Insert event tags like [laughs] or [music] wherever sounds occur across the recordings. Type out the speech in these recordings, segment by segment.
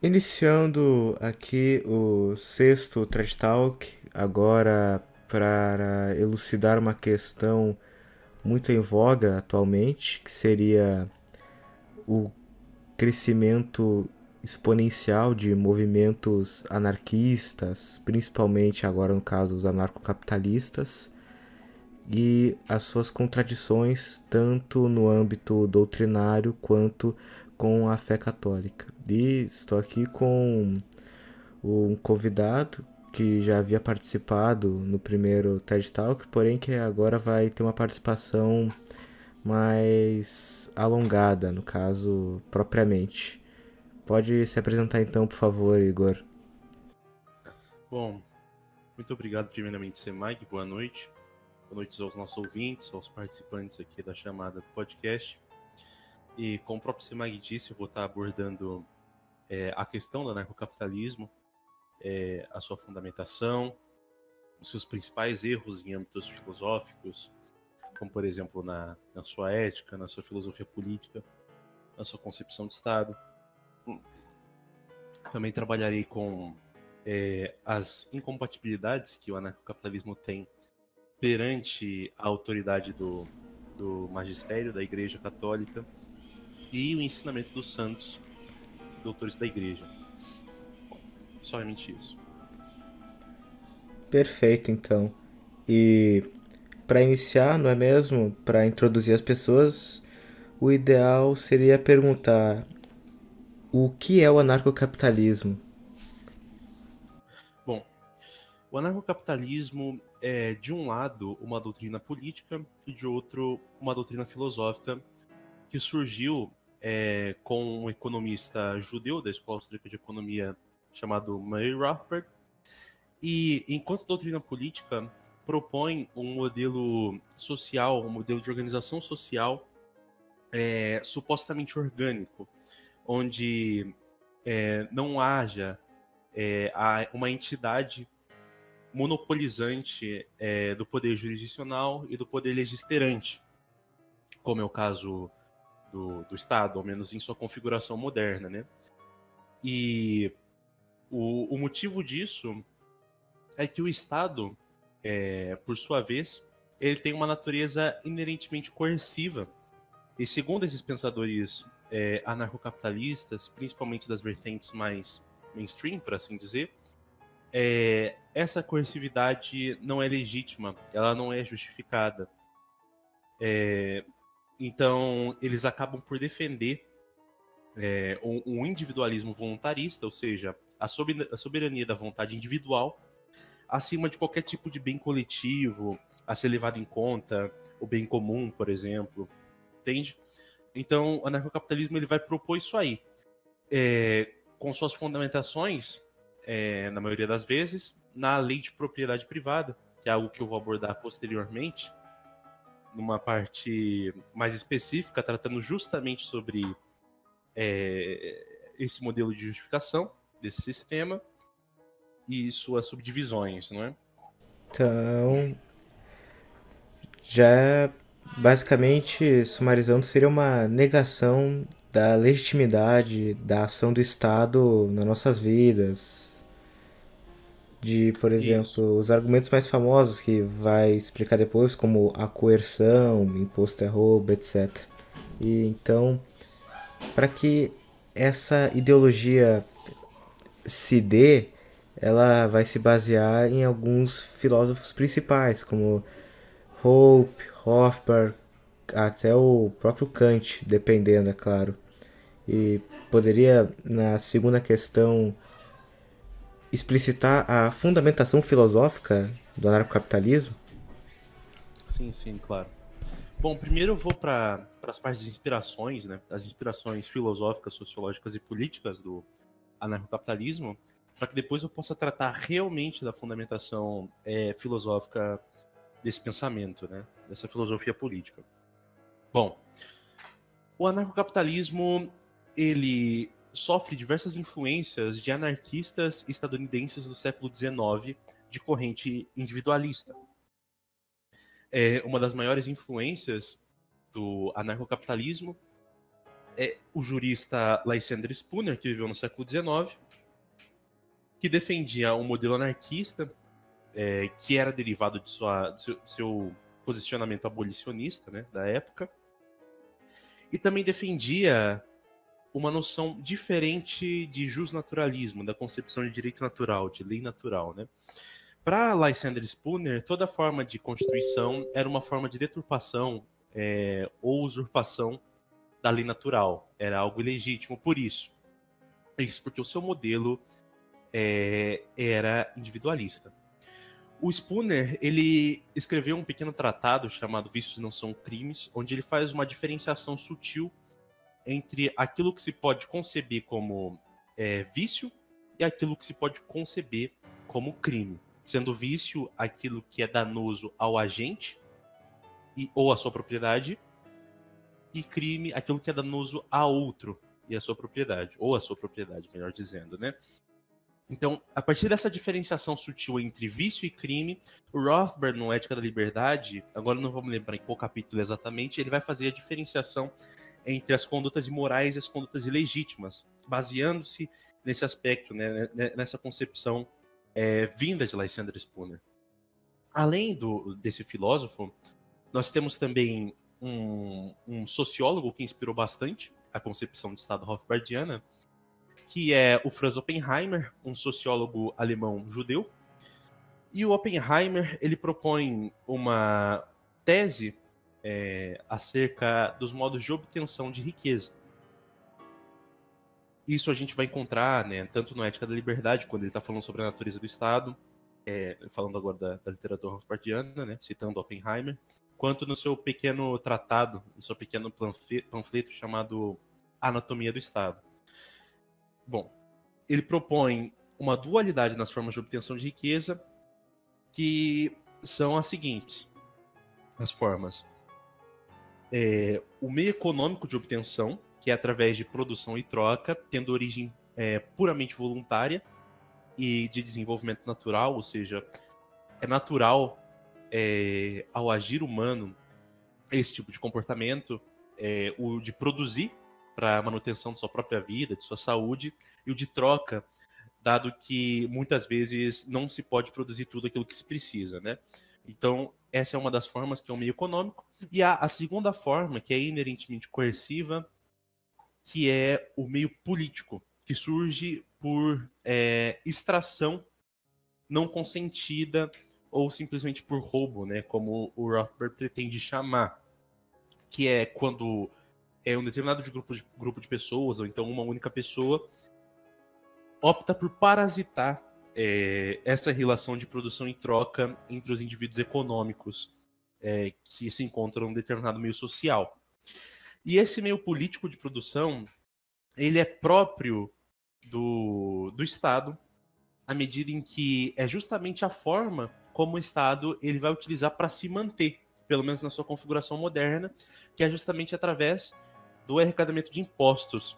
Iniciando aqui o sexto Trash Talk, agora para elucidar uma questão muito em voga atualmente, que seria o crescimento exponencial de movimentos anarquistas, principalmente agora no caso os anarcocapitalistas, e as suas contradições tanto no âmbito doutrinário quanto com a fé católica. E estou aqui com um convidado que já havia participado no primeiro TED Talk, porém que agora vai ter uma participação mais alongada, no caso, propriamente. Pode se apresentar então, por favor, Igor. Bom, muito obrigado primeiramente, Semag, boa noite. Boa noite aos nossos ouvintes, aos participantes aqui da chamada do podcast. E como o próprio Semag disse, eu vou estar abordando é, a questão do anarcocapitalismo, é, a sua fundamentação, os seus principais erros em âmbitos filosóficos, como por exemplo na, na sua ética, na sua filosofia política, na sua concepção de Estado. Também trabalharei com é, as incompatibilidades que o anarcocapitalismo tem perante a autoridade do, do magistério da Igreja Católica e o ensinamento dos santos, doutores da Igreja. Somente isso. Perfeito, então. E para iniciar, não é mesmo? Para introduzir as pessoas, o ideal seria perguntar o que é o anarcocapitalismo? Bom, o anarcocapitalismo é, de um lado, uma doutrina política e de outro, uma doutrina filosófica que surgiu é, com um economista judeu da Escola Austríaca de Economia chamado Murray Rothbard. E, enquanto doutrina política, propõe um modelo social, um modelo de organização social é, supostamente orgânico, onde é, não haja é, uma entidade monopolizante é, do poder jurisdicional e do poder legisterante, como é o caso do, do Estado, ao menos em sua configuração moderna, né? E o, o motivo disso é que o Estado, é, por sua vez, ele tem uma natureza inerentemente coerciva. E segundo esses pensadores é, anarcocapitalistas, principalmente das vertentes mais mainstream, por assim dizer, é, essa coercividade não é legítima, ela não é justificada. É, então, eles acabam por defender é, um, individualismo voluntarista, ou seja, a soberania da vontade individual, acima de qualquer tipo de bem coletivo a ser levado em conta, o bem comum, por exemplo. Entende? Então, o anarcocapitalismo ele vai propor isso aí. É, com suas fundamentações, é, na maioria das vezes, na lei de propriedade privada, que é algo que eu vou abordar posteriormente, numa parte mais específica, tratando justamente sobre é, esse modelo de justificação desse sistema e suas subdivisões, não é? Então, já basicamente, sumarizando, seria uma negação da legitimidade da ação do Estado nas nossas vidas, de, por exemplo, Isso. os argumentos mais famosos que vai explicar depois, como a coerção, imposto é roubo, etc. E então, para que essa ideologia se dê, ela vai se basear em alguns filósofos principais, como Hope, Hofbauer, até o próprio Kant, dependendo, é claro. E poderia, na segunda questão, explicitar a fundamentação filosófica do anarcocapitalismo? Sim, sim, claro. Bom, primeiro eu vou para as partes de inspirações, né? As inspirações filosóficas, sociológicas e políticas do anarcocapitalismo, para que depois eu possa tratar realmente da fundamentação é, filosófica desse pensamento, né? Dessa filosofia política. Bom, o anarcocapitalismo ele sofre diversas influências de anarquistas estadunidenses do século XIX de corrente individualista. É uma das maiores influências do anarcocapitalismo é o jurista Lysander Spooner, que viveu no século XIX, que defendia um modelo anarquista é, que era derivado de, sua, de seu, seu, posicionamento abolicionista né, da época, e também defendia uma noção diferente de justnaturalismo, da concepção de direito natural, de lei natural. Né? Para Lysander Spooner, toda forma de constituição era uma forma de deturpação é, ou usurpação da lei natural, era algo ilegítimo. Por isso, isso porque o seu modelo é, era individualista. O Spooner ele escreveu um pequeno tratado chamado Vícios Não São Crimes, onde ele faz uma diferenciação sutil entre aquilo que se pode conceber como é, vício e aquilo que se pode conceber como crime. Sendo vício aquilo que é danoso ao agente e, ou à sua propriedade, e crime aquilo que é danoso a outro e a sua propriedade, ou a sua propriedade, melhor dizendo, né? Então, a partir dessa diferenciação sutil entre vício e crime, o Rothbard, no Ética da Liberdade, agora não vamos lembrar em qual capítulo exatamente, ele vai fazer a diferenciação entre as condutas imorais e as condutas ilegítimas, baseando-se nesse aspecto, né, nessa concepção é, vinda de Lysander Spooner. Além do, desse filósofo, nós temos também um, um sociólogo que inspirou bastante a concepção de Estado Rothbardiana, que é o Franz Oppenheimer, um sociólogo alemão judeu. E o Oppenheimer ele propõe uma tese é, acerca dos modos de obtenção de riqueza. Isso a gente vai encontrar, né, tanto no Ética da Liberdade, quando ele está falando sobre a natureza do Estado, é, falando agora da, da literatura Rothbardiana, né, citando Oppenheimer, quanto no seu pequeno tratado, no seu pequeno panfleto chamado Anatomia do Estado. Bom, ele propõe uma dualidade nas formas de obtenção de riqueza, que são as seguintes: as formas. É, o meio econômico de obtenção, que é através de produção e troca, tendo origem é, puramente voluntária e de desenvolvimento natural, ou seja, é natural é, ao agir humano esse tipo de comportamento, é, o de produzir para manutenção de sua própria vida, de sua saúde, e o de troca, dado que muitas vezes não se pode produzir tudo aquilo que se precisa, né? Então, essa é uma das formas que é o meio econômico. E há a segunda forma, que é inerentemente coerciva, que é o meio político, que surge por é, extração não consentida ou simplesmente por roubo, né, como o Rothbard pretende chamar, que é quando é um determinado de grupo, de grupo de pessoas, ou então uma única pessoa, opta por parasitar é, essa relação de produção e troca entre os indivíduos econômicos é, que se encontram em determinado meio social. E esse meio político de produção, ele é próprio do, do Estado, à medida em que é justamente a forma como o Estado ele vai utilizar para se manter, pelo menos na sua configuração moderna, que é justamente através do arrecadamento de impostos,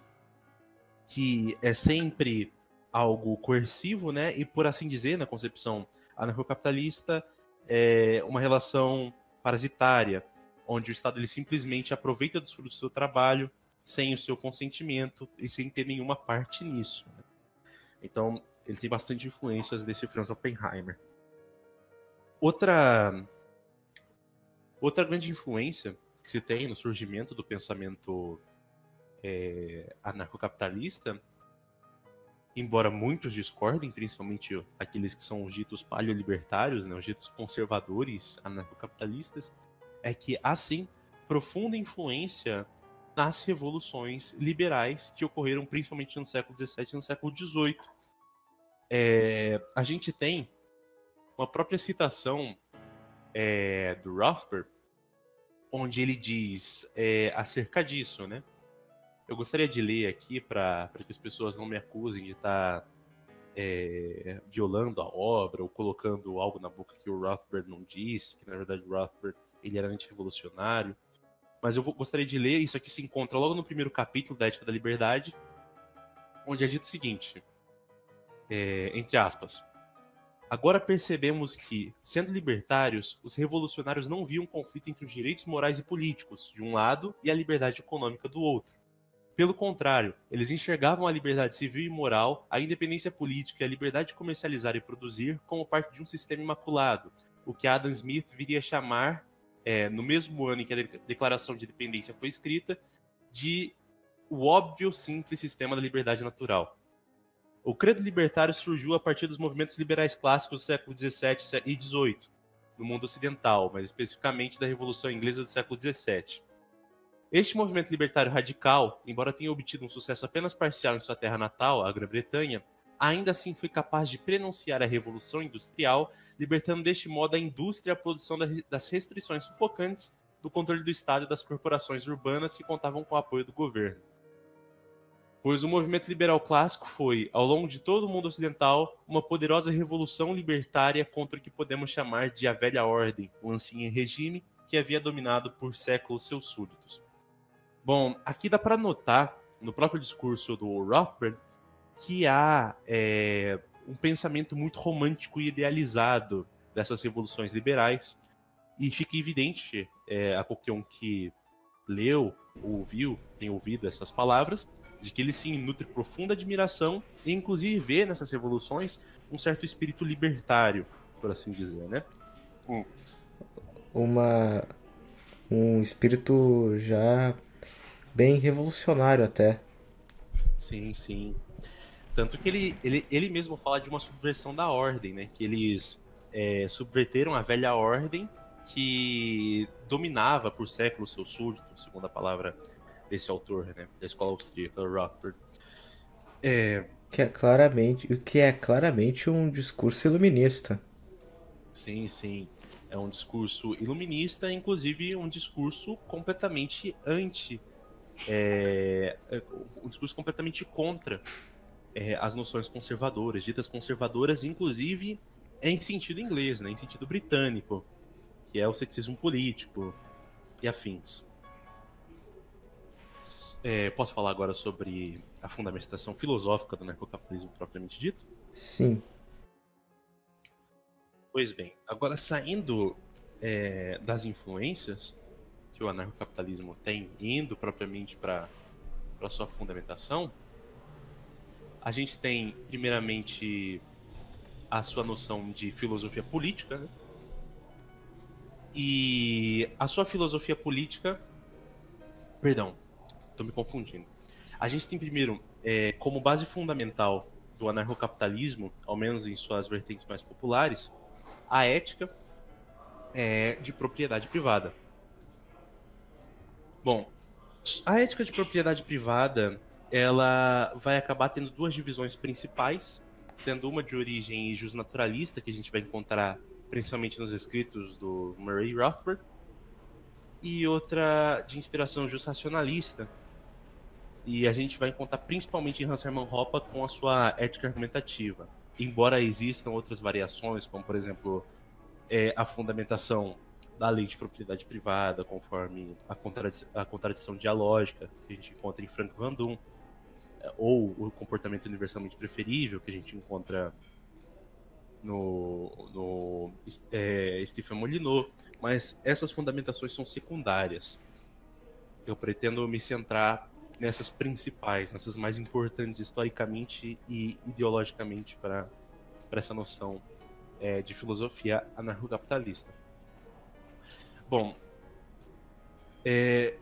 que é sempre algo coercivo, né? E por assim dizer, na concepção anarcocapitalista, é uma relação parasitária, onde o Estado ele simplesmente aproveita dos frutos do seu trabalho sem o seu consentimento e sem ter nenhuma parte nisso. Né? Então, ele tem bastante influências desse Franz Oppenheimer. Outra outra grande influência que se tem no surgimento do pensamento é, anarcocapitalista, embora muitos discordem, principalmente aqueles que são os ditos paleolibertários, né, os ditos conservadores anarcocapitalistas, é que há sim profunda influência nas revoluções liberais que ocorreram principalmente no século XVII e no século XVIII. É, a gente tem uma própria citação é, do Rothbard onde ele diz é, acerca disso, né? Eu gostaria de ler aqui para que as pessoas não me acusem de estar tá, é, violando a obra ou colocando algo na boca que o Rothbard não disse, que na verdade o Rothbard ele era antirrevolucionário. Mas eu vou, gostaria de ler, isso aqui se encontra logo no primeiro capítulo da Ética da Liberdade, onde é dito o seguinte, é, entre aspas, Agora percebemos que, sendo libertários, os revolucionários não viam conflito entre os direitos morais e políticos, de um lado, e a liberdade econômica do outro. Pelo contrário, eles enxergavam a liberdade civil e moral, a independência política e a liberdade de comercializar e produzir como parte de um sistema imaculado, o que Adam Smith viria a chamar, é, no mesmo ano em que a Declaração de Independência foi escrita, de o óbvio simples sistema da liberdade natural. O credo libertário surgiu a partir dos movimentos liberais clássicos do século XVII e XVIII, no mundo ocidental, mas especificamente da Revolução Inglesa do século XVII. Este movimento libertário radical, embora tenha obtido um sucesso apenas parcial em sua terra natal, a Grã-Bretanha, ainda assim foi capaz de prenunciar a Revolução Industrial, libertando deste modo a indústria e a produção das restrições sufocantes do controle do Estado e das corporações urbanas que contavam com o apoio do governo. Pois o movimento liberal clássico foi, ao longo de todo o mundo ocidental, uma poderosa revolução libertária contra o que podemos chamar de a velha ordem, o ancião regime que havia dominado por séculos seus súditos. Bom, aqui dá para notar, no próprio discurso do Rothbard, que há é, um pensamento muito romântico e idealizado dessas revoluções liberais. E fica evidente é, a qualquer um que leu, ouviu, tem ouvido essas palavras, de que ele se nutre profunda admiração e inclusive vê nessas revoluções um certo espírito libertário, por assim dizer, né? Hum. Uma um espírito já bem revolucionário até. Sim, sim. Tanto que ele, ele, ele mesmo fala de uma subversão da ordem, né? Que eles é, subverteram a velha ordem que dominava por séculos seus súditos, segundo a palavra desse autor, né? Da escola austríaca, Rothbard. É... Que é claramente, que é claramente um discurso iluminista. Sim, sim. É um discurso iluminista, inclusive um discurso completamente anti é, é, um discurso completamente contra é, as noções conservadoras, ditas conservadoras, inclusive em sentido inglês, né, em sentido britânico, que é o sexismo político e afins. É, posso falar agora sobre a fundamentação filosófica do narcocapitalismo propriamente dito? Sim. Pois bem, agora saindo é, das influências, que o anarcocapitalismo tem, indo propriamente para a sua fundamentação, a gente tem, primeiramente, a sua noção de filosofia política, né? E a sua filosofia política. Perdão, estou me confundindo. A gente tem primeiro, é, como base fundamental do anarcocapitalismo, ao menos em suas vertentes mais populares, a ética é, de propriedade privada. Bom, a ética de propriedade privada, ela vai acabar tendo duas divisões principais, sendo uma de origem justnaturalista, que a gente vai encontrar principalmente nos escritos do Murray Rothbard, e outra de inspiração just-racionalista, e a gente vai encontrar principalmente em Hans Hermann Hoppe com a sua ética argumentativa. Embora existam outras variações, como por exemplo é, a fundamentação da lei de propriedade privada, conforme a, contradição, a contradição dialógica que a gente encontra em Frank Van Doon, é, ou o comportamento universalmente preferível que a gente encontra no, no é, Stephen Molyneux, mas essas fundamentações são secundárias. Eu pretendo me centrar nessas principais, nessas mais importantes historicamente e ideologicamente para essa noção é, de filosofia anarcocapitalista. Bom, é,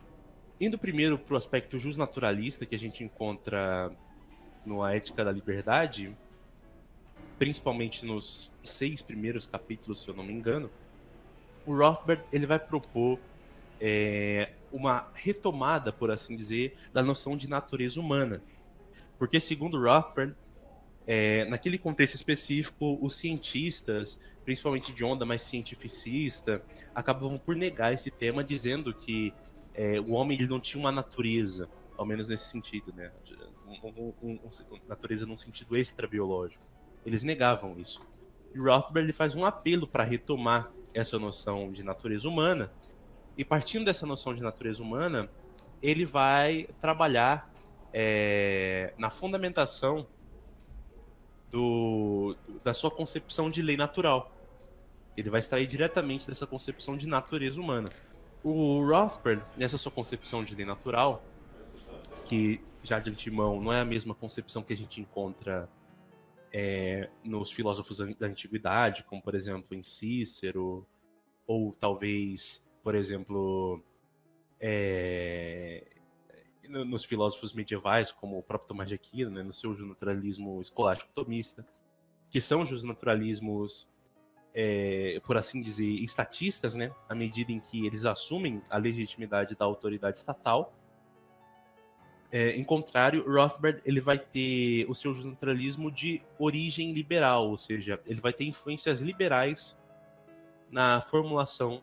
indo primeiro para o aspecto justnaturalista que a gente encontra no A Ética da Liberdade, principalmente nos seis primeiros capítulos, se eu não me engano, o Rothbard ele vai propor é, uma retomada, por assim dizer, da noção de natureza humana. Porque, segundo Rothbard, é, naquele contexto específico, os cientistas principalmente de onda mais cientificista, acabavam por negar esse tema, dizendo que é, o homem ele não tinha uma natureza, ao menos nesse sentido, né? Um, um, um, natureza num sentido extrabiológico. Eles negavam isso. E Rothbard ele faz um apelo para retomar essa noção de natureza humana, e partindo dessa noção de natureza humana, ele vai trabalhar é, na fundamentação do, da sua concepção de lei natural. Ele vai extrair diretamente dessa concepção de natureza humana. O Rothbard, nessa sua concepção de lei natural, que já de antemão, não é a mesma concepção que a gente encontra é, nos filósofos da antiguidade, como por exemplo em Cícero, ou talvez, por exemplo, é, nos filósofos medievais, como o próprio Tomás de Aquino, né, no seu naturalismo escolástico tomista, que são os naturalismos, é, por assim dizer, estatistas, né, à medida em que eles assumem a legitimidade da autoridade estatal. É, em contrário, Rothbard ele vai ter o seu naturalismo de origem liberal, ou seja, ele vai ter influências liberais na formulação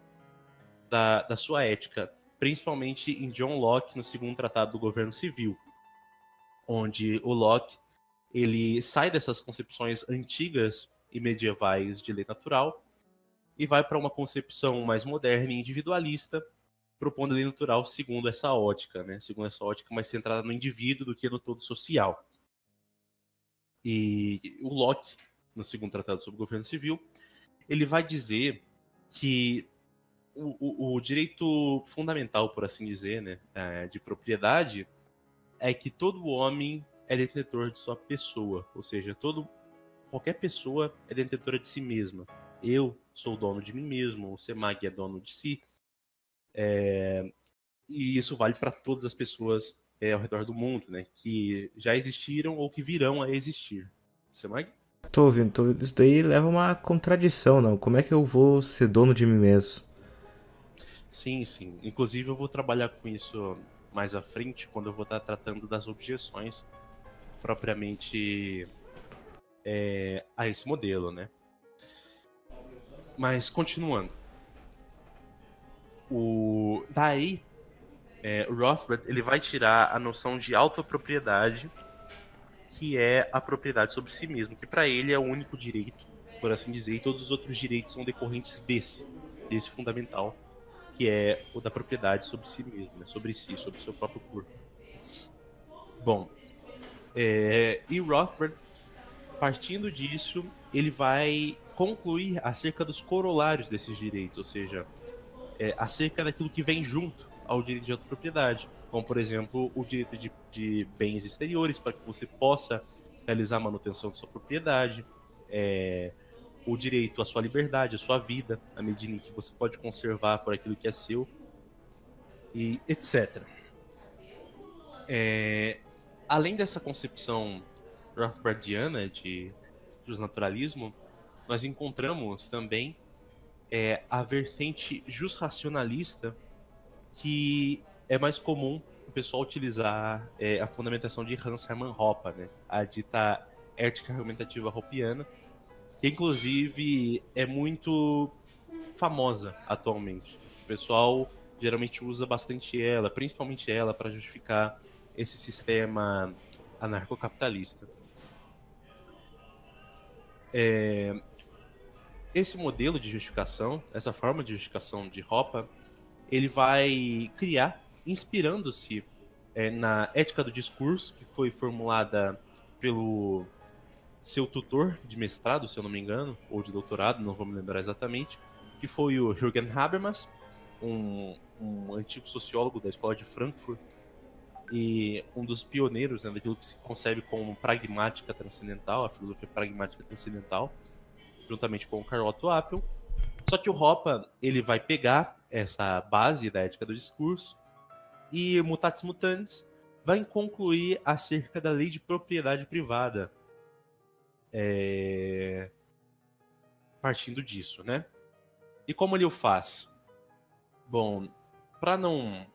da, da sua ética, principalmente em John Locke no segundo tratado do governo civil, onde o Locke ele sai dessas concepções antigas e medievais de lei natural e vai para uma concepção mais moderna e individualista, propondo a lei natural segundo essa ótica, né? Segundo essa ótica mais centrada no indivíduo do que no todo social. E o Locke, no segundo tratado sobre o governo civil, ele vai dizer que o, o, o direito fundamental, por assim dizer, né, é, de propriedade, é que todo homem é detentor de sua pessoa, ou seja, todo qualquer pessoa é detentora de si mesma. Eu sou dono de mim mesmo, o Semag é dono de si. É, e isso vale para todas as pessoas é, ao redor do mundo, né? Que já existiram ou que virão a existir. Semag? Tô ouvindo, tô ouvindo. Isso daí leva uma contradição, não? Como é que eu vou ser dono de mim mesmo? Sim, sim. Inclusive eu vou trabalhar com isso mais à frente, quando eu vou estar tratando das objeções propriamente é, a esse modelo, né? Mas continuando. O daí é, o Rothbard ele vai tirar a noção de autopropriedade, que é a propriedade sobre si mesmo, que para ele é o único direito, por assim dizer, e todos os outros direitos são decorrentes desse, desse fundamental, que é o da propriedade sobre si mesmo, né? sobre si, sobre seu próprio corpo. Bom, é, e Rothbard, partindo disso, ele vai concluir acerca dos corolários desses direitos, ou seja, é, acerca daquilo que vem junto ao direito de autopropriedade, como por exemplo o direito de, de bens exteriores para que você possa realizar a manutenção de sua propriedade, é, o direito à sua liberdade, à sua vida, à medida em que você pode conservar por aquilo que é seu, e etc. É, além dessa concepção Rothbardiana de naturalismo, nós encontramos também é, a vertente just-racionalista que é mais comum o pessoal utilizar é, a fundamentação de Hans Hermann Hoppe, né? a dita ética argumentativa hoppiana, que inclusive é muito famosa atualmente. O pessoal geralmente usa bastante ela, principalmente ela, para justificar esse sistema anarcocapitalista. É, esse modelo de justificação, essa forma de justificação de Hoppe, ele vai criar, inspirando-se é, na ética do discurso, que foi formulada pelo seu tutor de mestrado, se eu não me engano, ou de doutorado, não vou me lembrar exatamente, que foi o Jürgen Habermas, um, um antigo sociólogo da escola de Frankfurt, e um dos pioneiros né, daquilo que se concebe como pragmática transcendental, a filosofia pragmática transcendental, juntamente com o Karl Otto Appel. Só que o Hoppe ele vai pegar essa base da ética do discurso e Mutatis Mutandis vai concluir acerca da lei de propriedade privada. É... Partindo disso, né? E como ele o faz? Bom, para não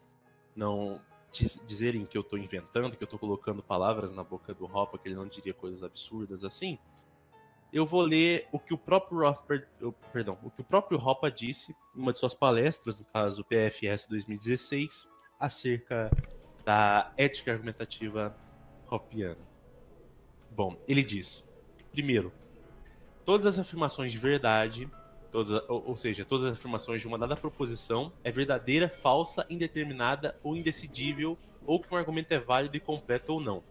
não dizerem que eu estou inventando, que eu estou colocando palavras na boca do Hopper, que ele não diria coisas absurdas assim, eu vou ler o que o próprio Rothbard, perdão, o que o próprio Hopper disse em uma de suas palestras, no caso PFS 2016, acerca da ética argumentativa hoppiana. Bom, ele diz: primeiro, todas as afirmações de verdade Todas, ou, ou, seja, todas as afirmações de uma dada proposição é verdadeira, falsa, indeterminada ou indecidível, ou que um argumento é válido e completo ou não.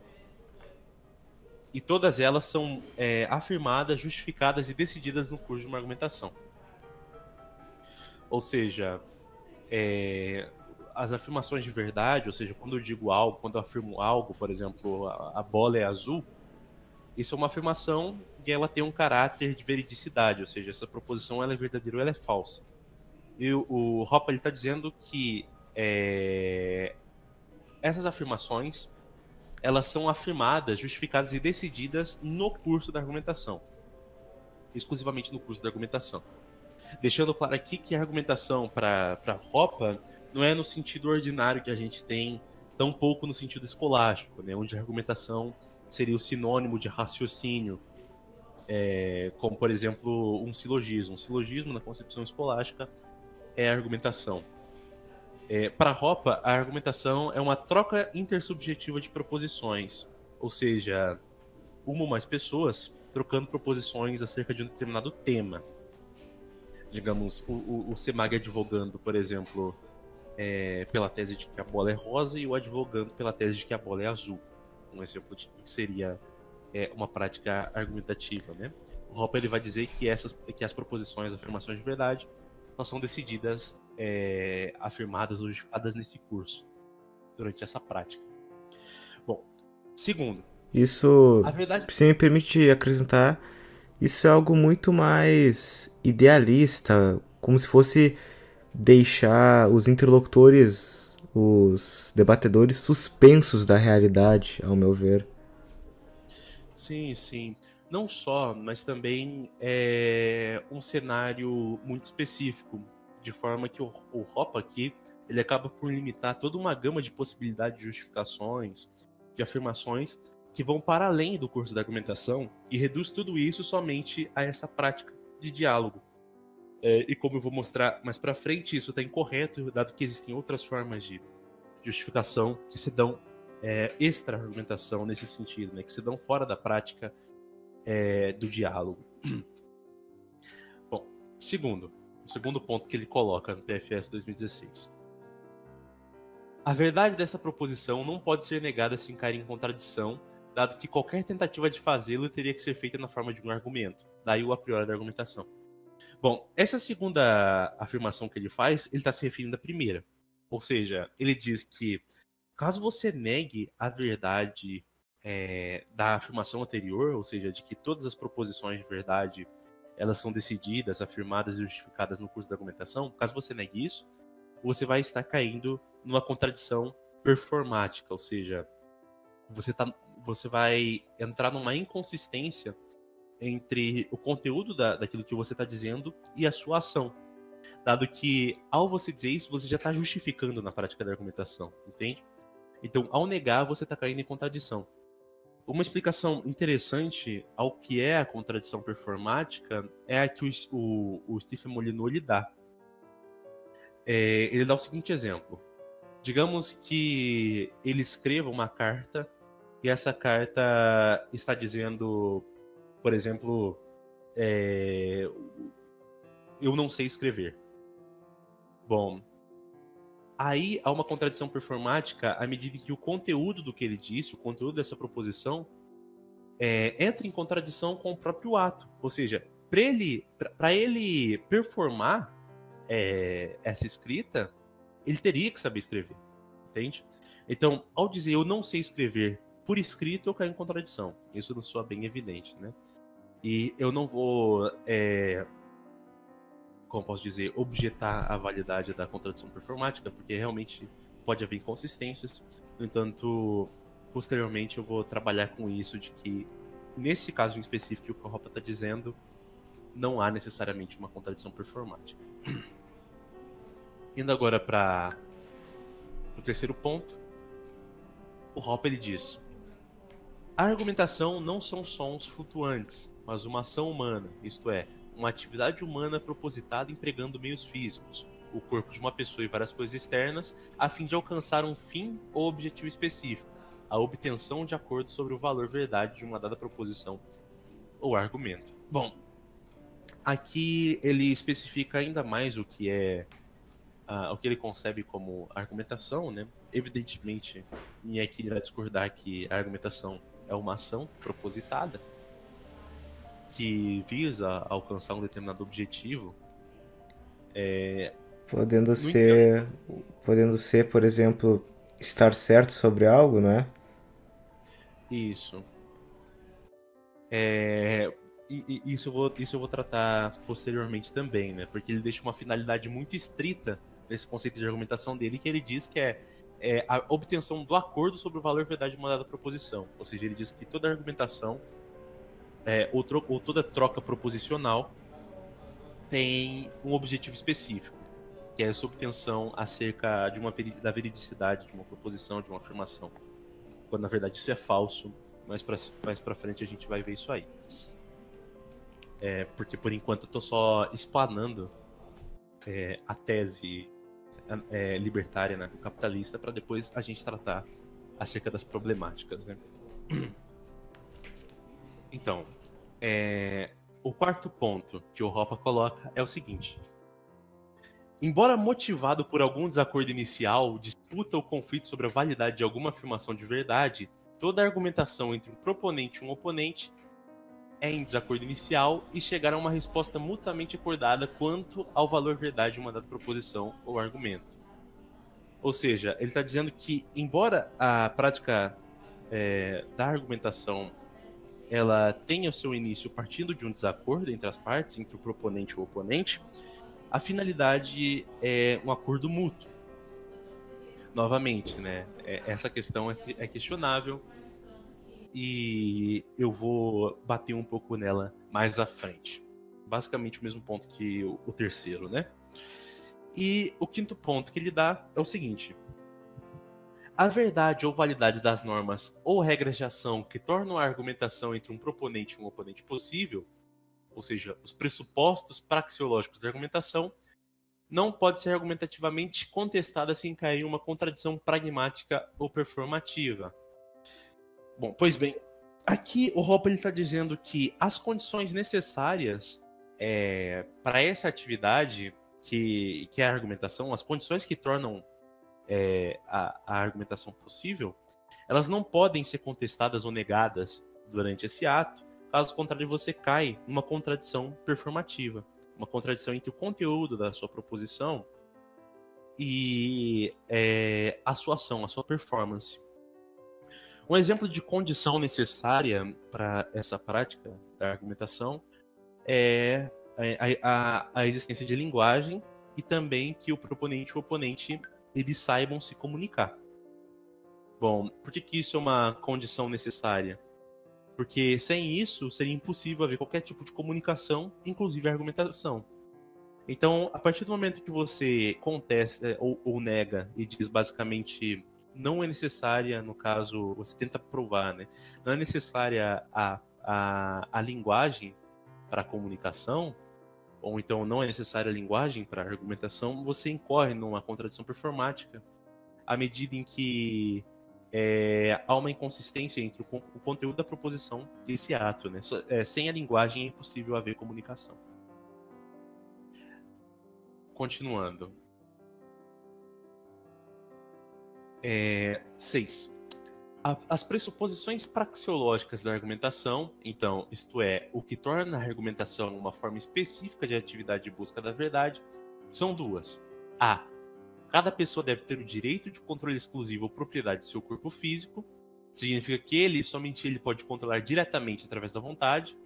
E todas elas são é, afirmadas, justificadas e decididas no curso de uma argumentação. Ou seja, é, as afirmações de verdade, ou seja, quando eu digo algo, quando eu afirmo algo, por exemplo, a, a bola é azul, isso é uma afirmação e ela tem um caráter de veridicidade, ou seja, essa proposição ela é verdadeira ou ela é falsa. E o, Hopper está dizendo que é, essas afirmações elas são afirmadas, justificadas e decididas no curso da argumentação, exclusivamente no curso da argumentação. Deixando claro aqui que a argumentação para Hopper não é no sentido ordinário que a gente tem, tão pouco no sentido escolástico, né, onde a argumentação seria o sinônimo de raciocínio, é, como por exemplo um silogismo. Um silogismo na concepção escolástica é a argumentação. É, para Ropa, a argumentação é uma troca intersubjetiva de proposições, ou seja, uma ou mais pessoas trocando proposições acerca de um determinado tema. Digamos, o, o, o Semag advogando, por exemplo, é, pela tese de que a bola é rosa e o advogando pela tese de que a bola é azul. Um exemplo de que seria é, uma prática argumentativa, né? O Hopper ele vai dizer que essas que as proposições, afirmações de verdade, não são decididas, é, afirmadas ou justificadas nesse curso durante essa prática. Bom, segundo, isso, verdade... se me permite acrescentar, isso é algo muito mais idealista, como se fosse deixar os interlocutores, os debatedores suspensos da realidade, ao meu ver. Sim, sim. Não só, mas também é um cenário muito específico, de forma que o, o Hop aqui ele acaba por limitar toda uma gama de possibilidades de justificações, de afirmações que vão para além do curso da argumentação e reduz tudo isso somente a essa prática de diálogo. É, e como eu vou mostrar mais para frente, isso está incorreto, dado que existem outras formas de justificação que se dão é, extra-argumentação nesse sentido, né, que se dão fora da prática é, do diálogo. [clears throat] Bom, segundo, o segundo ponto que ele coloca no PFS 2016. A verdade dessa proposição não pode ser negada se encarar em contradição, dado que qualquer tentativa de fazê-lo teria que ser feita na forma de um argumento, daí o a priori da argumentação. Bom, essa segunda afirmação que ele faz, ele está se referindo à primeira. Ou seja, ele diz que caso você negue a verdade é, da afirmação anterior, ou seja, de que todas as proposições de verdade elas são decididas, afirmadas e justificadas no curso da argumentação, caso você negue isso, você vai estar caindo numa contradição performática, ou seja, você, tá, você vai entrar numa inconsistência entre o conteúdo da, daquilo que você está dizendo e a sua ação. Dado que, ao você dizer isso, você já está justificando na prática da argumentação, entende? Então, ao negar, você está caindo em contradição. Uma explicação interessante ao que é a contradição performática é a que o, o, o Stephen Molyneux lhe dá. É, ele dá o seguinte exemplo. Digamos que ele escreva uma carta e essa carta está dizendo por exemplo, é... eu não sei escrever. Bom, aí há uma contradição performática à medida que o conteúdo do que ele disse, o conteúdo dessa proposição, é, entra em contradição com o próprio ato. Ou seja, para ele, ele performar é, essa escrita, ele teria que saber escrever. Entende? Então, ao dizer eu não sei escrever por escrito, eu caio em contradição. Isso não soa bem evidente, né? E eu não vou, é, como posso dizer, objetar a validade da contradição performática, porque realmente pode haver inconsistências. No entanto, posteriormente eu vou trabalhar com isso de que, nesse caso em específico, o que o Ropa está dizendo, não há necessariamente uma contradição performática. [clears throat] Indo agora para o terceiro ponto, o Hopper ele diz: a argumentação não são sons flutuantes, mas uma ação humana, isto é, uma atividade humana propositada empregando meios físicos, o corpo de uma pessoa e várias coisas externas, a fim de alcançar um fim ou objetivo específico, a obtenção de acordo sobre o valor verdade de uma dada proposição ou argumento. Bom, aqui ele especifica ainda mais o que é uh, o que ele concebe como argumentação, né? Evidentemente, e aqui ele vai discordar que a argumentação é uma ação propositada, que visa alcançar um determinado objetivo, é, Podendo ser, podendo ser, por exemplo, estar certo sobre algo, não é? Isso. É, isso, eu vou, isso eu vou tratar posteriormente também, né? Porque ele deixa uma finalidade muito estrita nesse conceito de argumentação dele, que ele diz que é, é a obtenção do acordo sobre o valor verdade de uma dada proposição. Ou seja, ele diz que toda argumentação é, ou, ou toda troca proposicional tem um objetivo específico, que é essa obtenção acerca de uma da veridicidade de uma proposição, de uma afirmação. Quando na verdade isso é falso, mais pra, mais pra frente a gente vai ver isso aí. É, porque por enquanto eu tô só explanando é, a tese é, libertária, né, capitalista, para depois a gente tratar acerca das problemáticas, né? [clears throat] Então, é, o quarto ponto que o Ropa coloca é o seguinte: Embora motivado por algum desacordo inicial, disputa ou conflito sobre a validade de alguma afirmação de verdade, toda argumentação entre um proponente e um oponente é em desacordo inicial e chegar a uma resposta mutuamente acordada quanto ao valor verdade de uma dada proposição ou argumento. Ou seja, ele está dizendo que, embora a prática é, da argumentação ela tenha o seu início partindo de um desacordo entre as partes, entre o proponente e o oponente, a finalidade é um acordo mútuo. Novamente, né? É, essa questão é, é questionável, e eu vou bater um pouco nela mais à frente. Basicamente o mesmo ponto que o terceiro, né? E o quinto ponto que ele dá é o seguinte: a verdade ou validade das normas ou regras de ação que tornam a argumentação entre um proponente e um oponente possível, ou seja, os pressupostos praxeológicos da argumentação, não pode ser argumentativamente contestada sem cair em uma contradição pragmática ou performativa. Bom, pois bem, aqui o Hopper está dizendo que as condições necessárias é, para essa atividade, que, que é a argumentação, as condições que tornam é, a, a argumentação possível, elas não podem ser contestadas ou negadas durante esse ato, caso contrário você cai numa contradição performativa, uma contradição entre o conteúdo da sua proposição e é, a sua ação, a sua performance. Um exemplo de condição necessária para essa prática da argumentação é a, a, a, existência de linguagem e também que o proponente e o oponente eles saibam se comunicar. Bom, por que, que isso é uma condição necessária? Porque sem isso seria impossível haver qualquer tipo de comunicação, inclusive argumentação. Então, a partir do momento que você contesta ou, ou nega e diz basicamente não é necessária, no caso, você tenta provar, né? Não é necessária a, a, a linguagem para comunicação, ou então não é necessária linguagem para argumentação, você incorre numa contradição performática à medida em que é, há uma inconsistência entre o, o, conteúdo da proposição e esse ato. Né? É, sem a linguagem é impossível haver comunicação. Continuando. É, seis. as pressuposições praxeológicas da argumentação, então, isto é, o que torna a argumentação uma forma específica de atividade de busca da verdade, são duas. A. Cada pessoa deve ter o direito de controle exclusivo ou propriedade de seu corpo físico. Significa que ele, somente ele, pode controlar diretamente através da vontade,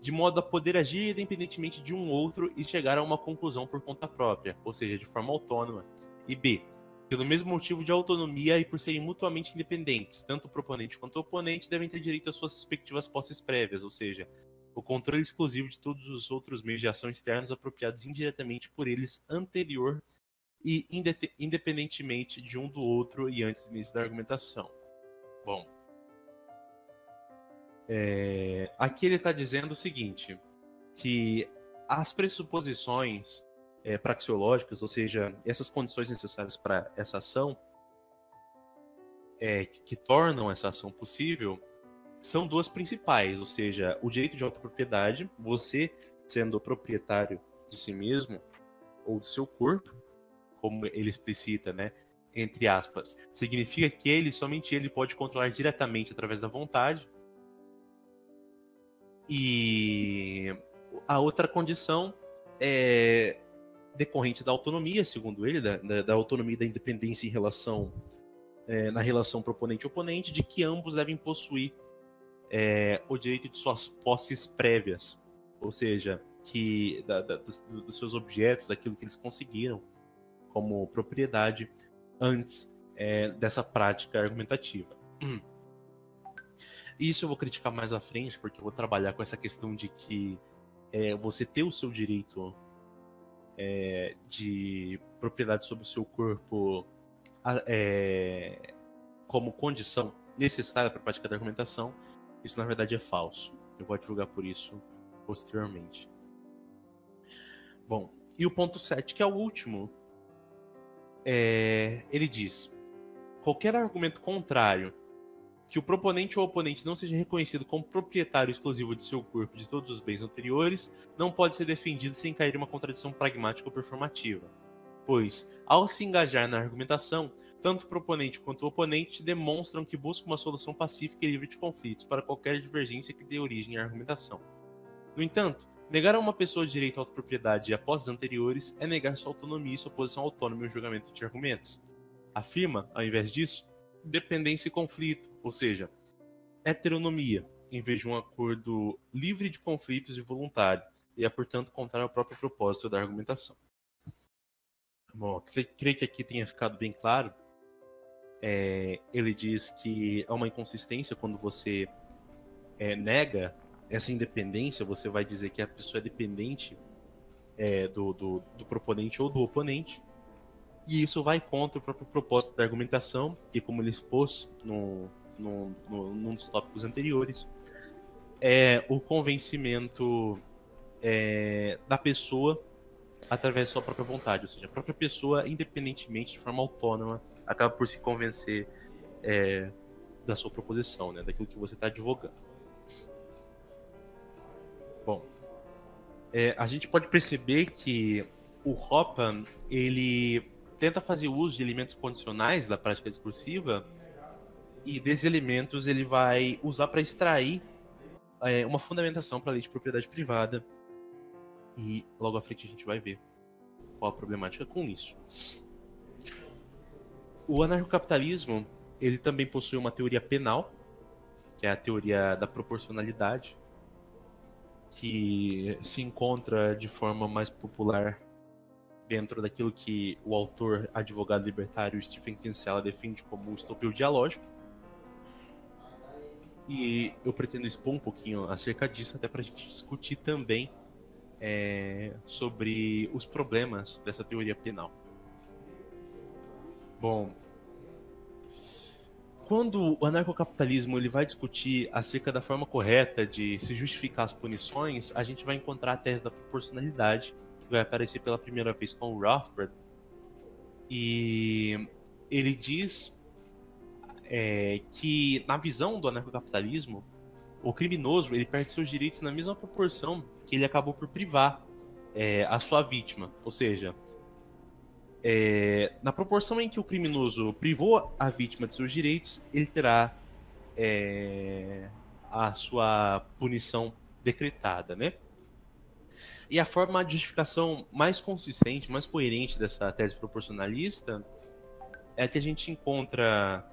de modo a poder agir independentemente de um outro e chegar a uma conclusão por conta própria, ou seja, de forma autônoma. E B pelo mesmo motivo de autonomia e por serem mutuamente independentes, tanto o proponente quanto o oponente devem ter direito às suas respectivas posses prévias, ou seja, o controle exclusivo de todos os outros meios de ação externos apropriados indiretamente por eles anterior e independentemente de um do outro e antes do início da argumentação. Bom, é, aqui ele está dizendo o seguinte, que as pressuposições é, praxeológicas, ou seja, essas condições necessárias para essa ação, é, que tornam essa ação possível, são duas principais, ou seja, o direito de autopropriedade, você sendo proprietário de si mesmo ou do seu corpo, como ele explicita, né, entre aspas, significa que ele somente ele pode controlar diretamente através da vontade. E a outra condição é decorrente da autonomia, segundo ele, da, da, da autonomia e da independência em relação é, na relação proponente-oponente, de que ambos devem possuir é, o direito de suas posses prévias, ou seja, que da, dos, dos, seus objetos, daquilo que eles conseguiram como propriedade antes é, dessa prática argumentativa. Isso eu vou criticar mais à frente, porque eu vou trabalhar com essa questão de que é, você ter o seu direito é, de propriedade sobre o seu corpo é, como condição necessária para a prática da argumentação, isso na verdade é falso. Eu vou divulgar por isso posteriormente. Bom, e o ponto 7, que é o último, é, ele diz: qualquer argumento contrário que o proponente ou oponente não seja reconhecido como proprietário exclusivo de seu corpo de todos os bens anteriores, não pode ser defendido sem cair em uma contradição pragmática ou performativa. Pois, ao se engajar na argumentação, tanto o proponente quanto o oponente demonstram que buscam uma solução pacífica e livre de conflitos para qualquer divergência que dê origem à argumentação. No entanto, negar a uma pessoa direito à autopropriedade e posses anteriores é negar sua autonomia e sua posição autônoma em julgamento de argumentos. Afirma, ao invés disso, dependência e conflito, ou seja, heteronomia, em vez de um acordo livre de conflitos e voluntário, e é, portanto, contrário ao próprio propósito da argumentação. Bom, creio que aqui tenha ficado bem claro. É, ele diz que há uma inconsistência quando você é, nega essa independência, você vai dizer que a pessoa é dependente é, do, do, do proponente ou do oponente, e isso vai contra o próprio propósito da argumentação, que, como ele expôs no, no, no, num dos tópicos anteriores, é o convencimento é, da pessoa através da sua própria vontade, ou seja, a própria pessoa, independentemente, de forma autônoma, acaba por se convencer é, da sua proposição, né, daquilo que você está advogando. Bom, é, a gente pode perceber que o Hoppe, ele tenta fazer uso de elementos condicionais da prática discursiva e desses elementos ele vai usar para extrair é, uma fundamentação para a lei de propriedade privada e logo à frente a gente vai ver qual a problemática com isso. O anarcocapitalismo ele também possui uma teoria penal, que é a teoria da proporcionalidade, que se encontra de forma mais popular dentro daquilo que o autor advogado libertário Stephen Kinsella defende como estopeu dialógico. E eu pretendo expor um pouquinho acerca disso, até para a gente discutir também é, sobre os problemas dessa teoria penal. Bom, quando o anarcocapitalismo ele vai discutir acerca da forma correta de se justificar as punições, a gente vai encontrar a tese da proporcionalidade, que vai aparecer pela primeira vez com o Rothbard. E ele diz é, que, na visão do anarcocapitalismo, o criminoso ele perde seus direitos na mesma proporção que ele acabou por privar é, a sua vítima. Ou seja, é, na proporção em que o criminoso privou a vítima de seus direitos, ele terá é, a sua punição decretada, né? E a forma de justificação mais consistente, mais coerente dessa tese proporcionalista é a que a gente encontra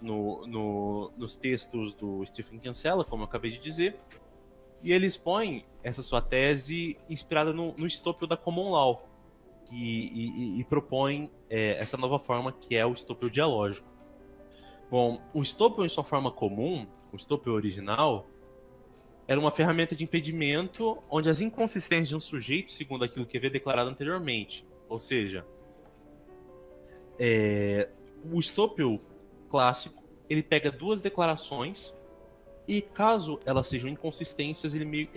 no, no, nos textos do Stephen Kinsella, como eu acabei de dizer, e ele expõe essa sua tese inspirada no, no da Common Law, e, e, e propõe é, essa nova forma que é o estopro dialógico. Bom, o estopro em sua forma comum, o estopro original, era uma ferramenta de impedimento onde as inconsistências de um sujeito, segundo aquilo que havia declarado anteriormente, ou seja, é, o estopel clássico ele pega duas declarações e caso elas sejam inconsistências, ele meio,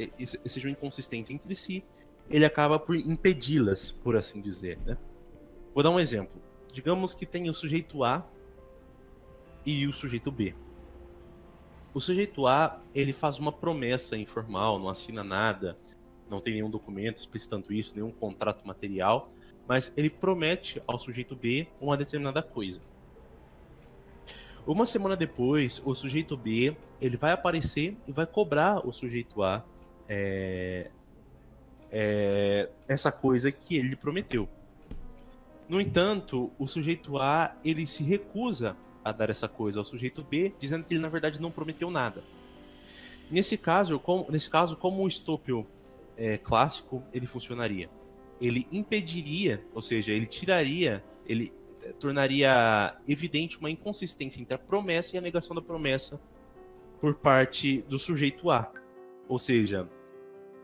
sejam inconsistentes entre si, ele acaba por impedi-las, por assim dizer. Né? Vou dar um exemplo. Digamos que tem o sujeito A e o sujeito B. O sujeito A, ele faz uma promessa informal, não assina nada, não tem nenhum documento explicitando isso, nenhum contrato material, mas ele promete ao sujeito B uma determinada coisa. Uma semana depois, o sujeito B ele vai aparecer e vai cobrar o sujeito A é, é, essa coisa que ele prometeu. No entanto, o sujeito A ele se recusa a dar essa coisa ao sujeito B, dizendo que ele na verdade não prometeu nada. Nesse caso, como, nesse caso, como o estopel é, clássico ele funcionaria? Ele impediria, ou seja, ele tiraria, ele é, tornaria evidente uma inconsistência entre a promessa e a negação da promessa por parte do sujeito A. Ou seja,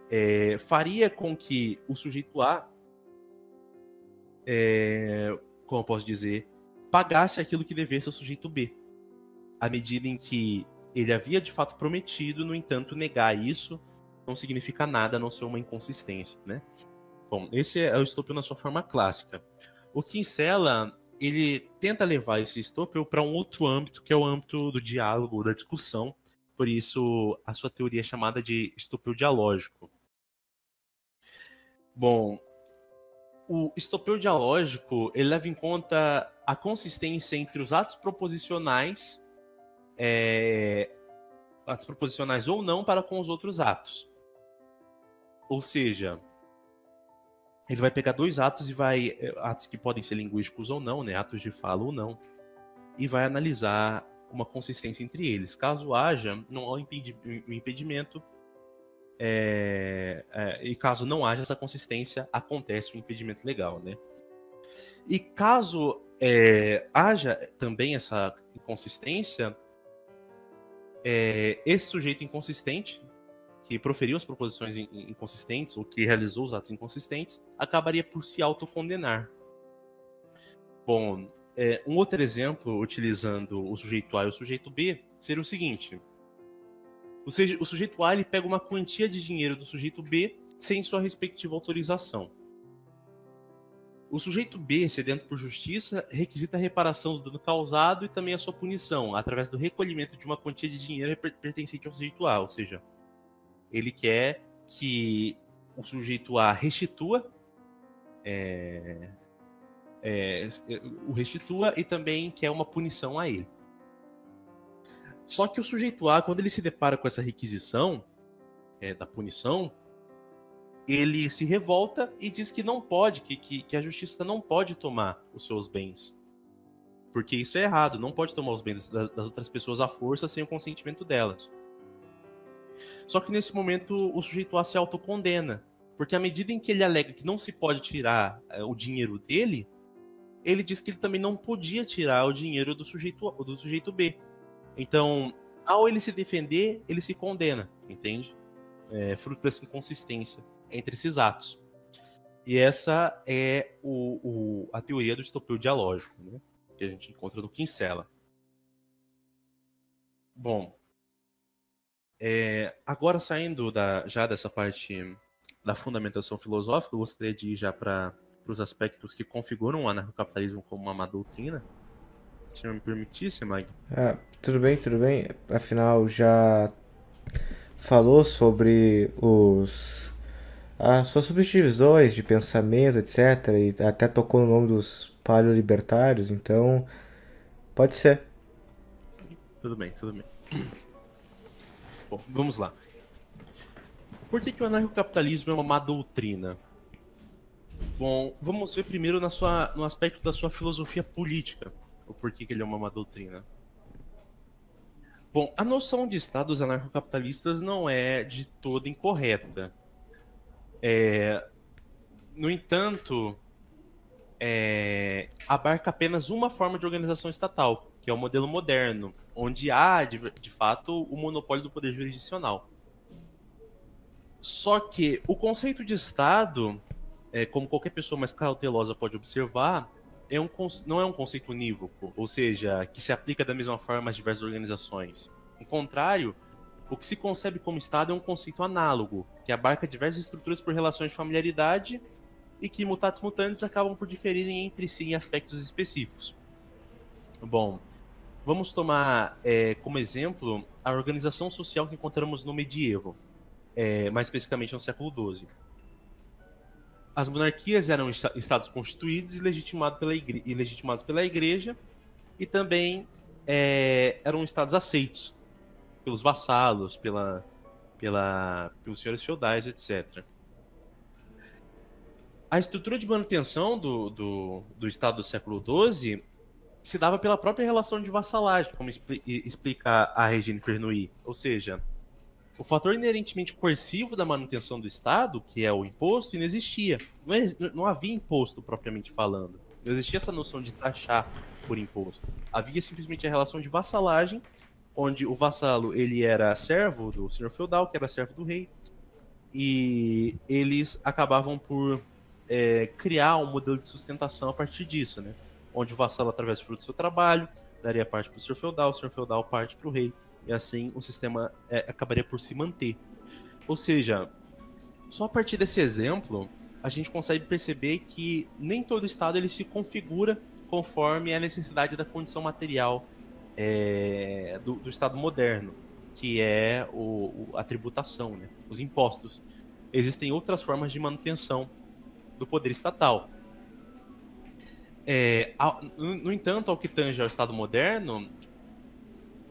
é, faria com que o sujeito A, é, como eu posso dizer, pagasse aquilo que devesse ao sujeito B. À medida em que ele havia de fato prometido, no entanto, negar isso não significa nada a não ser uma inconsistência, né? Bom, esse é o estopel na sua forma clássica. O Kinsella, ele tenta levar esse estopel para um outro âmbito, que é o âmbito do diálogo, da discussão. Por isso, a sua teoria é chamada de estopel dialógico. Bom, o estopeu dialógico ele leva em conta a consistência entre os atos proposicionais, é, atos proposicionais ou não para com os outros atos. Ou seja, ele vai pegar dois atos e vai é, atos que podem ser linguísticos ou não, né, atos de fala ou não, e vai analisar uma consistência entre eles. Caso haja, não há um impedimento é, é, e caso não haja essa consistência, acontece o um impedimento legal, né? E caso é, haja também essa inconsistência, é, esse sujeito inconsistente, que proferiu as proposições inconsistentes ou que realizou os atos inconsistentes, acabaria por se autocondenar. Bom, é, um outro exemplo, utilizando o sujeito A e o sujeito B, seria o seguinte: ou seja, o sujeito A ele pega uma quantia de dinheiro do sujeito B sem sua respectiva autorização. O sujeito B, sedento por justiça, requisita a reparação do dano causado e também a sua punição, através do recolhimento de uma quantia de dinheiro pertencente ao sujeito A. Ou seja, ele quer que o sujeito A restitua, é, é, o restitua e também quer uma punição a ele. Só que o sujeito A, quando ele se depara com essa requisição é, da punição, ele se revolta e diz que não pode, que, que, que, a justiça não pode tomar os seus bens. Porque isso é errado, não pode tomar os bens das, das outras pessoas à força sem o consentimento delas. Só que nesse momento o sujeito A se autocondena. Porque à medida em que ele alega que não se pode tirar é, o dinheiro dele, ele diz que ele também não podia tirar o dinheiro do sujeito, do sujeito B. Então, ao ele se defender, ele se condena, entende? É, fruto dessa inconsistência entre esses atos. E essa é o, o, a teoria do estopeu dialógico, né? que a gente encontra no Kinsella. Bom, é, agora saindo da, já dessa parte da fundamentação filosófica, eu gostaria de ir já para os aspectos que configuram o anarcocapitalismo como uma doutrina. Se me permitisse, Mike. Ah, tudo bem, tudo bem. Afinal, já falou sobre os as suas subdivisões de pensamento, etc. E até tocou no nome dos paleolibertários, então pode ser. Tudo bem, tudo bem. [clears throat] Bom, vamos lá. Por que, que o anarcocapitalismo é uma má doutrina? Bom, vamos ver primeiro na sua, no aspecto da sua filosofia política o porquê que ele é uma má doutrina. Bom, a noção de estados anarcocapitalistas não é de toda incorreta. É, no entanto, é, abarca apenas uma forma de organização estatal, que é o modelo moderno, onde há, de, de fato, o monopólio do poder jurisdicional. Só que o conceito de Estado, é, como qualquer pessoa mais cautelosa pode observar, é um, não é um conceito unívoco, ou seja, que se aplica da mesma forma às diversas organizações. Ao contrário, o que se concebe como Estado é um conceito análogo, que abarca diversas estruturas por relações de familiaridade e que, mutatis mutandis, acabam por diferirem entre si em aspectos específicos. Bom, vamos tomar é, como exemplo a organização social que encontramos no medievo, é, mais especificamente no século XII. As monarquias eram estados constituídos e legitimados pela, e legitimados pela igreja e também é, eram estados aceitos pelos vassalos, pela, pela, pelos senhores feudais, etc. A estrutura de manutenção do, do, do Estado do século XII se dava pela própria relação de vassalagem, como expli explica a Regine Pernouillet. Ou seja, o fator inerentemente coercivo da manutenção do Estado, que é o imposto, inexistia. Não, é, não havia imposto propriamente falando. Não existia essa noção de taxar por imposto. Havia simplesmente a relação de vassalagem, onde o vassalo ele era servo do senhor feudal, que era servo do rei, e eles acabavam por é, criar um modelo de sustentação a partir disso, né? Onde o vassalo, através do seu trabalho, daria parte para o senhor feudal, o senhor feudal parte para o rei, e assim o sistema é, acabaria por se manter. Ou seja, só a partir desse exemplo, a gente consegue perceber que nem todo estado ele se configura conforme a necessidade da condição material é, do, do, estado moderno, que é o, a tributação, né? os impostos. Existem outras formas de manutenção do poder estatal. É, ao, no entanto, ao que tange ao Estado moderno,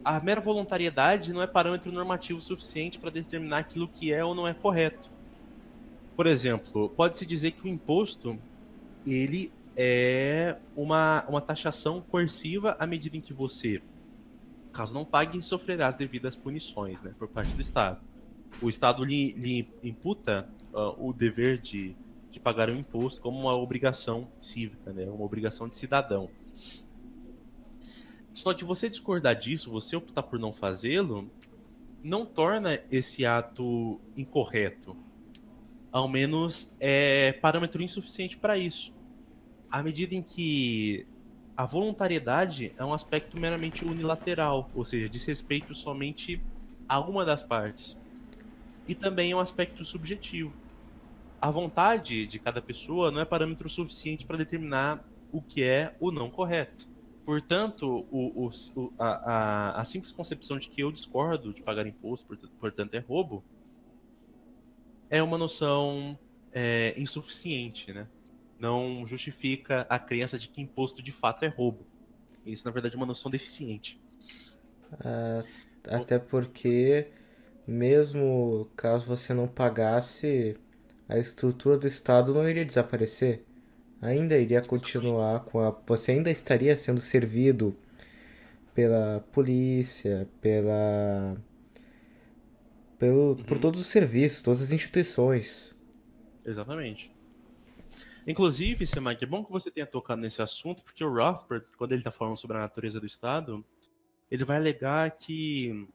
a mera voluntariedade não é parâmetro normativo suficiente para determinar aquilo que é ou não é correto. Por exemplo, pode-se dizer que o imposto ele é uma, uma taxação coerciva à medida em que você, caso não pague, sofrerá as devidas punições né, por parte do Estado. O Estado lhe, lhe imputa uh, o dever de, de pagar o imposto como uma obrigação cívica, né, uma obrigação de cidadão. Só que você discordar disso, você optar por não fazê-lo, não torna esse ato incorreto. Ao menos é parâmetro insuficiente para isso. À medida em que a voluntariedade é um aspecto meramente unilateral, ou seja, diz respeito somente a uma das partes. E também é um aspecto subjetivo. A vontade de cada pessoa não é parâmetro suficiente para determinar o que é o não correto. Portanto, o, o, a, a, a, simples concepção de que eu discordo de pagar imposto, portanto é roubo, é uma noção é, insuficiente, né? Não justifica a crença de que imposto de fato é roubo. Isso, na verdade, é uma noção deficiente. Ah, até porque, mesmo caso você não pagasse, a estrutura do Estado não iria desaparecer ainda iria continuar com a. Você ainda estaria sendo servido pela polícia, pela. Pelo, uhum. por todos os serviços, todas as instituições. Exatamente. Inclusive, Semak, é bom que você tenha tocado nesse assunto, porque o Rothbard, quando ele está falando sobre a natureza do Estado, ele vai alegar que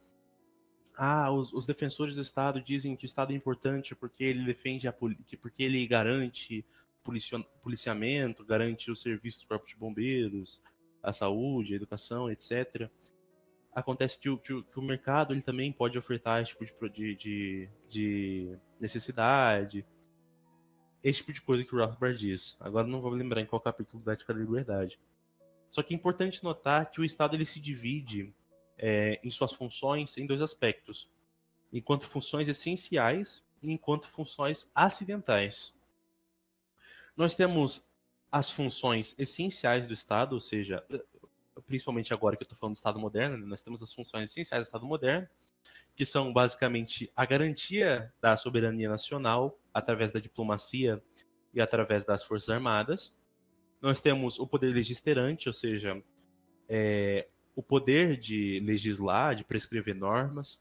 ah, os, os, defensores do Estado dizem que o Estado é importante porque ele defende a porque ele garante policiamento, garante o serviço dos corpos de bombeiros, a saúde, a educação, etc. Acontece que o, que o, que o mercado ele também pode ofertar esse tipo de, de, de necessidade, esse tipo de coisa que o Rothbard diz. Agora não vou lembrar em qual capítulo da Ética da Liberdade. Só que é importante notar que o Estado ele se divide é, em suas funções em dois aspectos: enquanto funções essenciais e enquanto funções acidentais. Nós temos as funções essenciais do Estado, ou seja, principalmente agora que eu estou falando do Estado moderno, né, nós temos as funções essenciais do Estado moderno, que são basicamente a garantia da soberania nacional através da diplomacia e através das Forças Armadas. Nós temos o poder legislante, ou seja, é, o poder de legislar, de prescrever normas,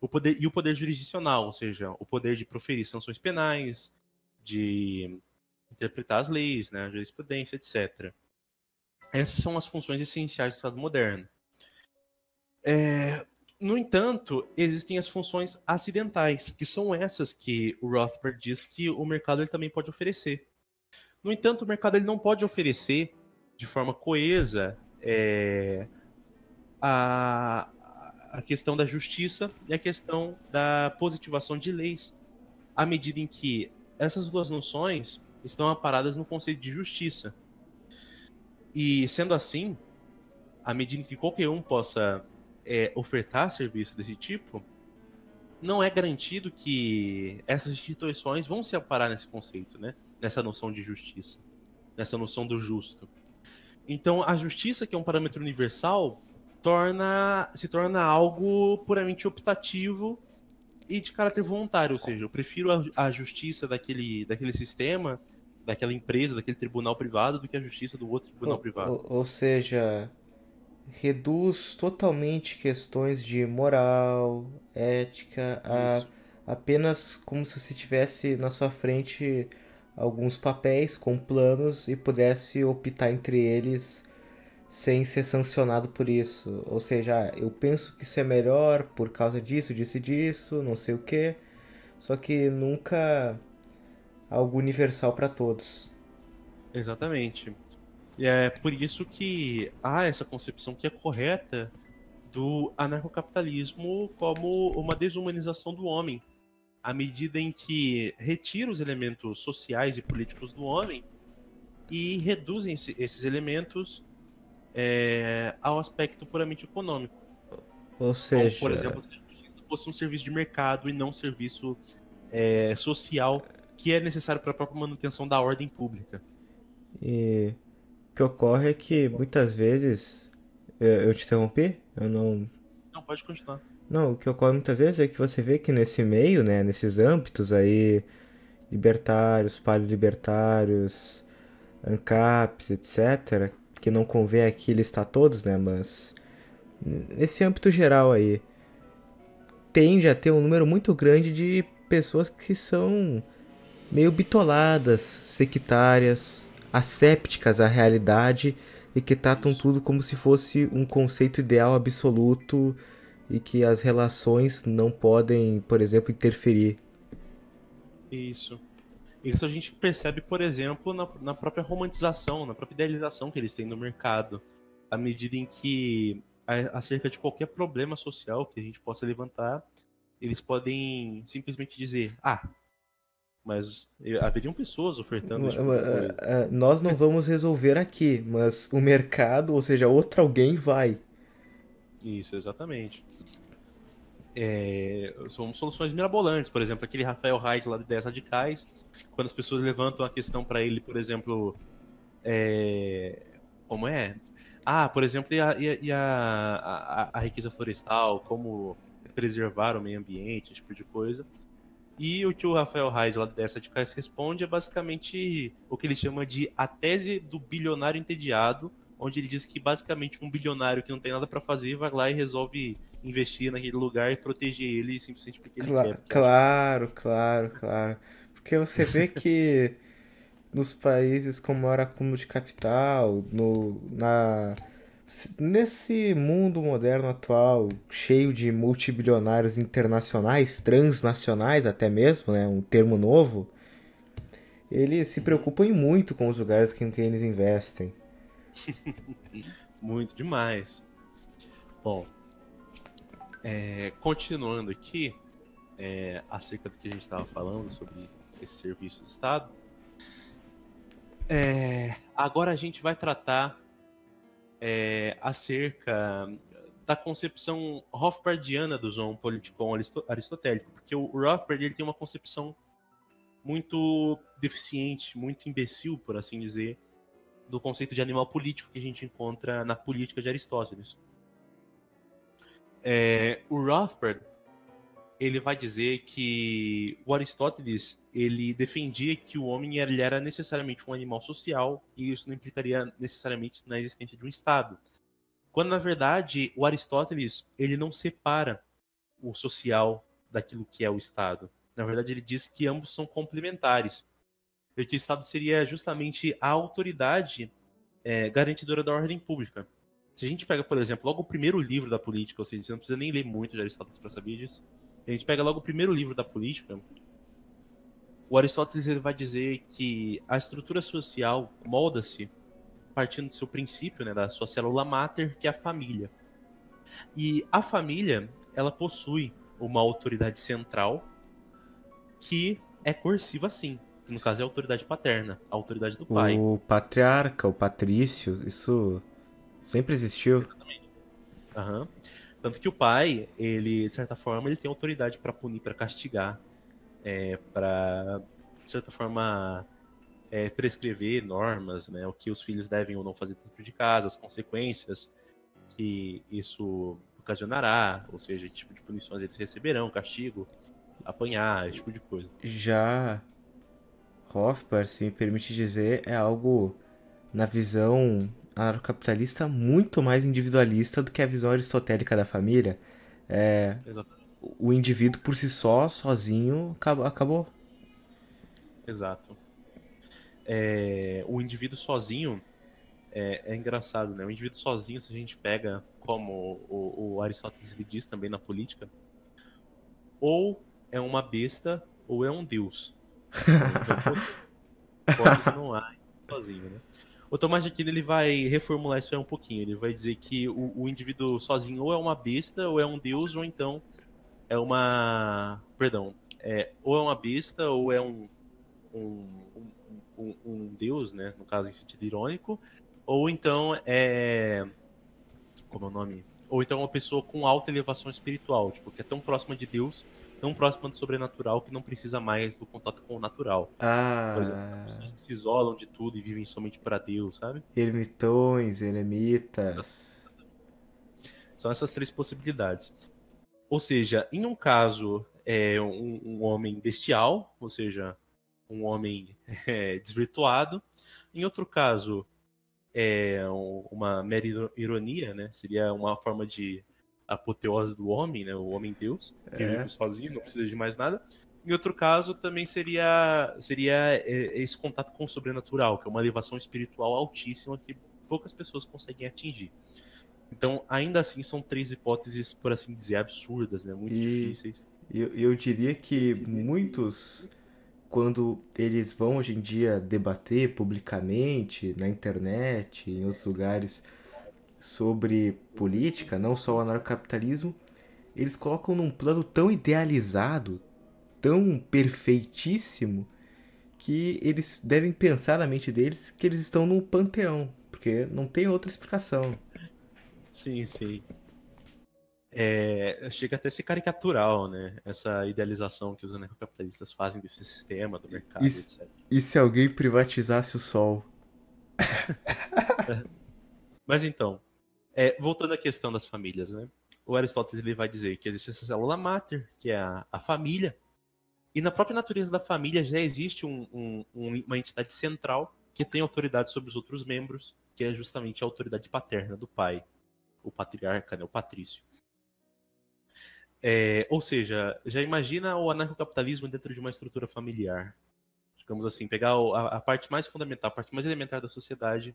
o poder, e o poder jurisdicional, ou seja, o poder de proferir sanções penais, de interpretar as leis, né, a jurisprudência, etc. Essas são as funções essenciais do Estado moderno. É, no entanto, existem as funções acidentais, que são essas que o Rothbard diz que o mercado ele também pode oferecer. No entanto, o mercado ele não pode oferecer de forma coesa é, a, a questão da justiça e a questão da positivação de leis, à medida em que essas duas noções estão aparadas no conceito de justiça. E sendo assim, à medida que qualquer um possa é, ofertar serviço desse tipo, não é garantido que essas instituições vão se aparar nesse conceito, né? Nessa noção de justiça, nessa noção do justo. Então, a justiça, que é um parâmetro universal, torna se torna algo puramente optativo e de caráter voluntário, ou seja, eu prefiro a, a justiça daquele, daquele sistema daquela empresa, daquele tribunal privado, do que a justiça do outro tribunal ou, privado. Ou, ou seja, reduz totalmente questões de moral, ética, a apenas como se você tivesse na sua frente alguns papéis com planos e pudesse optar entre eles sem ser sancionado por isso. Ou seja, eu penso que isso é melhor por causa disso, disso e disso, não sei o que. Só que nunca algo universal para todos. Exatamente. E é por isso que há essa concepção que é correta do anarcocapitalismo como uma desumanização do homem, à medida em que retira os elementos sociais e políticos do homem e reduzem esses elementos é, ao aspecto puramente econômico. Ou seja, Como, por exemplo, se a justiça fosse um serviço de mercado e não um serviço é, social que é necessário para a própria manutenção da ordem pública. E o que ocorre é que muitas vezes. Eu te interrompi? Eu não. Não, pode continuar. Não, o que ocorre muitas vezes é que você vê que nesse meio, né, nesses âmbitos aí, libertários, paleolibertários, ANCAPs, etc., que não convém aqui listar todos, né? Mas nesse âmbito geral aí tende a ter um número muito grande de pessoas que são meio bitoladas, sectárias, assépticas à realidade e que tratam tudo como se fosse um conceito ideal absoluto e que as relações não podem, por exemplo, interferir. Isso. Isso a gente percebe, por exemplo, na, na própria romantização, na própria idealização que eles têm no mercado. À medida em que, acerca de qualquer problema social que a gente possa levantar, eles podem simplesmente dizer: ah, mas haveriam pessoas ofertando. Tipo Nós não vamos resolver aqui, mas o mercado, ou seja, outro alguém vai. Isso, exatamente é, são soluções mirabolantes. Por exemplo, aquele Rafael Hyde lá de Ideias Radicais, quando as pessoas levantam a questão para ele, por exemplo, é, como é? Ah, por exemplo, e, a, e a, a, a, riqueza florestal, como preservar o meio ambiente, esse tipo de coisa. E o que o Rafael Hyde lá de Ideias Radicais responde é basicamente o que ele chama de a tese do bilionário entediado, onde ele diz que basicamente um bilionário que não tem nada para fazer vai lá e resolve investir naquele lugar e proteger ele simplesmente porque ele quer. Claro, claro, claro. Porque você vê [laughs] que nos países com maior acúmulo de capital, no, na, nesse mundo moderno atual, cheio de multibilionários internacionais, transnacionais até mesmo, né, um termo novo, eles se preocupam muito com os lugares em que eles investem. [laughs] muito demais. Bom, é, continuando aqui, é, acerca do que a gente estava falando sobre esse serviço do Estado, é, agora a gente vai tratar é, acerca da concepção Rothbardiana do zoom politicon aristotélico, porque o Rothbard ele tem uma concepção muito deficiente, muito imbecil, por assim dizer, do conceito de animal político que a gente encontra na política de Aristóteles. É, o Rothbard ele vai dizer que o Aristóteles ele defendia que o homem ele era necessariamente um animal social e isso não implicaria necessariamente na existência de um Estado. Quando na verdade o Aristóteles ele não separa o social daquilo que é o Estado. Na verdade ele diz que ambos são complementares. E que o Estado seria justamente a autoridade é, garantidora da ordem pública. Se a gente pega, por exemplo, logo o primeiro livro da política, ou seja, você não precisa nem ler muito de Aristóteles para saber disso. A gente pega logo o primeiro livro da política. O Aristóteles ele vai dizer que a estrutura social molda-se partindo do seu princípio, né, da sua célula máter, que é a família. E a família, ela possui uma autoridade central que é coerciva sim, no caso é a autoridade paterna, a autoridade do pai. O patriarca, o patrício, isso Sempre existiu. Exatamente. Uhum. Tanto que o pai, ele, de certa forma, ele tem autoridade para punir, para castigar, é, para, de certa forma, é, prescrever normas, né, o que os filhos devem ou não fazer dentro de casa, as consequências que isso ocasionará, ou seja, que tipo de punições eles receberão, castigo, apanhar, esse tipo de coisa. Já Hofbauer, se me permite dizer, é algo na visão anarcocapitalista muito mais individualista do que a visão aristotélica da família. É, o indivíduo por si só, sozinho, acab- acabou. Exato. É, o indivíduo sozinho é, é engraçado, né? O indivíduo sozinho, se a gente pega, como o, o Aristóteles lhe diz também na política, ou é uma besta ou é um deus. [laughs] Então, hipótese não há sozinho, né? O Tomás de Aquino ele vai reformular isso aí um pouquinho. Ele vai dizer que o, o indivíduo sozinho ou é uma besta, ou é um deus, ou então é uma. Perdão. É, ou é uma besta, ou é um, um, um, um- deus, né? No caso, em sentido irônico. Ou então é. Como é o nome? Ou então uma pessoa com alta elevação espiritual, tipo, que é tão próxima de Deus, tão próxima do sobrenatural, que não precisa mais do contato com o natural. Ah, Por exemplo, pessoas que se isolam de tudo e vivem somente para Deus, sabe? ermitões, eremitas. São essas três possibilidades. Ou seja, em um caso, é um, um homem bestial, ou seja, um homem [laughs] é, desvirtuado. Em outro caso, é um- uma mera iro- ironia, né? Seria uma forma de apoteose do homem, né? O homem-deus, que É. vive sozinho, não precisa de mais nada. Em outro caso, também seria, seria é, esse contato com o sobrenatural, que é uma elevação espiritual altíssima que poucas pessoas conseguem atingir. Então, ainda assim, são três hipóteses, por assim dizer, absurdas, né? Muito E- difíceis. E eu, eu diria que muitos, quando eles vão hoje em dia debater publicamente, na internet, em outros lugares, sobre política, não só o anarcocapitalismo, eles colocam num plano tão idealizado, tão perfeitíssimo, que eles devem pensar na mente deles que eles estão num panteão, porque não tem outra explicação. Sim, sim. É, chega até a ser caricatural, né? Essa idealização que os anarcocapitalistas fazem desse sistema, do mercado, Isso. etc. E se alguém privatizasse o sol? [laughs] Mas então, é, voltando à questão das famílias, né? O Aristóteles ele vai dizer que existe essa célula máter, que é a, a família, e na própria natureza da família já existe um- um- uma entidade central que tem autoridade sobre os outros membros, que é justamente a autoridade paterna do pai, o patriarca, né, o patrício. É, ou seja, já imagina o anarcocapitalismo dentro de uma estrutura familiar. Digamos assim, pegar a, a parte mais fundamental, a parte mais elementar da sociedade,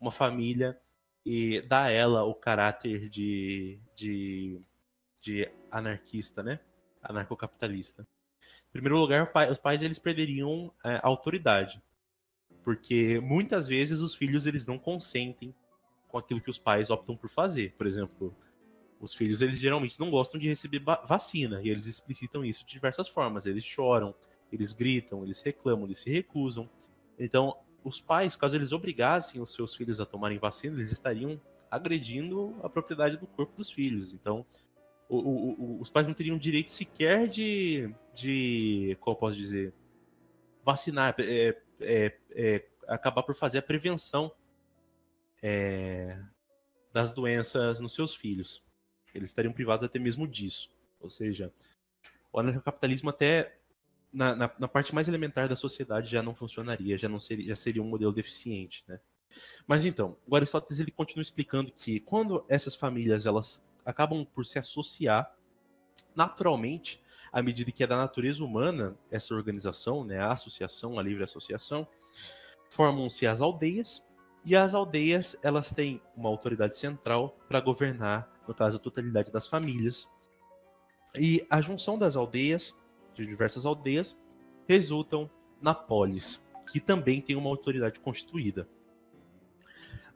uma família, e dar a ela o caráter de, de, de anarquista, né? Anarcocapitalista. Em primeiro lugar, os pais eles perderiam é, autoridade, porque muitas vezes os filhos eles não consentem com aquilo que os pais optam por fazer. Por exemplo, os filhos eles geralmente não gostam de receber vacina e eles explicitam isso de diversas formas. Eles choram, eles gritam, eles reclamam, eles se recusam. Então, os pais, caso eles obrigassem os seus filhos a tomarem vacina, eles estariam agredindo a propriedade do corpo dos filhos. Então, o- o- o- os pais não teriam direito sequer de, de como posso dizer, vacinar, é, é, é, acabar por fazer a prevenção é, das doenças nos seus filhos. Eles estariam privados até mesmo disso. Ou seja, o anarcocapitalismo até na, na, na parte mais elementar da sociedade já não funcionaria, já não seria, já seria um modelo deficiente, né? Mas então, o Aristóteles ele continua explicando que quando essas famílias elas acabam por se associar, naturalmente, à medida que é da natureza humana essa organização, né, a associação, a livre associação, formam-se as aldeias e as aldeias elas têm uma autoridade central para governar, no caso, a totalidade das famílias. E a junção das aldeias, de diversas aldeias, resultam na polis, que também tem uma autoridade constituída.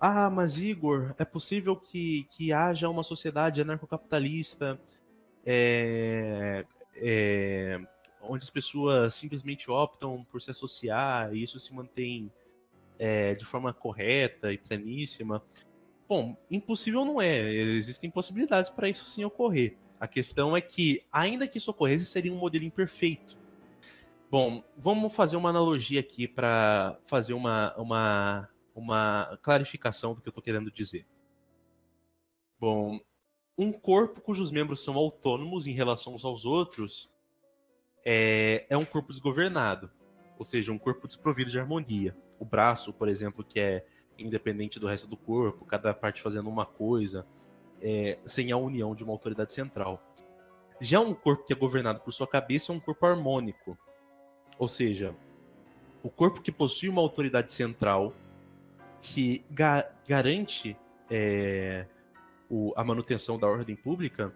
Ah, mas Igor, é possível que, que haja uma sociedade anarcocapitalista é, é, onde as pessoas simplesmente optam por se associar e isso se mantém é, de forma correta e pleníssima. Bom, impossível não é. Existem possibilidades para isso sim ocorrer. A questão é que, ainda que isso ocorresse, seria um modelo imperfeito. Bom, vamos fazer uma analogia aqui para fazer uma, uma, uma clarificação do que eu estou querendo dizer. Bom, um corpo cujos membros são autônomos em relação aos outros é, é um corpo desgovernado. ou seja, um corpo desprovido de harmonia. O braço, por exemplo, que é independente do resto do corpo, cada parte fazendo uma coisa, é, sem a união de uma autoridade central. Já um corpo que é governado por sua cabeça é um corpo harmônico, ou seja, o corpo que possui uma autoridade central que ga garante é, o, a manutenção da ordem pública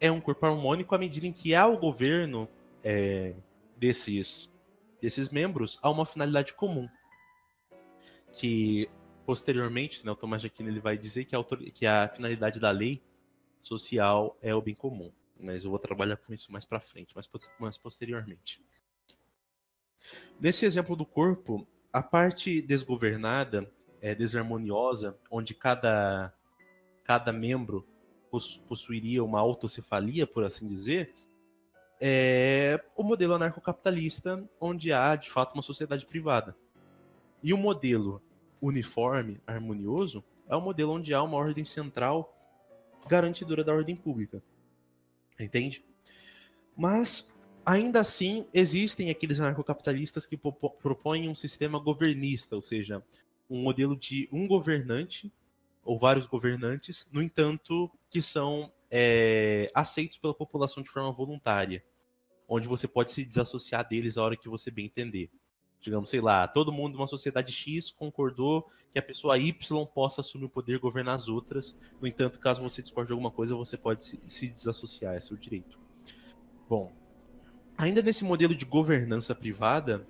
é um corpo harmônico à medida em que há o governo é, desses, desses membros a uma finalidade comum. Que posteriormente, né, o Tomás de Aquino ele vai dizer que a, que a finalidade da lei social é o bem comum. Mas eu vou trabalhar com isso mais para frente, mais, mais posteriormente. Nesse exemplo do corpo, a parte desgovernada, é, desarmoniosa, onde cada, cada membro possuiria uma autocefalia, por assim dizer, é o modelo anarcocapitalista, onde há de fato uma sociedade privada. E o modelo uniforme, harmonioso, é o modelo onde há uma ordem central garantidora da ordem pública. Entende? Mas, ainda assim, existem aqueles anarcocapitalistas que propõem um sistema governista, ou seja, um modelo de um governante ou vários governantes, no entanto, que são é, aceitos pela população de forma voluntária, onde você pode se desassociar deles a hora que você bem entender. Digamos, sei lá, todo mundo numa sociedade X concordou que a pessoa Y possa assumir o poder e governar as outras. No entanto, caso você discorde de alguma coisa, você pode se, se desassociar, é seu direito. Bom, ainda nesse modelo de governança privada,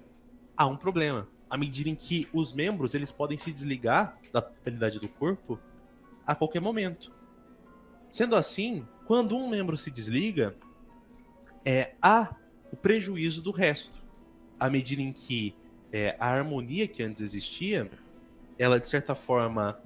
há um problema à medida em que os membros eles podem se desligar da totalidade do corpo a qualquer momento. Sendo assim, quando um membro se desliga, é, há o prejuízo do resto. À medida em que é, a harmonia que antes existia, ela de certa forma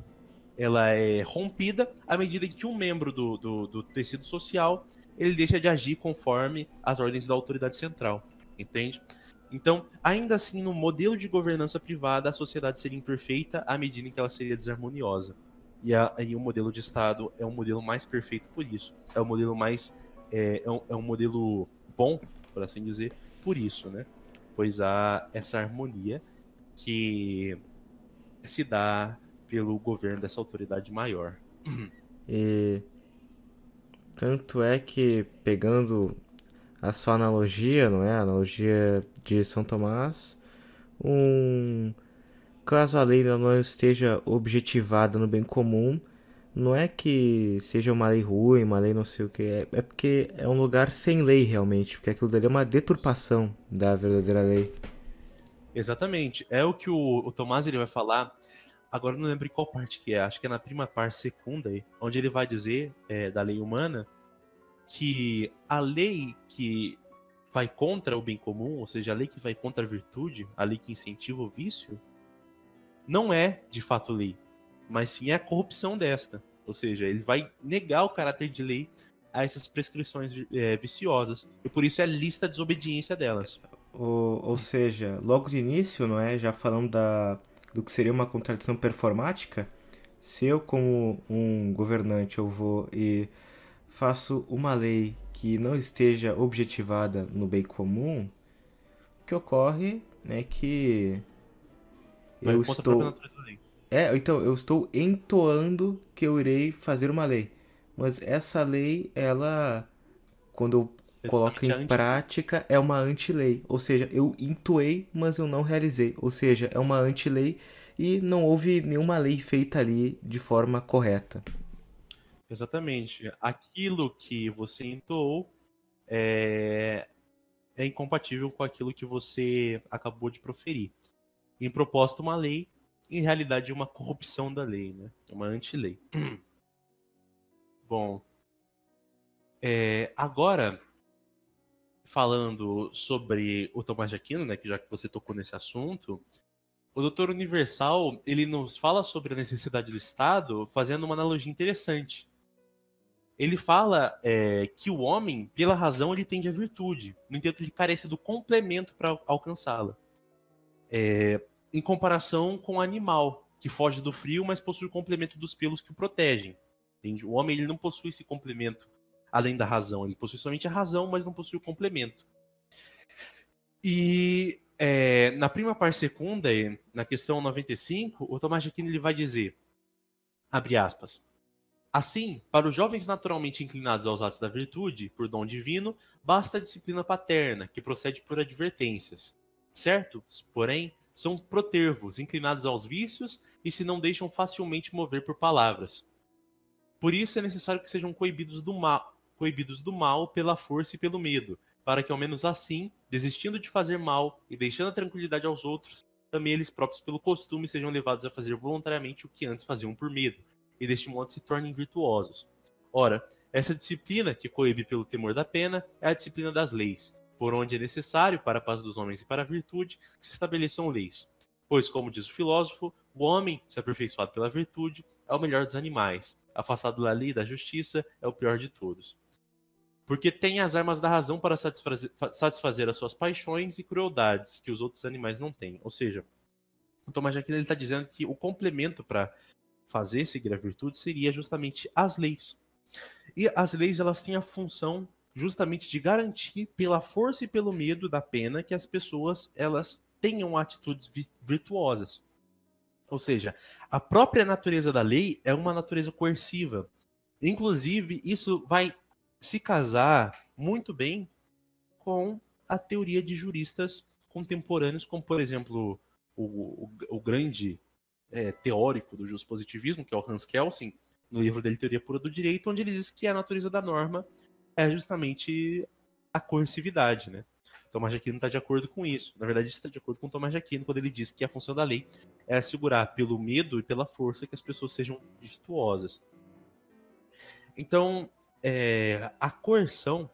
ela é rompida à medida que um membro do, do, do tecido social ele deixa de agir conforme as ordens da autoridade central, entende? Então, ainda assim, no modelo de governança privada, a sociedade seria imperfeita à medida em que ela seria desarmoniosa. E aí o modelo de Estado é um modelo mais perfeito por isso. É o um modelo mais. É, é, um, é um modelo bom, por assim dizer, por isso, né? Pois há essa harmonia que se dá pelo governo dessa autoridade maior. E tanto é que pegando a sua analogia, não é? A analogia de São Tomás, um caso a lei não esteja objetivada no bem comum, não é que seja uma lei ruim, uma lei não sei o que, é, é porque é um lugar sem lei realmente, porque aquilo dali é uma deturpação da verdadeira lei. Exatamente, é o que o, o Tomás ele vai falar, agora não lembro em qual parte que é, acho que é na prima parte segunda, onde ele vai dizer é, da lei humana, que a lei que vai contra o bem comum, ou seja, a lei que vai contra a virtude, a lei que incentiva o vício, não é de fato lei, mas sim é a corrupção desta. Ou seja, ele vai negar o caráter de lei a essas prescrições é, viciosas. E por isso é lista a desobediência delas. Ou, ou seja, logo de início, não é? Já falando da, do que seria uma contradição performática, se eu, como um governante, eu vou e faço uma lei que não esteja objetivada no bem comum, o que ocorre é que Vai eu estou é então eu estou entoando que eu irei fazer uma lei, mas essa lei ela quando eu é coloco em prática é uma anti-lei, ou seja, eu entoei, mas eu não realizei, ou seja, é uma anti-lei e não houve nenhuma lei feita ali de forma correta. Exatamente. Aquilo que você entoou é, é incompatível com aquilo que você acabou de proferir. Em proposta, uma lei, em realidade, uma corrupção da lei, né? Uma anti-lei. [clears throat] Bom, é, agora, falando sobre o Tomás de Aquino, né, que já que você tocou nesse assunto, o Doutor Universal ele nos fala sobre a necessidade do Estado, fazendo uma analogia interessante ele fala é, que o homem, pela razão, ele tende à virtude. No entanto, ele carece do complemento para alcançá-la. É, em comparação com o animal, que foge do frio, mas possui o complemento dos pelos que o protegem. Entende? O homem ele não possui esse complemento além da razão. Ele possui somente a razão, mas não possui o complemento. E é, na prima par secunda, na questão 95, o Tomás de Aquino ele vai dizer, abre aspas, Assim, para os jovens naturalmente inclinados aos atos da virtude, por dom divino, basta a disciplina paterna, que procede por advertências. Certos, porém, são protervos, inclinados aos vícios e se não deixam facilmente mover por palavras. Por isso é necessário que sejam coibidos do mal, coibidos do mal pela força e pelo medo, para que ao menos assim, desistindo de fazer mal e deixando a tranquilidade aos outros, também eles próprios pelo costume sejam levados a fazer voluntariamente o que antes faziam por medo, e deste modo se tornem virtuosos. Ora, essa disciplina, que coíbe pelo temor da pena, é a disciplina das leis, por onde é necessário, para a paz dos homens e para a virtude, que se estabeleçam leis. Pois, como diz o filósofo, o homem, se aperfeiçoado pela virtude, é o melhor dos animais, afastado da lei e da justiça, é o pior de todos. Porque tem as armas da razão para satisfazer, satisfazer as suas paixões e crueldades que os outros animais não têm. Ou seja, o Tomás de Aquino está dizendo que o complemento para fazer seguir a virtude seria justamente as leis. E as leis elas têm a função justamente de garantir pela força e pelo medo da pena que as pessoas elas tenham atitudes virtuosas. Ou seja, a própria natureza da lei é uma natureza coerciva. Inclusive, isso vai se casar muito bem com a teoria de juristas contemporâneos, como, por exemplo, o, o, o grande é, teórico do positivismo, que é o Hans Kelsen, no livro dele Teoria Pura do Direito, onde ele diz que a natureza da norma é justamente a coercividade, né? Tomás de Aquino está de acordo com isso. Na verdade, está de acordo com Tomás de Aquino quando ele diz que a função da lei é assegurar pelo medo e pela força que as pessoas sejam virtuosas. Então, é, a coerção,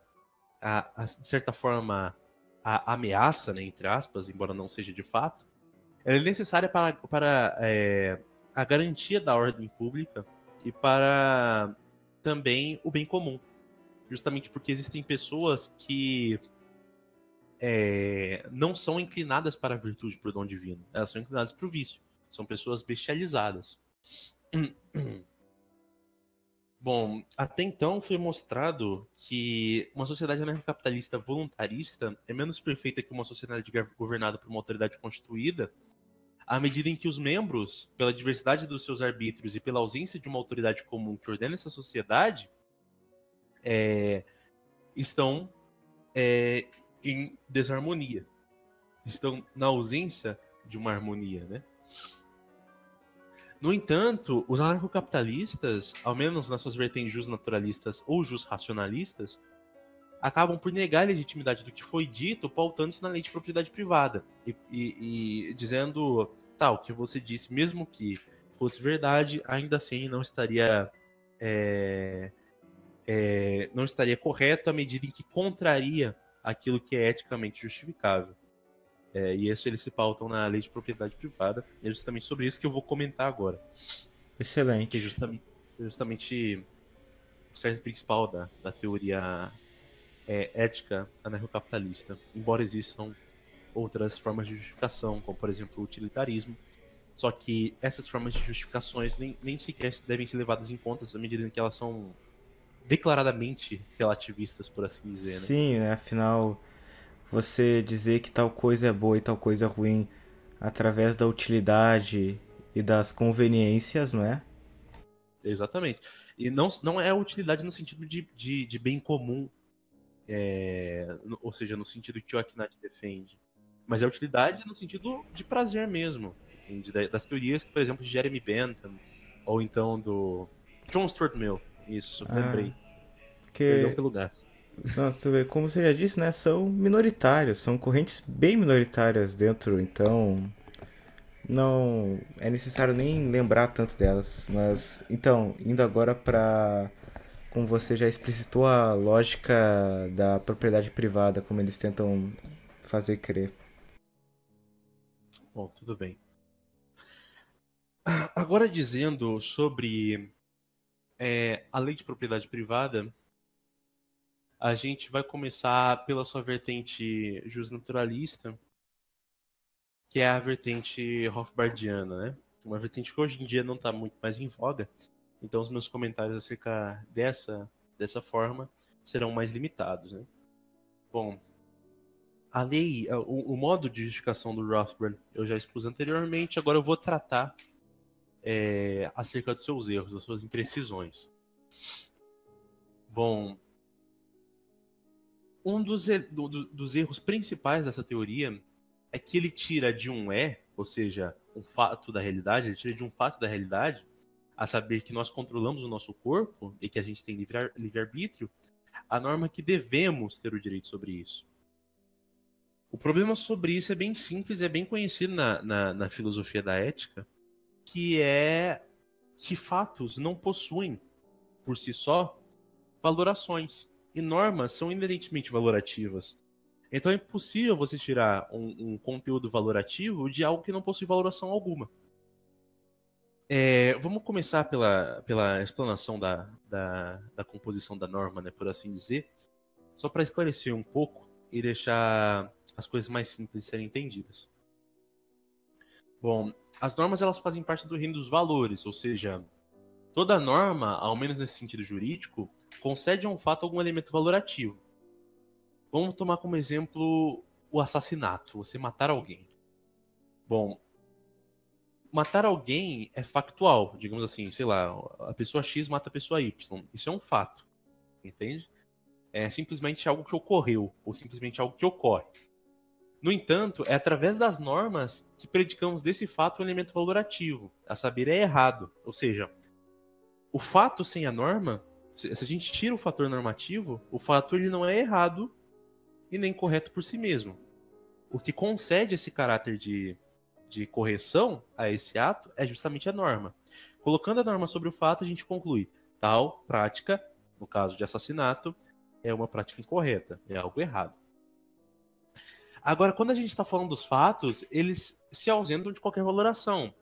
a, a, de certa forma, a ameaça, né, entre aspas, embora não seja de fato, ela é necessária para, para é, a garantia da ordem pública e para também o bem comum. Justamente porque existem pessoas que é, não são inclinadas para a virtude por dom divino, elas são inclinadas para o vício. São pessoas bestializadas. [clears throat] Bom, até então foi mostrado que uma sociedade anarcocapitalista voluntarista é menos perfeita que uma sociedade governada por uma autoridade constituída à medida em que os membros, pela diversidade dos seus arbítrios e pela ausência de uma autoridade comum que ordena essa sociedade, é, estão é, em desarmonia. Estão na ausência de uma harmonia, né? No entanto, os anarcocapitalistas, ao menos nas suas vertentes jus naturalistas ou jus racionalistas, acabam por negar a legitimidade do que foi dito, pautando-se na lei de propriedade privada e, e, e dizendo tal, que você disse, mesmo que fosse verdade, ainda assim não estaria é, é, não estaria correto à medida em que contraria aquilo que é eticamente justificável. É, e isso eles se pautam na lei de propriedade privada. E é justamente sobre isso que eu vou comentar agora. Excelente. Que é justamente, justamente o cerne principal da, da teoria é, ética anarcocapitalista. Embora existam outras formas de justificação, como por exemplo o utilitarismo. Só que essas formas de justificações nem, nem sequer devem ser levadas em conta à medida em que elas são declaradamente relativistas, por assim dizer. Né? Sim, né? afinal, você dizer que tal coisa é boa e tal coisa é ruim através da utilidade e das conveniências, não é? Exatamente. E não, não é utilidade no sentido de, de, de bem comum, é, ou seja, no sentido que o Aknat defende. Mas é utilidade no sentido de prazer mesmo. Entende? Das teorias, por exemplo, de Jeremy Bentham, ou então do John Stuart Mill. Isso, ah, lembrei. Que... Perdão pelo gato. como você já disse, né, são minoritários, são correntes bem minoritárias dentro, então não é necessário nem lembrar tanto delas. Mas então, indo agora para como você já explicitou a lógica da propriedade privada, como eles tentam fazer crer. Bom, tudo bem. Agora dizendo sobre é, a lei de propriedade privada, a gente vai começar pela sua vertente justnaturalista, que é a vertente Rothbardiana, né? Uma vertente que hoje em dia não está muito mais em voga. Então os meus comentários acerca dessa, dessa forma serão mais limitados, né? Bom, a lei, o, o, modo de justificação do Rothbard eu já expus anteriormente, agora eu vou tratar é, acerca dos seus erros, das suas imprecisões. Bom, um dos, do, dos erros principais dessa teoria é que ele tira de um é, ou seja, um fato da realidade, ele tira de um fato da realidade, a saber que nós controlamos o nosso corpo e que a gente tem livre-arbítrio, a norma que devemos ter o direito sobre isso. O problema sobre isso é bem simples, é bem conhecido na, na, na filosofia da ética, que é que fatos não possuem, por si só, valorações. E normas são inerentemente valorativas. Então é impossível você tirar um, um conteúdo valorativo de algo que não possui valoração alguma. É, vamos começar pela, pela explanação da, da, da, composição da norma, né, por assim dizer, só para esclarecer um pouco e deixar as coisas mais simples serem entendidas. Bom, as normas elas fazem parte do reino dos valores, ou seja, toda norma, ao menos nesse sentido jurídico, concede a um fato algum elemento valorativo. Vamos tomar como exemplo o assassinato, você matar alguém. Bom, matar alguém é factual, digamos assim, sei lá, a pessoa X mata a pessoa Y. Isso é um fato, entende? É simplesmente algo que ocorreu, ou simplesmente algo que ocorre. No entanto, é através das normas que predicamos desse fato um elemento valorativo, a saber, é errado. Ou seja, o fato sem a norma, se a gente tira o fator normativo, o fato ele não é errado e nem correto por si mesmo. O que concede esse caráter de, de correção a esse ato é justamente a norma. Colocando a norma sobre o fato, a gente conclui tal prática, no caso de assassinato, é uma prática incorreta, é algo errado. Agora, quando a gente está falando dos fatos, eles se ausentam de qualquer valoração,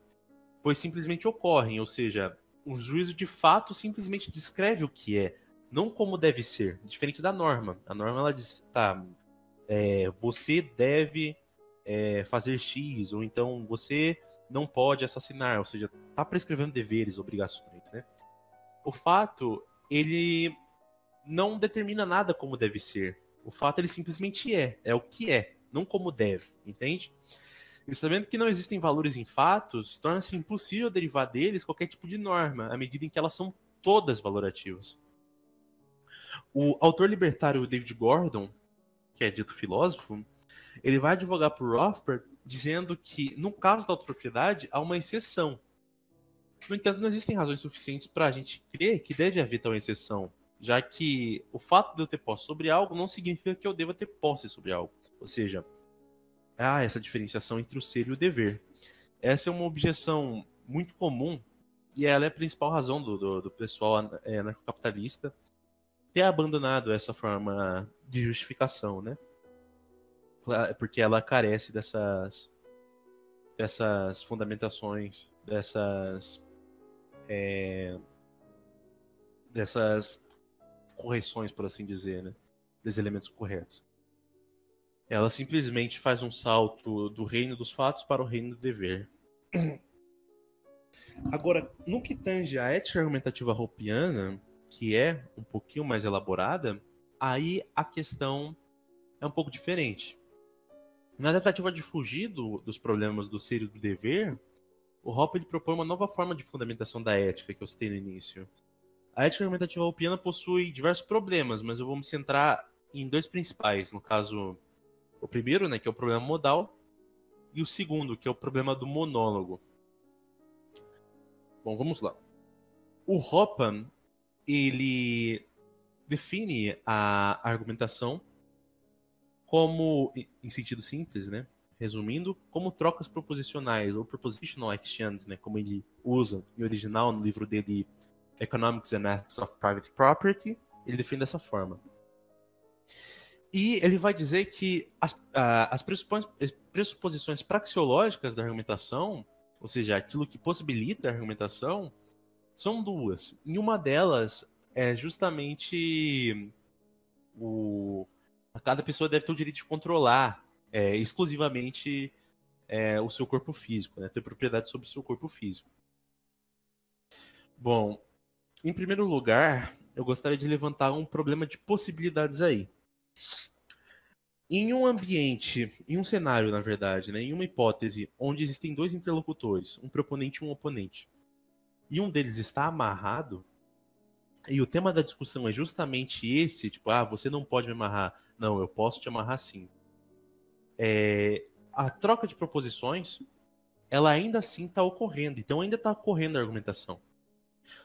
pois simplesmente ocorrem, ou seja, um juízo de fato simplesmente descreve o que é, não como deve ser, diferente da norma. A norma ela diz, tá, é, você deve é, fazer X, ou então você não pode assassinar, ou seja, está prescrevendo deveres, obrigações, né? O fato, ele não determina nada como deve ser. O fato, ele simplesmente é, é o que é, não como deve, entende? E sabendo que não existem valores em fatos, torna-se impossível derivar deles qualquer tipo de norma, à medida em que elas são todas valorativas. O autor libertário David Gordon, que é dito filósofo, ele vai advogar por Rothbard dizendo que, no caso da autopropriedade, há uma exceção. No entanto, não existem razões suficientes para a gente crer que deve haver tal exceção, já que o fato de eu ter posse sobre algo não significa que eu deva ter posse sobre algo. Ou seja, há essa diferenciação entre o ser e o dever. Essa é uma objeção muito comum e ela é a principal razão do, do, do pessoal é, anarcocapitalista ter abandonado essa forma de justificação, né? Porque ela carece dessas dessas fundamentações, dessas é, dessas correções, por assim dizer, né? Desses elementos corretos. Ela simplesmente faz um salto do reino dos fatos para o reino do dever. [clears throat] Agora, no que tange a ética argumentativa roupiana, que é um pouquinho mais elaborada, aí a questão é um pouco diferente. Na tentativa de fugir do, dos problemas do ser e do dever, o Hoppe ele propõe uma nova forma de fundamentação da ética que eu citei no início. A ética argumentativa hoppiana possui diversos problemas, mas eu vou me centrar em dois principais. No caso, o primeiro, né, que é o problema modal, e o segundo, que é o problema do monólogo. Bom, vamos lá. O Hoppe ele define a argumentação como, em sentido síntese, né? Resumindo, como trocas proposicionais ou propositional exchanges, né? Como ele usa em original no livro dele Economics and Ethics of Private Property, ele define dessa forma. E ele vai dizer que as, as pressuposições praxeológicas da argumentação, ou seja, aquilo que possibilita a argumentação, são duas. E uma delas é justamente o. Cada pessoa deve ter o direito de controlar é, exclusivamente é, o seu corpo físico, né? ter propriedade sobre o seu corpo físico. Bom, em primeiro lugar, eu gostaria de levantar um problema de possibilidades aí. em um ambiente, em um cenário, na verdade, né, em uma hipótese onde existem dois interlocutores, um proponente e um oponente, e um deles está amarrado, e o tema da discussão é justamente esse, tipo, ah, você não pode me amarrar. Não, eu posso te amarrar sim. É, a troca de proposições, ela ainda assim está ocorrendo. Então ainda está ocorrendo a argumentação.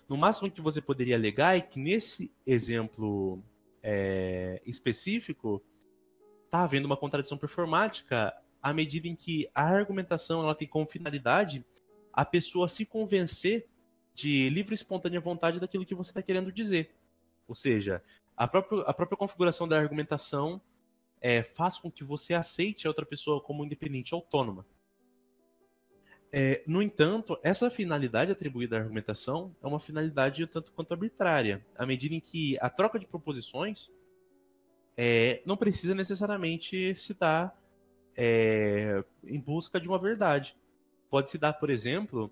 No máximo que você poderia alegar é que nesse exemplo é, específico está havendo uma contradição performática à medida em que a argumentação ela tem como finalidade a pessoa se convencer de livre e espontânea vontade daquilo que você está querendo dizer. Ou seja, a própria, a própria configuração da argumentação é, faz com que você aceite a outra pessoa como independente autônoma. É, no entanto, essa finalidade atribuída à argumentação é uma finalidade tanto quanto arbitrária, à medida em que a troca de proposições é, não precisa necessariamente se dar é, em busca de uma verdade. Pode se dar, por exemplo,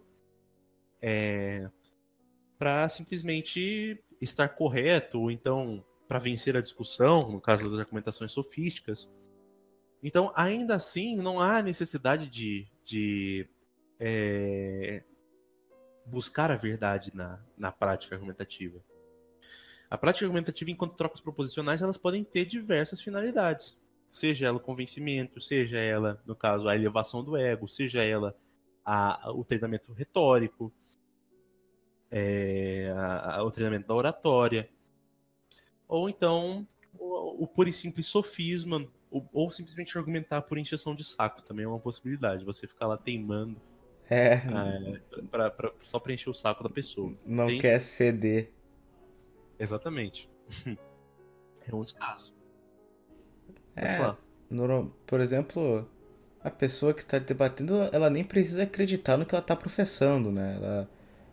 é, para simplesmente estar correto, ou então para vencer a discussão, no caso das argumentações sofísticas. Então, ainda assim, não há necessidade de, de é, buscar a verdade na, na prática argumentativa. A prática argumentativa, enquanto trocas proposicionais, elas podem ter diversas finalidades. Seja ela o convencimento, seja ela, no caso, a elevação do ego, seja ela a, o treinamento retórico, é, a, a, o treinamento da oratória, ou então o, o e simples sofisma, ou, ou, simplesmente argumentar por encheção de saco também é uma possibilidade. Você ficar lá teimando é. é pra, pra, só preencher o saco da pessoa. Não Entende? quer ceder. Exatamente. [laughs] é um dos casos. É, no, por exemplo, a pessoa que está debatendo, ela nem precisa acreditar no que ela está professando, né? Ela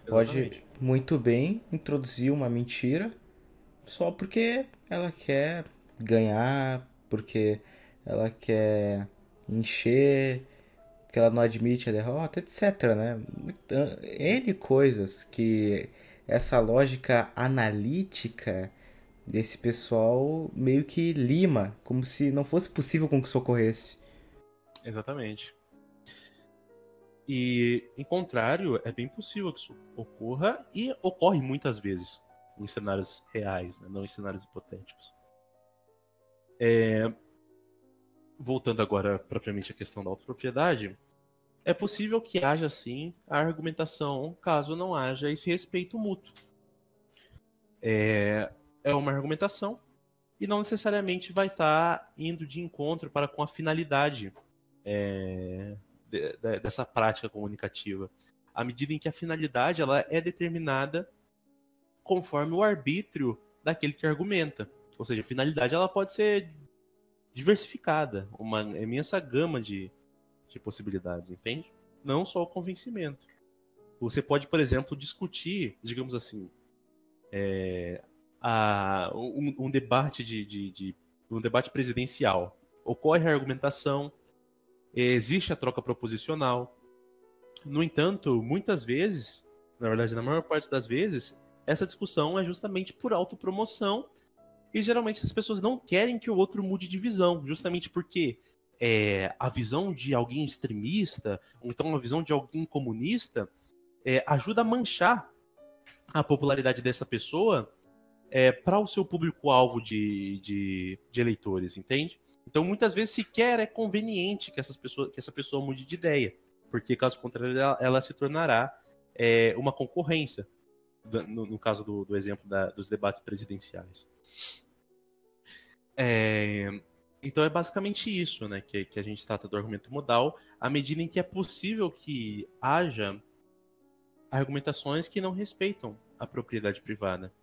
Exatamente. pode muito bem introduzir uma mentira só porque ela quer ganhar, porque ela quer encher, que ela não admite a derrota, etc, né? N coisas que essa lógica analítica desse pessoal meio que lima, como se não fosse possível com que isso ocorresse. Exatamente. E, em contrário, é bem possível que isso ocorra e ocorre muitas vezes em cenários reais, né? não em cenários hipotéticos. É... Voltando agora propriamente à questão da autopropriedade, é possível que haja sim a argumentação caso não haja esse respeito mútuo. É, é uma argumentação e não necessariamente vai estar tá indo de encontro para com a finalidade é, de, de, dessa prática comunicativa. À medida em que a finalidade ela é determinada conforme o arbítrio daquele que argumenta. Ou seja, a finalidade ela pode ser diversificada, uma imensa gama de, de possibilidades, entende? Não só o convencimento. Você pode, por exemplo, discutir, digamos assim, é, a, um, um, debate de, de, de, um debate presidencial. Ocorre a argumentação, existe a troca proposicional. No entanto, muitas vezes, na verdade, na maior parte das vezes, essa discussão é justamente por autopromoção e geralmente as pessoas não querem que o outro mude de visão, justamente porque é, a visão de alguém extremista, ou então a visão de alguém comunista, é, ajuda a manchar a popularidade dessa pessoa é, para o seu público-alvo de, de, de, eleitores, entende? Então, muitas vezes sequer é conveniente que, essas pessoas, que essa pessoa mude de ideia, porque, caso contrário, ela, ela se tornará é, uma concorrência, no, no caso do, do exemplo da, dos debates presidenciais. É, então é basicamente isso, né, que, que a gente trata do argumento modal, à medida em que é possível que haja argumentações que não respeitam a propriedade privada.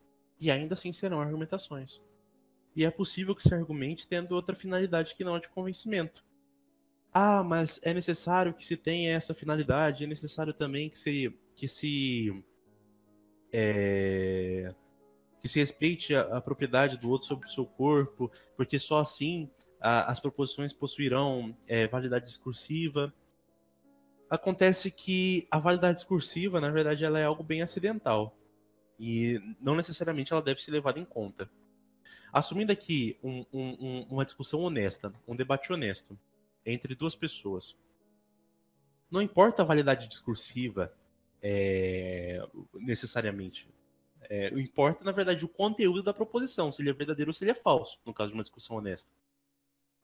E ainda assim serão argumentações. E é possível que se argumente tendo outra finalidade que não a de convencimento. Ah, mas é necessário que se tenha essa finalidade, é necessário também que se, que se é, que se respeite a, a, propriedade do outro sobre o seu corpo, porque só assim a, as proposições possuirão é, validade discursiva. Acontece que a validade discursiva, na verdade, ela é algo bem acidental e não necessariamente ela deve ser levada em conta. Assumindo aqui um, um, uma discussão honesta, um debate honesto entre duas pessoas, não importa a validade discursiva é, necessariamente. É, importa, na verdade, o conteúdo da proposição, se ele é verdadeiro ou se ele é falso, no caso de uma discussão honesta.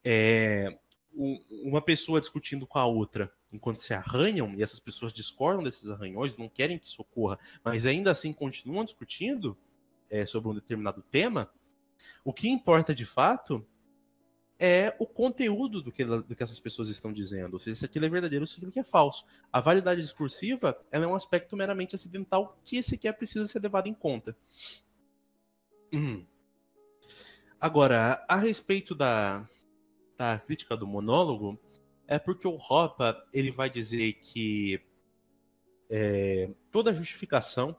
É, uma pessoa discutindo com a outra enquanto se arranham, e essas pessoas discordam desses arranhões, não querem que isso ocorra, mas ainda assim continuam discutindo é, sobre um determinado tema, o que importa de fato é o conteúdo do que, do que essas pessoas estão dizendo. Ou seja, se aquilo é verdadeiro se aquilo é falso. A validade discursiva é um aspecto meramente acidental que sequer precisa ser levado em conta. Hum. Agora, a respeito da, da crítica do monólogo, é porque o Ropa ele vai dizer que é, toda justificação,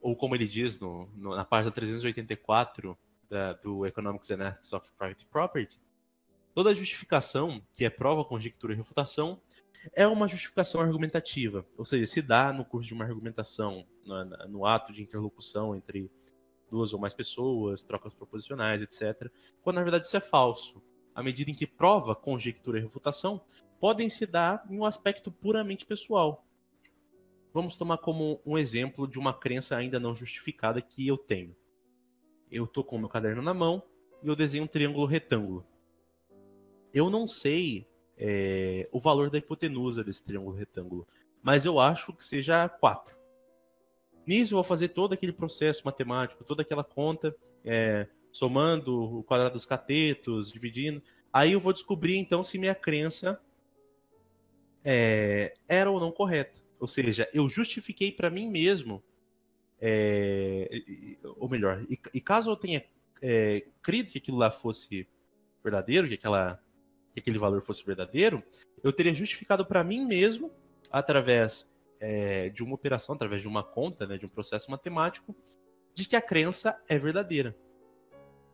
ou como ele diz no, no, na página 384 da, do Economics and Ethics of Private Property, toda justificação que é prova, conjectura e refutação é uma justificação argumentativa, ou seja, se dá no curso de uma argumentação, no, no ato de interlocução entre duas ou mais pessoas, trocas proposicionais, etc., quando na verdade isso é falso à medida em que prova, conjectura e refutação podem se dar em um aspecto puramente pessoal. Vamos tomar como um exemplo de uma crença ainda não justificada que eu tenho. Eu estou com o meu caderno na mão e eu desenho um triângulo retângulo. Eu não sei é, o valor da hipotenusa desse triângulo retângulo, mas eu acho que seja 4. Nisso eu vou fazer todo aquele processo matemático, toda aquela conta, é, somando o quadrado dos catetos, dividindo. Aí eu vou descobrir então se minha crença é, era ou não correta. Ou seja, eu justifiquei para mim mesmo, é, ou melhor, e, e, caso eu tenha é, crido que aquilo lá fosse verdadeiro, que, aquela, que aquele valor fosse verdadeiro, eu teria justificado para mim mesmo, através é, de uma operação, através de uma conta, né, de um processo matemático, de que a crença é verdadeira.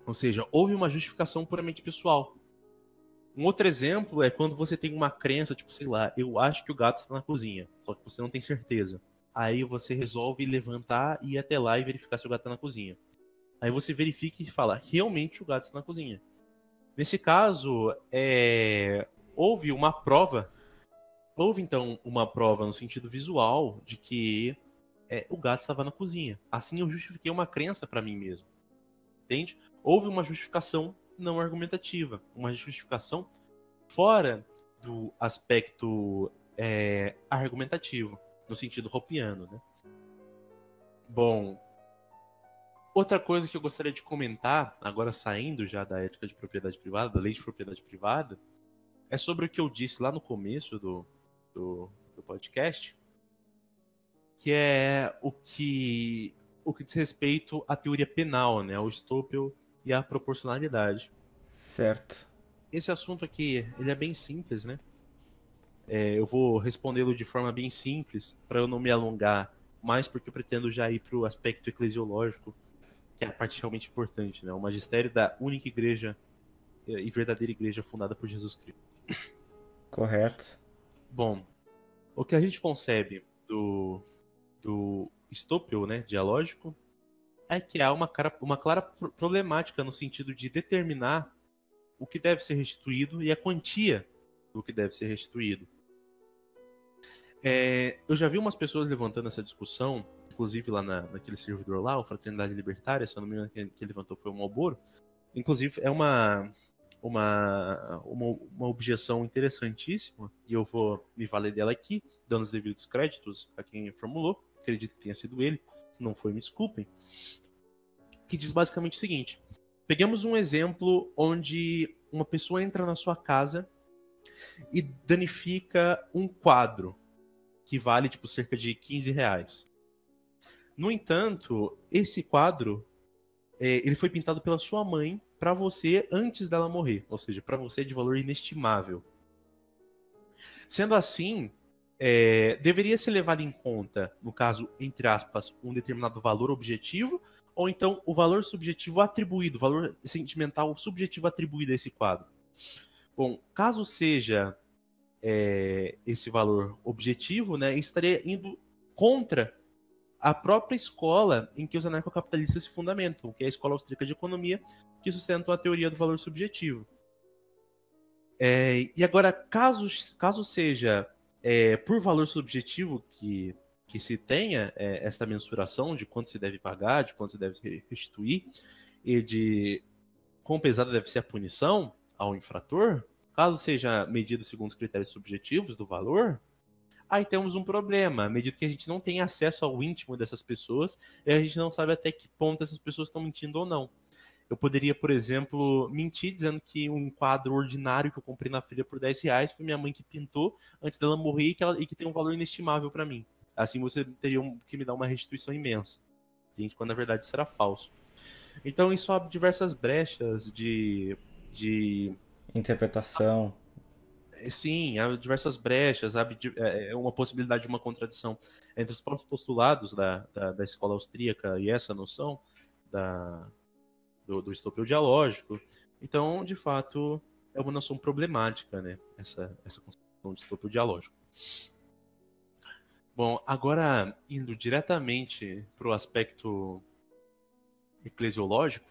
Ou seja, houve uma justificação puramente pessoal. Um outro exemplo é quando você tem uma crença, tipo, sei lá, eu acho que o gato está na cozinha, só que você não tem certeza. Aí você resolve levantar e ir até lá e verificar se o gato está na cozinha. Aí você verifica e fala, realmente o gato está na cozinha. Nesse caso, é... houve uma prova, houve então uma prova no sentido visual de que é, o gato estava na cozinha. Assim eu justifiquei uma crença para mim mesmo. Entende? houve uma justificação não argumentativa, uma justificação fora do aspecto é, argumentativo, no sentido ropiano, né? Bom, outra coisa que eu gostaria de comentar, agora saindo já da ética de propriedade privada, da lei de propriedade privada, é sobre o que eu disse lá no começo do, do, do podcast, que é o que o que diz respeito à teoria penal, né, ao Stoppel e a proporcionalidade. Certo. Esse assunto aqui, ele é bem simples, né? É, eu vou respondê-lo de forma bem simples, para eu não me alongar mais, porque eu pretendo já ir para o aspecto eclesiológico, que é a parte realmente importante, né? O magistério da única igreja é, e verdadeira igreja fundada por Jesus Cristo. Correto. Bom, o que a gente concebe do, do estopeu, né, dialógico, é que há uma, cara, uma clara problemática no sentido de determinar o que deve ser restituído e a quantia do que deve ser restituído. É, eu já vi umas pessoas levantando essa discussão, inclusive lá na, naquele servidor lá, o Fraternidade Libertária, se eu não me engano, quem, levantou foi o Malboro. Inclusive, é uma, uma, uma, uma, objeção interessantíssima, e eu vou me valer dela aqui, dando os devidos créditos a quem formulou, acredito que tenha sido ele se não foi, me desculpem, que diz basicamente o seguinte: pegamos um exemplo onde uma pessoa entra na sua casa e danifica um quadro que vale tipo cerca de 15 reais. No entanto, esse quadro é, ele foi pintado pela sua mãe para você antes dela morrer, ou seja, para você é de valor inestimável. Sendo assim, é, deveria ser levado em conta, no caso, entre aspas, um determinado valor objetivo, ou então o valor subjetivo atribuído, o valor sentimental subjetivo atribuído a esse quadro. Bom, caso seja é, esse valor objetivo, né, estaria indo contra a própria escola em que os anarcocapitalistas se fundamentam, que é a Escola Austríaca de Economia, que sustenta a teoria do valor subjetivo. É, e agora, caso, caso seja é, por valor subjetivo que, que se tenha é, essa mensuração de quanto se deve pagar, de quanto se deve restituir, e de quão pesada deve ser a punição ao infrator, caso seja medido segundo os critérios subjetivos do valor, aí temos um problema, à medida que a gente não tem acesso ao íntimo dessas pessoas, e a gente não sabe até que ponto essas pessoas estão mentindo ou não. Eu poderia, por exemplo, mentir dizendo que um quadro ordinário que eu comprei na feira por 10 reais foi minha mãe que pintou antes dela morrer e que, ela, e que tem um valor inestimável para mim. Assim você teria que me dar uma restituição imensa. Entende? Quando na verdade era falso. Então isso abre diversas brechas de. de... Interpretação. Sim, há diversas brechas, há é, é uma possibilidade de uma contradição entre os próprios postulados da, da, da escola austríaca e essa noção da, do, do dialógico. Então, de fato, é uma noção problemática, né? Essa, essa concepção de estupro dialógico. Bom, agora indo diretamente para o aspecto eclesiológico,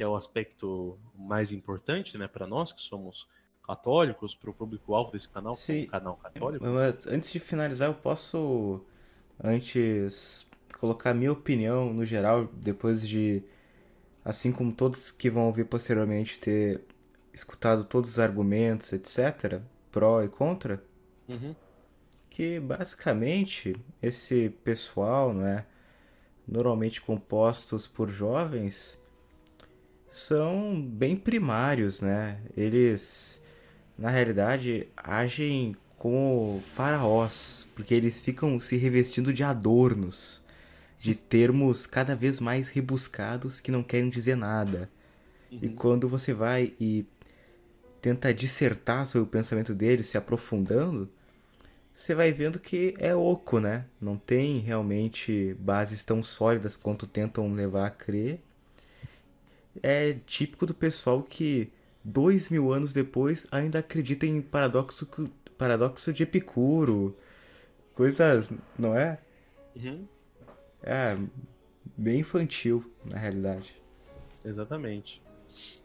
que é o aspecto mais importante né, para nós que somos católicos, para o público-alvo desse canal, que é um canal católico. Mas antes de finalizar, eu posso antes colocar minha opinião no geral, depois de, assim como todos que vão ouvir posteriormente, ter escutado todos os argumentos, etc., pró e contra, uhum. que basicamente esse pessoal, não é, normalmente compostos por jovens, são bem primários, né? Eles, na realidade, agem como faraós, porque eles ficam se revestindo de adornos de termos cada vez mais rebuscados que não querem dizer nada. Uhum. E quando você vai e tenta dissertar sobre o pensamento deles, se aprofundando, você vai vendo que é oco, né? Não tem realmente bases tão sólidas quanto tentam levar a crer. É típico do pessoal que dois mil anos depois ainda acredita em paradoxo, paradoxo de Epicuro. Coisas, não é? Uhum. É, bem infantil, na realidade. Exatamente.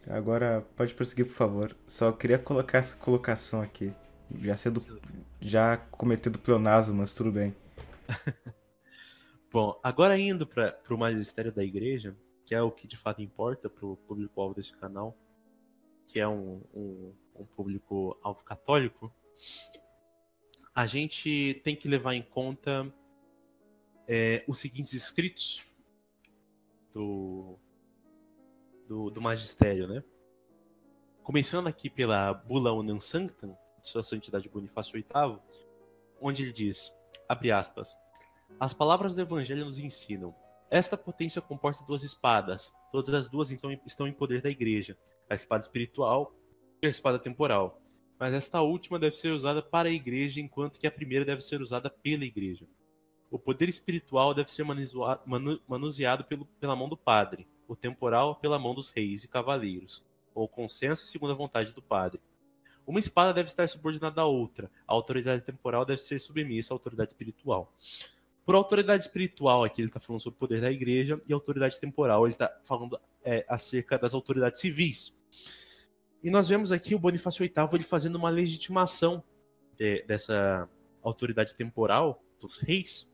Agora, pode prosseguir, por favor. Só queria colocar essa colocação aqui. Já sendo. Já cometendo pleonasmo, mas tudo bem. [laughs] Bom, agora indo para o magistério da igreja, que é o que de fato importa para o público-alvo desse canal, que é um, um, um público-alvo católico, a gente tem que levar em conta é, os seguintes escritos do, do, do, magistério, né? Começando aqui pela Bula Unam Sanctam, de sua santidade Bonifácio VIII, onde ele diz, abre aspas, as palavras do evangelho nos ensinam, esta potência comporta duas espadas, todas as duas então estão em poder da igreja, a espada espiritual e a espada temporal, mas esta última deve ser usada para a igreja, enquanto que a primeira deve ser usada pela igreja. O poder espiritual deve ser manuseado pela mão do padre, o temporal pela mão dos reis e cavaleiros, ou consenso segundo a vontade do padre. Uma espada deve estar subordinada à outra. A autoridade temporal deve ser submissa à autoridade espiritual. Por autoridade espiritual, aqui ele está falando sobre o poder da igreja, e autoridade temporal, ele está falando é, acerca das autoridades civis. E nós vemos aqui o Bonifácio VIII ele fazendo uma legitimação de, dessa autoridade temporal dos reis,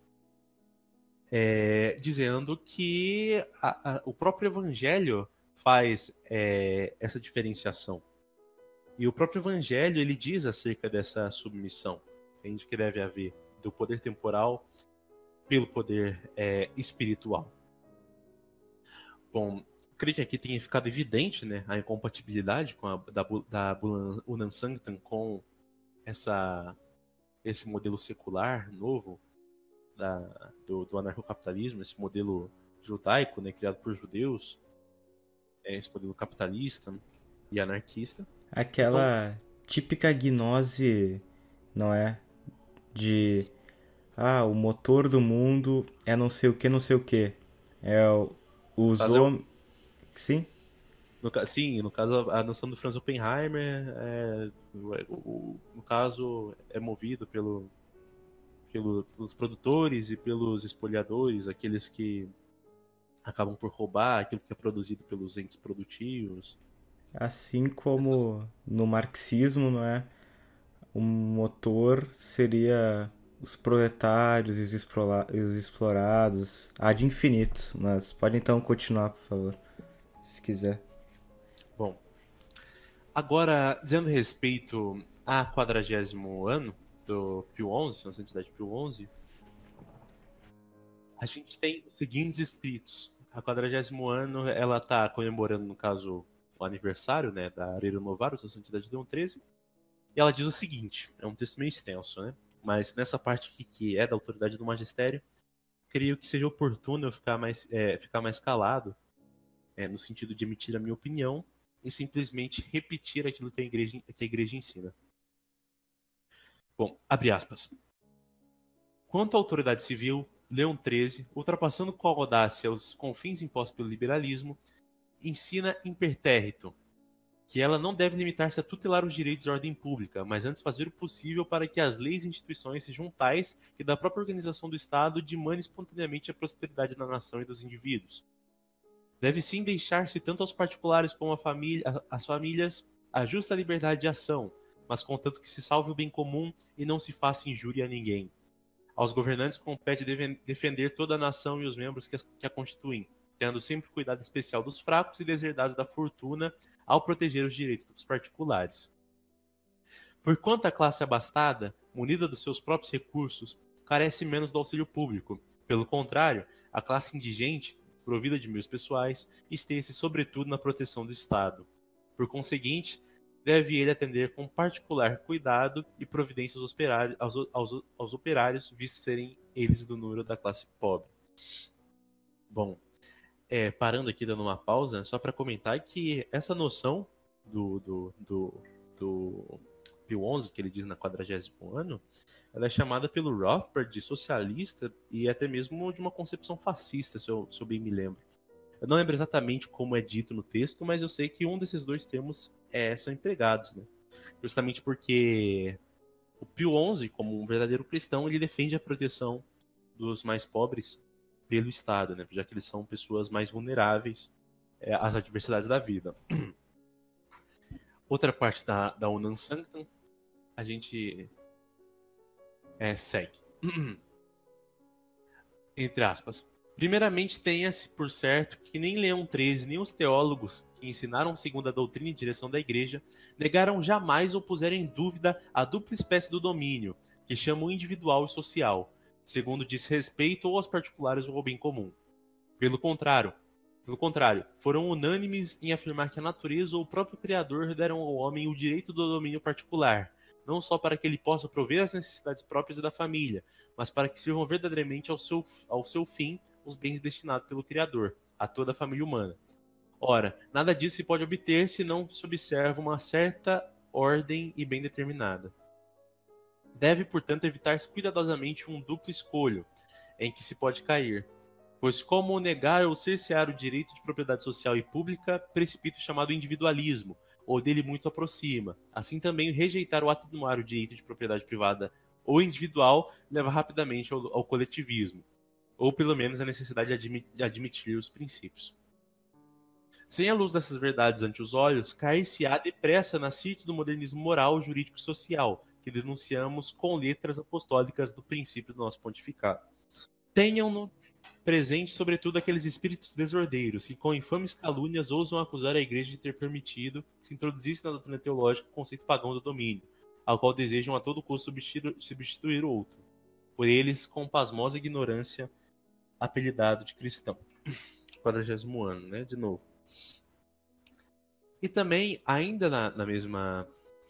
é, dizendo que a, a, o próprio evangelho faz é, essa diferenciação. E o próprio evangelho ele diz acerca dessa submissão, entende que deve haver do poder temporal pelo poder é, espiritual. Bom, creio que aqui tenha ficado evidente né, a incompatibilidade com a, da, da Unam Sanctam com essa, esse modelo secular novo da, do, do anarcocapitalismo, esse modelo judaico, né, criado por judeus, é esse modelo capitalista e anarquista. Aquela típica gnose, não é? De ah, o motor do mundo é não sei o que, não sei o que. É os homens. Sim? No, sim, no caso, a noção do Franz Oppenheimer, é, no, no caso, é movido pelo, pelo, pelos produtores e pelos espoliadores, aqueles que acabam por roubar aquilo que é produzido pelos entes produtivos. Assim como Essas... no marxismo, não é? O motor seria os proletários e os explorados ad infinito. Mas pode então continuar, por favor, se quiser. Bom, agora, dizendo respeito a quadragésimo ano do Pio XI, nossa entidade Pio XI, a gente tem os seguintes escritos. A quadragésimo ano, ela está comemorando, no caso, o aniversário né, da Areiro Novarum, da Santidade Leão XIII. E ela diz o seguinte, é um texto meio extenso, né? Mas nessa parte aqui, que é da autoridade do magistério, creio que seja oportuno eu ficar mais, é, ficar mais calado, é, no sentido de emitir a minha opinião e simplesmente repetir aquilo que a igreja, que a igreja ensina. Bom, abre aspas. Quanto à autoridade civil, Leão XIII, ultrapassando com audácia os confins impostos pelo liberalismo, ensina impertérrito que ela não deve limitar-se a tutelar os direitos da ordem pública, mas antes fazer o possível para que as leis e instituições sejam tais que da própria organização do Estado demande espontaneamente a prosperidade da nação e dos indivíduos. Deve sim deixar-se tanto aos particulares como às famílias a justa liberdade de ação, mas contanto que se salve o bem comum e não se faça injúria a ninguém. Aos governantes compete defender toda a nação e os membros que a constituem, tendo sempre cuidado especial dos fracos e deserdados da fortuna ao proteger os direitos dos particulares. Porquanto a classe abastada, munida dos seus próprios recursos, carece menos do auxílio público. Pelo contrário, a classe indigente, provida de meios pessoais, estende-se sobretudo na proteção do Estado. Por conseguinte, deve ele atender com particular cuidado e providência aos operários, aos, aos, aos operários visto serem eles do número da classe pobre. Bom, é, parando aqui, dando uma pausa, só para comentar que essa noção do, do, do, do Pio XI, que ele diz na 40 ano, ela é chamada pelo Rothbard de socialista e até mesmo de uma concepção fascista, se eu, se eu bem me lembro. Eu não lembro exatamente como é dito no texto, mas eu sei que um desses dois termos é, são empregados, né? Justamente porque o Pio XI, como um verdadeiro cristão, ele defende a proteção dos mais pobres pelo Estado, né? já que eles são pessoas mais vulneráveis é, às adversidades da vida. Outra parte da, da Unam Sanctum, a gente é, segue. Entre aspas. Primeiramente, tenha-se por certo que nem Leão XIII, nem os teólogos que ensinaram segundo a doutrina e direção da Igreja, negaram jamais ou puseram em dúvida a dupla espécie do domínio, que chamam individual e social, segundo diz respeito ou aos particulares ou ao bem comum. Pelo contrário, pelo contrário, foram unânimes em afirmar que a natureza ou o próprio Criador deram ao homem o direito do domínio particular, não só para que ele possa prover as necessidades próprias da família, mas para que sirvam verdadeiramente ao seu, ao seu fim os bens destinados pelo Criador, a toda a família humana. Ora, nada disso se pode obter se não se observa uma certa ordem e bem determinada. Deve, portanto, evitar-se cuidadosamente um duplo escolho em que se pode cair, pois como negar ou cercear o direito de propriedade social e pública precipita o chamado individualismo, ou dele muito aproxima. Assim também rejeitar ou atenuar o direito de propriedade privada ou individual leva rapidamente ao, ao coletivismo, ou pelo menos a necessidade de, admi de admitir os princípios. Sem a luz dessas verdades ante os olhos, cair-se-á depressa nas cites do modernismo moral, jurídico e social, que denunciamos com letras apostólicas do princípio do nosso pontificado. Tenham-no presente, sobretudo, aqueles espíritos desordeiros que, com infames calúnias, ousam acusar a igreja de ter permitido que se introduzisse na doutrina teológica o conceito pagão do domínio, ao qual desejam a todo custo substituir, o outro, por eles, com pasmosa ignorância, apelidado de cristão. [clears throat] Quadragésimo ano, né? De novo. E também, ainda na, na mesma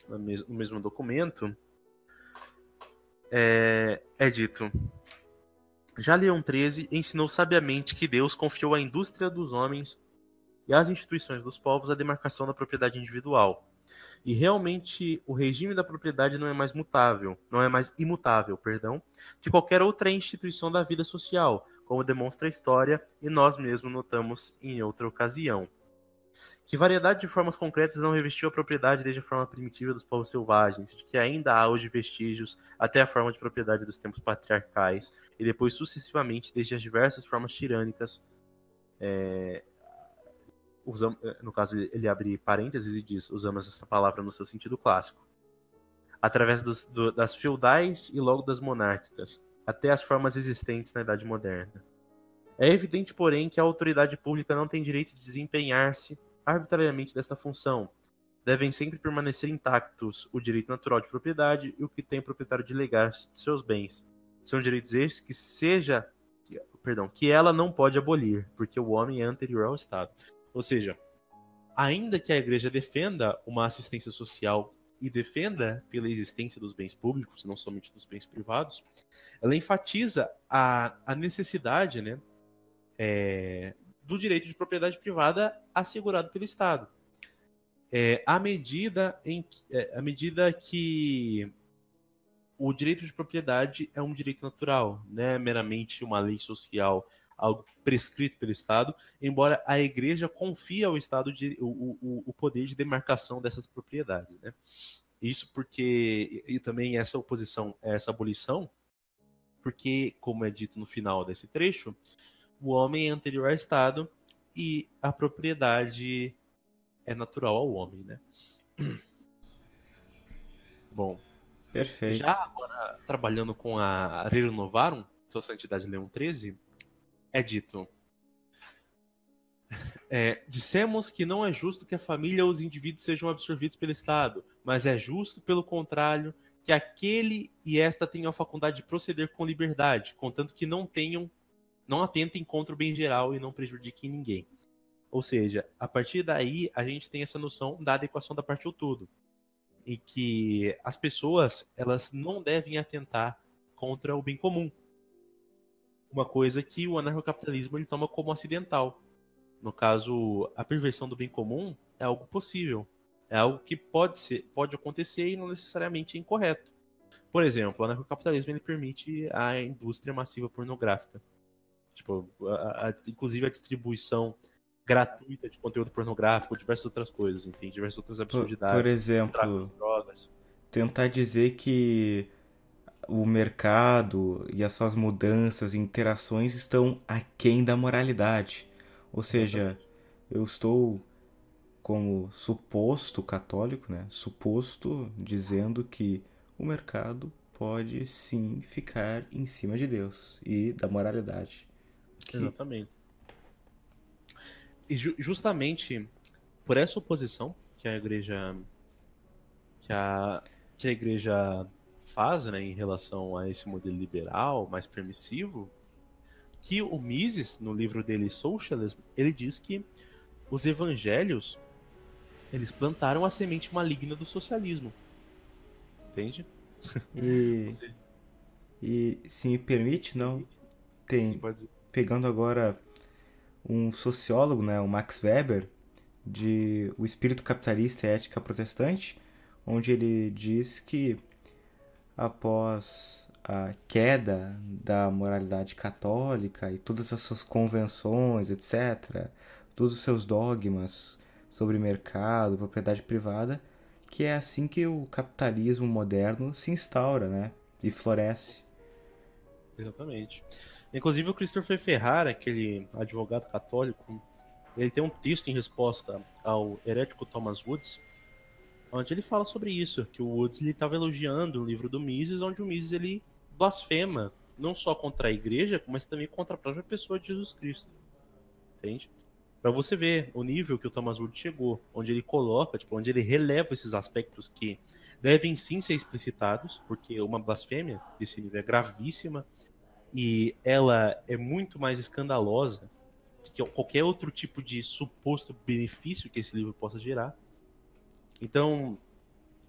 no mesmo documento, é, é dito: Já Leão XIII ensinou sabiamente que Deus confiou à indústria dos homens e às instituições dos povos a demarcação da propriedade individual. E realmente o regime da propriedade não é mais mutável, não é mais imutável, perdão, que qualquer outra instituição da vida social, como demonstra a história e nós mesmos notamos em outra ocasião que variedade de formas concretas não revestiu a propriedade desde a forma primitiva dos povos selvagens, de que ainda há hoje vestígios até a forma de propriedade dos tempos patriarcais, e depois sucessivamente desde as diversas formas tirânicas. É, usam, no caso, ele abre parênteses e diz: usamos essa palavra no seu sentido clássico. Através dos, do, das feudais e logo das monárquicas, até as formas existentes na Idade Moderna. É evidente, porém, que a autoridade pública não tem direito de desempenhar-se arbitrariamente desta função. Devem sempre permanecer intactos o direito natural de propriedade e o que tem o proprietário de legar seus bens. São direitos estes que seja, que, perdão, que ela não pode abolir, porque o homem é anterior ao Estado. Ou seja, ainda que a igreja defenda uma assistência social e defenda pela existência dos bens públicos, não somente dos bens privados, ela enfatiza a, a necessidade né, é, do direito de propriedade privada assegurado pelo Estado. É, à, medida em, é, à medida que o direito de propriedade é um direito natural, não é meramente uma lei social, algo prescrito pelo Estado, embora a Igreja confie ao Estado de, o, o, o poder de demarcação dessas propriedades. Né? Isso porque, e também essa oposição, essa abolição, porque, como é dito no final desse trecho, o homem é anterior ao Estado e a propriedade é natural ao homem, né? [clears throat] Bom. Perfeito. Já agora, trabalhando com a Rerum Novarum, Sua Santidade Leão 13, é dito: [laughs] é, dissemos que não é justo que a família ou os indivíduos sejam absorvidos pelo Estado, mas é justo, pelo contrário, que aquele e esta tenham a faculdade de proceder com liberdade, contanto que não tenham não atentem contra o bem geral e não prejudiquem ninguém. Ou seja, a partir daí a gente tem essa noção da adequação da parte ao todo. E que as pessoas, elas não devem atentar contra o bem comum. Uma coisa que o anarcocapitalismo ele toma como acidental. No caso, a perversão do bem comum é algo possível. É algo que pode, ser, pode acontecer e não necessariamente é incorreto. Por exemplo, o anarcocapitalismo ele permite a indústria massiva pornográfica Tipo, a, a, inclusive a distribuição gratuita de conteúdo pornográfico, diversas outras coisas, entende? Diversas outras absurdidades. Por, por exemplo, tentar dizer que o mercado e as suas mudanças e interações estão aquém da moralidade. Ou seja, eu estou como suposto católico, né? Suposto dizendo que o mercado pode sim ficar em cima de Deus e da moralidade. Exatamente. E ju justamente por essa oposição que a igreja que a, que a igreja faz né, em relação a esse modelo liberal, mais permissivo, que o Mises, no livro dele Socialism, ele diz que os evangelhos eles plantaram a semente maligna do socialismo. Entende? E, [laughs] e se me permite, não tem Sim, pode dizer pegando agora um sociólogo, né, o Max Weber, de O Espírito Capitalista e Ética Protestante, onde ele diz que após a queda da moralidade católica e todas as suas convenções, etc., todos os seus dogmas sobre mercado, propriedade privada, que é assim que o capitalismo moderno se instaura, né, e floresce. Exatamente. Inclusive o Christopher Ferrara, aquele advogado católico, ele tem um texto em resposta ao herético Thomas Woods, onde ele fala sobre isso, que o Woods estava elogiando o livro do Mises, onde o Mises ele blasfema não só contra a igreja, mas também contra a própria pessoa de Jesus Cristo. Entende? Para você ver o nível que o Thomas Woods chegou, onde ele coloca, tipo, onde ele releva esses aspectos que devem sim ser explicitados, porque uma blasfêmia desse nível é gravíssima e ela é muito mais escandalosa que qualquer outro tipo de suposto benefício que esse livro possa gerar. Então,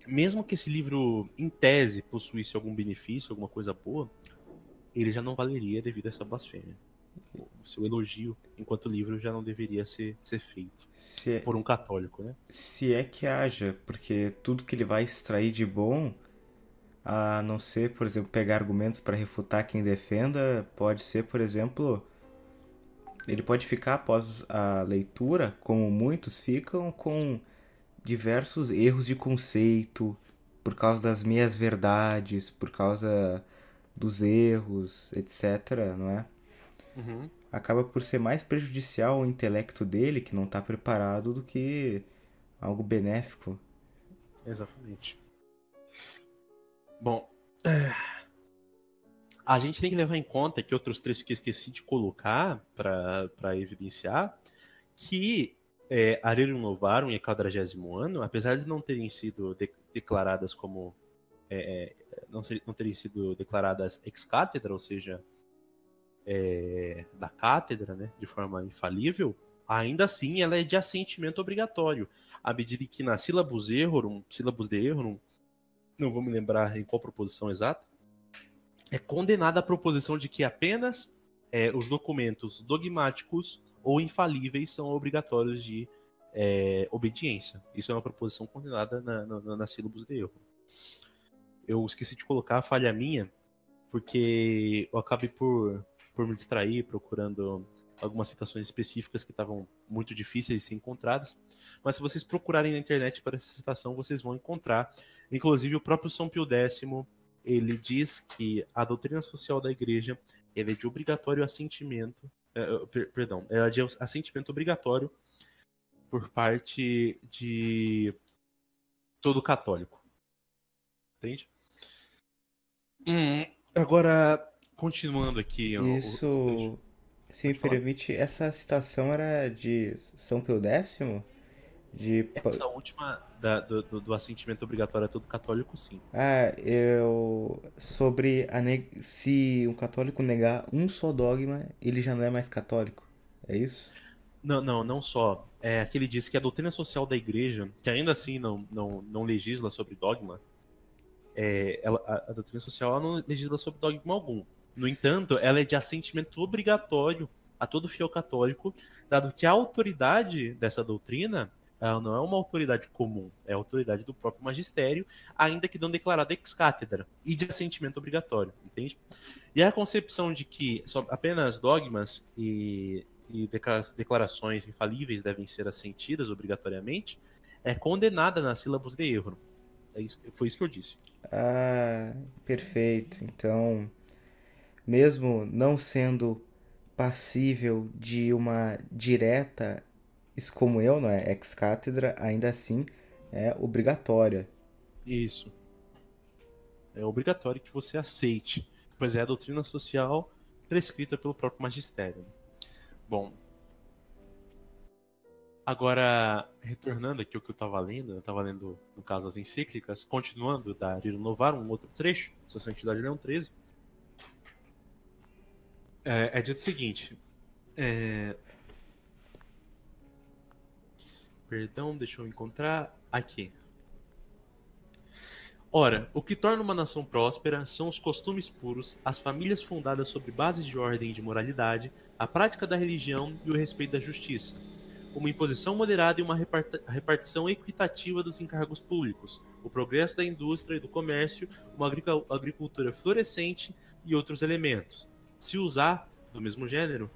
mesmo que esse livro, em tese, possuísse algum benefício, alguma coisa boa, ele já não valeria devido a essa blasfêmia. O seu elogio, enquanto livro, já não deveria ser, ser feito é, por um católico, né? Se é que haja, porque tudo que ele vai extrair de bom a não ser, por exemplo, pegar argumentos para refutar quem defenda, pode ser, por exemplo, ele pode ficar após a leitura, como muitos ficam, com diversos erros de conceito, por causa das meias verdades, por causa dos erros, etc, não é? Uhum. Acaba por ser mais prejudicial ao intelecto dele, que não está preparado, do que algo benéfico. Exatamente. Bom, a gente tem que levar em conta que outros trechos que esqueci de colocar para evidenciar que é, Arirum Novarum e Quadragésimo Ano, apesar de não terem sido de, declaradas como. É, não, ser, não, terem sido declaradas ex cátedra, ou seja, é, da cátedra, né, de forma infalível, ainda assim ela é de assentimento obrigatório. À medida que na sílabus errorum, sílabus de errorum, não vou me lembrar em qual proposição exata, é condenada a proposição de que apenas é, os documentos dogmáticos ou infalíveis são obrigatórios de é, obediência. Isso é uma proposição condenada na, na, na de erro. Eu esqueci de colocar a falha minha, porque eu acabei por, por me distrair procurando algumas citações específicas que estavam muito difíceis de ser encontradas. Mas se vocês procurarem na internet para essa citação, vocês vão encontrar. Inclusive, o próprio São Pio X ele diz que a doutrina social da igreja é de obrigatório assentimento é, per, perdão, é de assentimento obrigatório por parte de todo católico. Entende? Hum, agora, continuando aqui. Isso, o, o, se me permite, essa citação era de São Pio X? De... Essa última da, do, do, assentimento obrigatório a todo católico, sim. Ah, eu. Sobre a se um católico negar um só dogma, ele já não é mais católico. É isso? Não, não, não só. É que ele diz que a doutrina social da igreja, que ainda assim não, não, não legisla sobre dogma, é, ela, a, a doutrina social não legisla sobre dogma algum. No entanto, ela é de assentimento obrigatório a todo fiel católico, dado que a autoridade dessa doutrina não é uma autoridade comum, é a autoridade do próprio magistério, ainda que não declarada ex cátedra e de assentimento obrigatório, entende? E a concepção de que apenas dogmas e, e declarações infalíveis devem ser assentidas obrigatoriamente é condenada nas sílabas de erro. É isso, foi isso que eu disse. Ah, perfeito. Então, mesmo não sendo passível de uma direta excomunhão, não é ex cátedra, ainda assim é obrigatória. Isso. É obrigatório que você aceite, pois é a doutrina social prescrita pelo próprio magistério. Bom, agora retornando aqui ao que eu estava lendo, eu estava lendo no caso as encíclicas, continuando da Riro Novar, um outro trecho, Sua Santidade Leão 13, é, é dito o seguinte: é, Perdão, deixa eu encontrar aqui. Ora, o que torna uma nação próspera são os costumes puros, as famílias fundadas sobre bases de ordem e de moralidade, a prática da religião e o respeito da justiça, uma imposição moderada e uma repartição equitativa dos encargos públicos, o progresso da indústria e do comércio, uma agricultura florescente e outros elementos. Se usar, do mesmo gênero,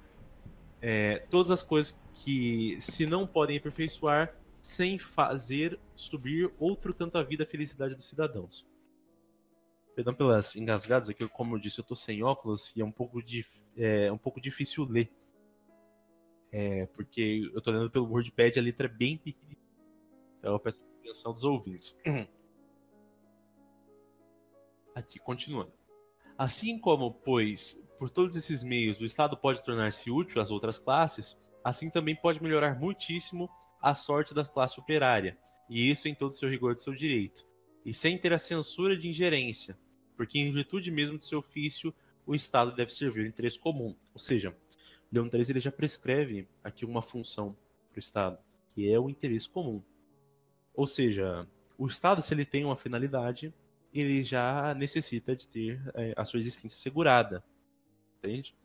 é, todas as coisas que se não podem aperfeiçoar sem fazer subir outro tanto a vida e a felicidade dos cidadãos. Perdão pelas engasgadas aqui, como eu disse, eu tô sem óculos e é um pouco, é, um pouco difícil ler. É, porque eu tô lendo pelo WordPad, a letra é bem pequena. Então eu peço atenção dos ouvintes. [clears throat] Aqui, continuando. Assim como, pois, por todos esses meios o Estado pode tornar-se útil às outras classes, assim também pode melhorar muitíssimo a sorte da classe operária, e isso em todo o seu rigor de seu direito, e sem ter a censura de ingerência, porque em virtude mesmo de seu ofício, o Estado deve servir o interesse comum. Ou seja, Leão 13 ele já prescreve aqui uma função para o Estado, que é o interesse comum. Ou seja, o Estado, se ele tem uma finalidade, ele já necessita de ter é, a sua existência assegurada. Entende?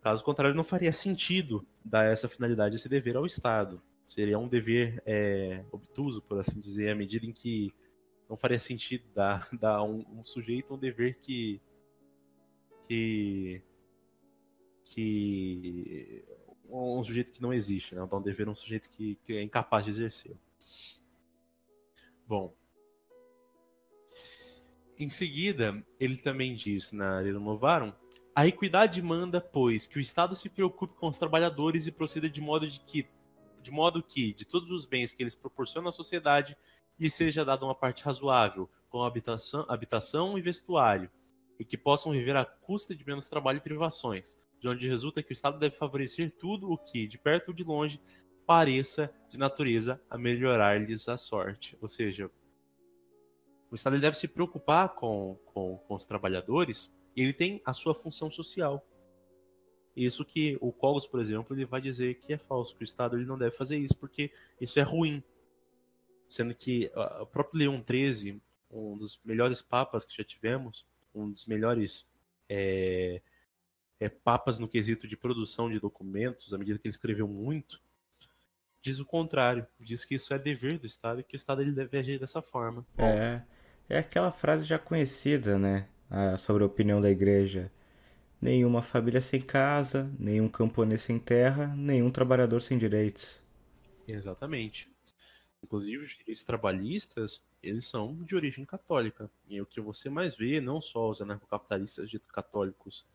Caso contrário, não faria sentido dar essa finalidade, esse dever ao Estado. Seria um dever é, obtuso, por assim dizer, à medida em que não faria sentido dar, [laughs] dar um, um sujeito um dever que, que, que um sujeito que não existe, né? O dom dever é um sujeito que, que é incapaz de exercer. Bom. Em seguida, ele também diz na Rerum Novarum, a equidade manda, pois, que o Estado se preocupe com os trabalhadores e proceda de modo de que, de modo que, de todos os bens que eles proporcionam à sociedade, lhe seja dada uma parte razoável, com habitação, habitação e vestuário, e que possam viver à custa de menos trabalho e privações, de onde resulta que o Estado deve favorecer tudo o que, de perto ou de longe, pareça de natureza a melhorar-lhes a sorte. Ou seja, o Estado deve se preocupar com, com, com os trabalhadores e ele tem a sua função social. Isso que o Cogos, por exemplo, ele vai dizer que é falso, que o Estado ele não deve fazer isso, porque isso é ruim. Sendo que o próprio Leão XIII, um dos melhores papas que já tivemos, um dos melhores é, é, papas no quesito de produção de documentos, à medida que ele escreveu muito, diz o contrário. Diz que isso é dever do Estado e que o Estado ele deve agir dessa forma. É, é aquela frase já conhecida, né? sobre a opinião da igreja. Nenhuma família sem casa, nenhum camponês sem terra, nenhum trabalhador sem direitos. Exatamente. Inclusive, os direitos trabalhistas, eles são de origem católica. E o que você mais vê, não só os anarcocapitalistas ditos católicos,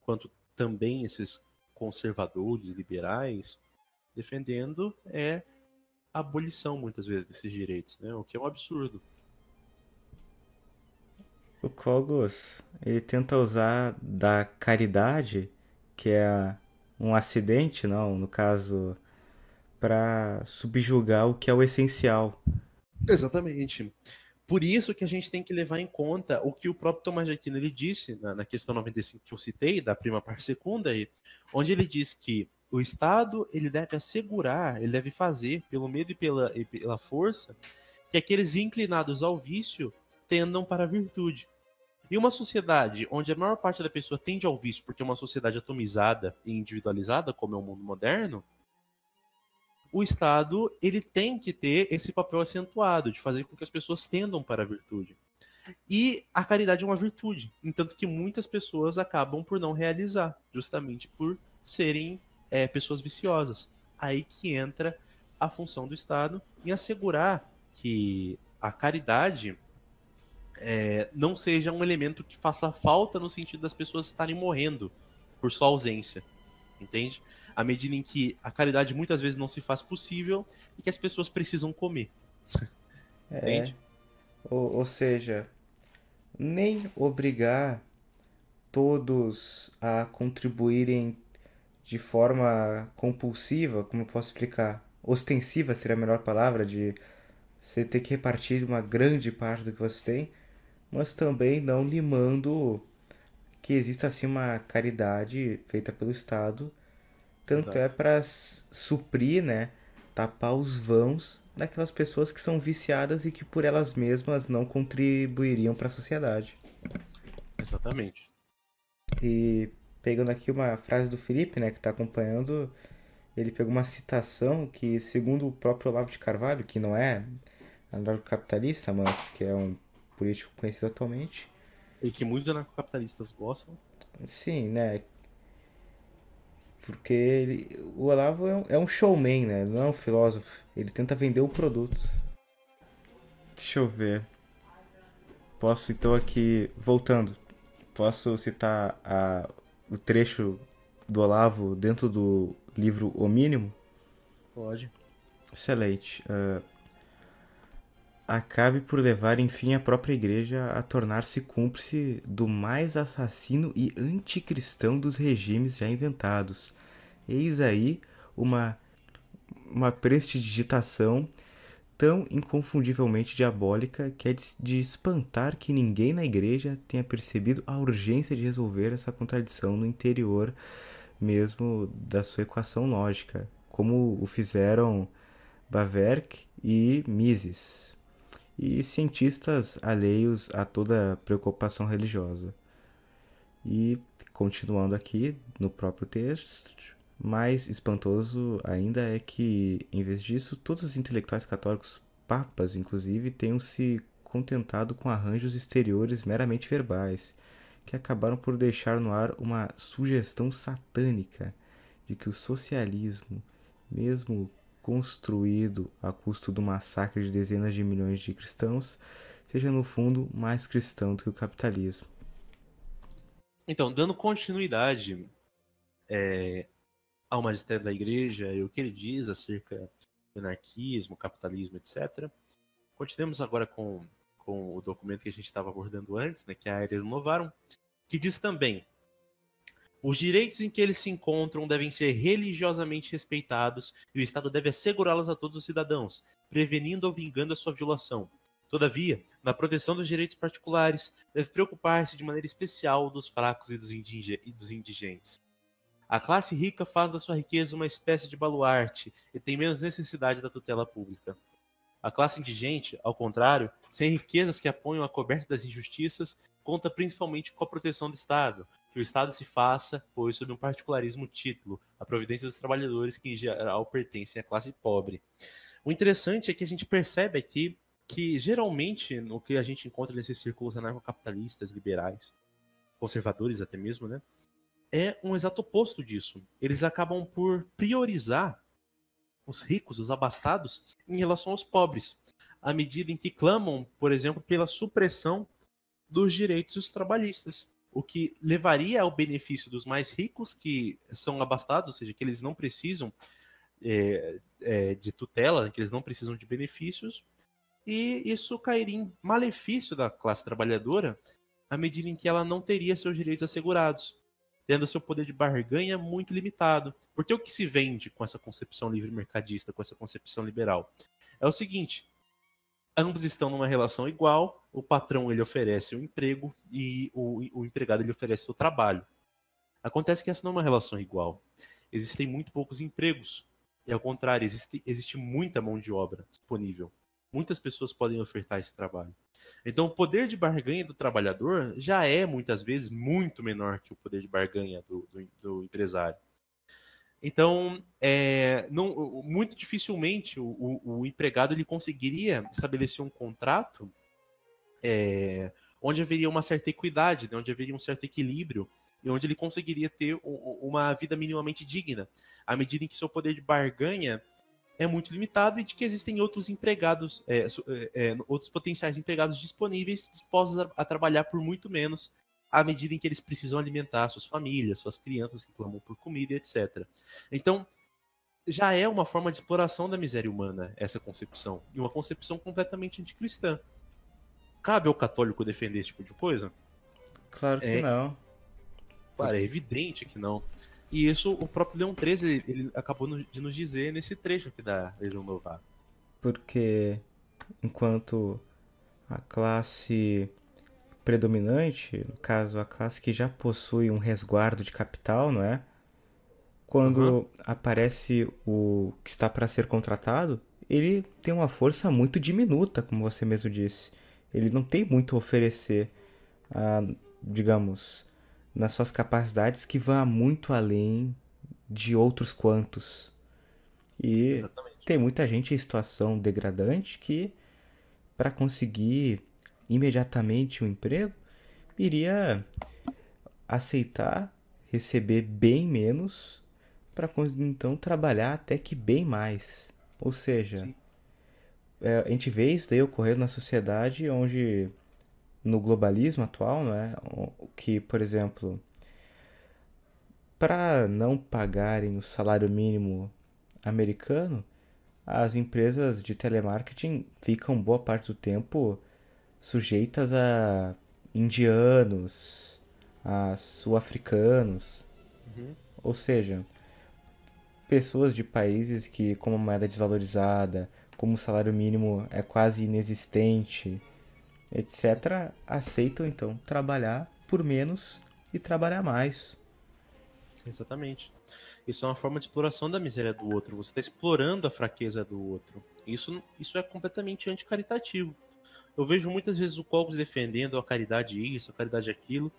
quanto também esses conservadores, liberais, defendendo é a abolição, muitas vezes, desses direitos, né? o que é um absurdo. O Kogos, ele tenta usar da caridade, que é um acidente, não, no caso, para subjugar o que é o essencial. Exatamente. Por isso que a gente tem que levar em conta o que o próprio Tomás de Aquino ele disse na, na questão 95 que eu citei, da prima parte segunda, onde ele diz que o Estado ele deve assegurar, ele deve fazer, pelo medo e pela, e pela força, que aqueles inclinados ao vício tendam para a virtude. E uma sociedade onde a maior parte da pessoa tende ao vício porque é uma sociedade atomizada e individualizada, como é o mundo moderno, o Estado ele tem que ter esse papel acentuado de fazer com que as pessoas tendam para a virtude. E a caridade é uma virtude, entanto que muitas pessoas acabam por não realizar, justamente por serem é, pessoas viciosas. Aí que entra a função do Estado em assegurar que a caridade é, não seja um elemento que faça falta no sentido das pessoas estarem morrendo por sua ausência. Entende? À medida em que a caridade muitas vezes não se faz possível e que as pessoas precisam comer. [laughs] É. Entende? Ou, ou seja, nem obrigar todos a contribuírem de forma compulsiva, como eu posso explicar? Ostensiva seria a melhor palavra, de você ter que repartir uma grande parte do que você tem, mas também não limando que exista assim uma caridade feita pelo Estado, tanto é Exato. é para suprir, né, tapar os vãos daquelas pessoas que são viciadas e que por elas mesmas não contribuiriam para a sociedade. Exatamente. E pegando aqui uma frase do Felipe, né, que está acompanhando, ele pegou uma citação que, segundo o próprio Olavo de Carvalho, que não é anarcocapitalista, mas que é um político conhecido atualmente. E que muitos anarcocapitalistas gostam. Sim, né? Porque ele, o Olavo é um, é um showman, né? Não é um filósofo. Ele tenta vender o produto. Deixa eu ver. Posso então aqui, voltando, posso citar a, o trecho do Olavo dentro do livro O Mínimo? Pode. Excelente. Uh, acabe por levar enfim a própria igreja a tornar-se cúmplice do mais assassino e anticristão dos regimes já inventados. Eis aí uma, uma prestidigitação tão inconfundivelmente diabólica que é de, de espantar que ninguém na igreja tenha percebido a urgência de resolver essa contradição no interior mesmo da sua equação lógica, como o fizeram Bawerk e Mises e cientistas alheios a toda preocupação religiosa. E continuando aqui no próprio texto, mais espantoso ainda é que, em vez disso, todos os intelectuais católicos, papas inclusive, tenham se contentado com arranjos exteriores meramente verbais, que acabaram por deixar no ar uma sugestão satânica de que o socialismo, mesmo construído a custo do massacre de dezenas de milhões de cristãos, seja no fundo mais cristão do que o capitalismo. Então, dando continuidade é, ao magistério da igreja e o que ele diz acerca do anarquismo, capitalismo, etc., continuemos agora com, com o documento que a gente estava abordando antes, né, que é a Aérea Renovaram, que diz também os direitos em que eles se encontram devem ser religiosamente respeitados e o Estado deve assegurá-los a todos os cidadãos, prevenindo ou vingando a sua violação. Todavia, na proteção dos direitos particulares, deve preocupar-se de maneira especial dos fracos e dos, e dos indigentes. A classe rica faz da sua riqueza uma espécie de baluarte e tem menos necessidade da tutela pública. A classe indigente, ao contrário, sem riquezas que apoiam a coberta das injustiças, conta principalmente com a proteção do Estado, que o Estado se faça, pois, sob um particularismo título, a providência dos trabalhadores que, em geral, pertencem à classe pobre. O interessante é que a gente percebe aqui que, geralmente, no que a gente encontra nesses círculos anarcocapitalistas, liberais, conservadores até mesmo, né, é um exato oposto disso. Eles acabam por priorizar os ricos, os abastados, em relação aos pobres, à medida em que clamam, por exemplo, pela supressão dos direitos trabalhistas o que levaria ao benefício dos mais ricos que são abastados, ou seja, que eles não precisam é, é, de tutela, que eles não precisam de benefícios, e isso cairia em malefício da classe trabalhadora à medida em que ela não teria seus direitos assegurados, tendo seu poder de barganha muito limitado. Porque o que se vende com essa concepção livre mercadista, com essa concepção liberal, é o seguinte: ambos estão numa relação igual, o patrão ele oferece o emprego e o, o empregado ele oferece o trabalho. Acontece que essa não é uma relação igual. Existem muito poucos empregos. E ao contrário, existe, existe muita mão de obra disponível. Muitas pessoas podem ofertar esse trabalho. Então, o poder de barganha do trabalhador já é, muitas vezes, muito menor que o poder de barganha do, do, do empresário. Então, é, não, muito dificilmente o, o, o, empregado ele conseguiria estabelecer um contrato é, onde haveria uma certa equidade, né, onde haveria um certo equilíbrio e onde ele conseguiria ter uma vida minimamente digna, à medida em que seu poder de barganha é muito limitado e de que existem outros empregados, é, é, é, outros potenciais empregados disponíveis, dispostos a, a trabalhar por muito menos à medida em que eles precisam alimentar suas famílias, suas crianças que clamam por comida, etc. Então, já é uma forma de exploração da miséria humana essa concepção, e uma concepção completamente anticristã. Cabe ao católico defender esse tipo de coisa? Claro que é, não. Claro, é evidente que não. E isso o próprio Leão XIII ele, ele acabou de nos dizer nesse trecho aqui da Legião Novata. Porque enquanto a classe predominante, no caso a classe que já possui um resguardo de capital, não é? Quando uhum. aparece o que está para ser contratado, ele tem uma força muito diminuta, como você mesmo disse. Ele não tem muito a oferecer, a, digamos, nas suas capacidades que vá muito além de outros quantos. E Exatamente. tem muita gente em situação degradante que, para conseguir imediatamente o um emprego, iria aceitar receber bem menos para então trabalhar até que bem mais. Ou seja, é, a gente vê isso daí ocorrendo na sociedade onde no globalismo atual, não é? Que, por exemplo, para não pagarem o salário mínimo americano, as empresas de telemarketing ficam boa parte do tempo sujeitas a indianos, a sul-africanos. Uhum. Ou seja, pessoas de países que, como a moeda desvalorizada, como o salário mínimo é quase inexistente, etc., aceitam então trabalhar por menos e trabalhar mais. Exatamente. Isso é uma forma de exploração da miséria do outro. Você está explorando a fraqueza do outro. Isso, isso é completamente anticaritativo. Eu vejo muitas vezes o Cogos defendendo a caridade isso, a caridade aquilo,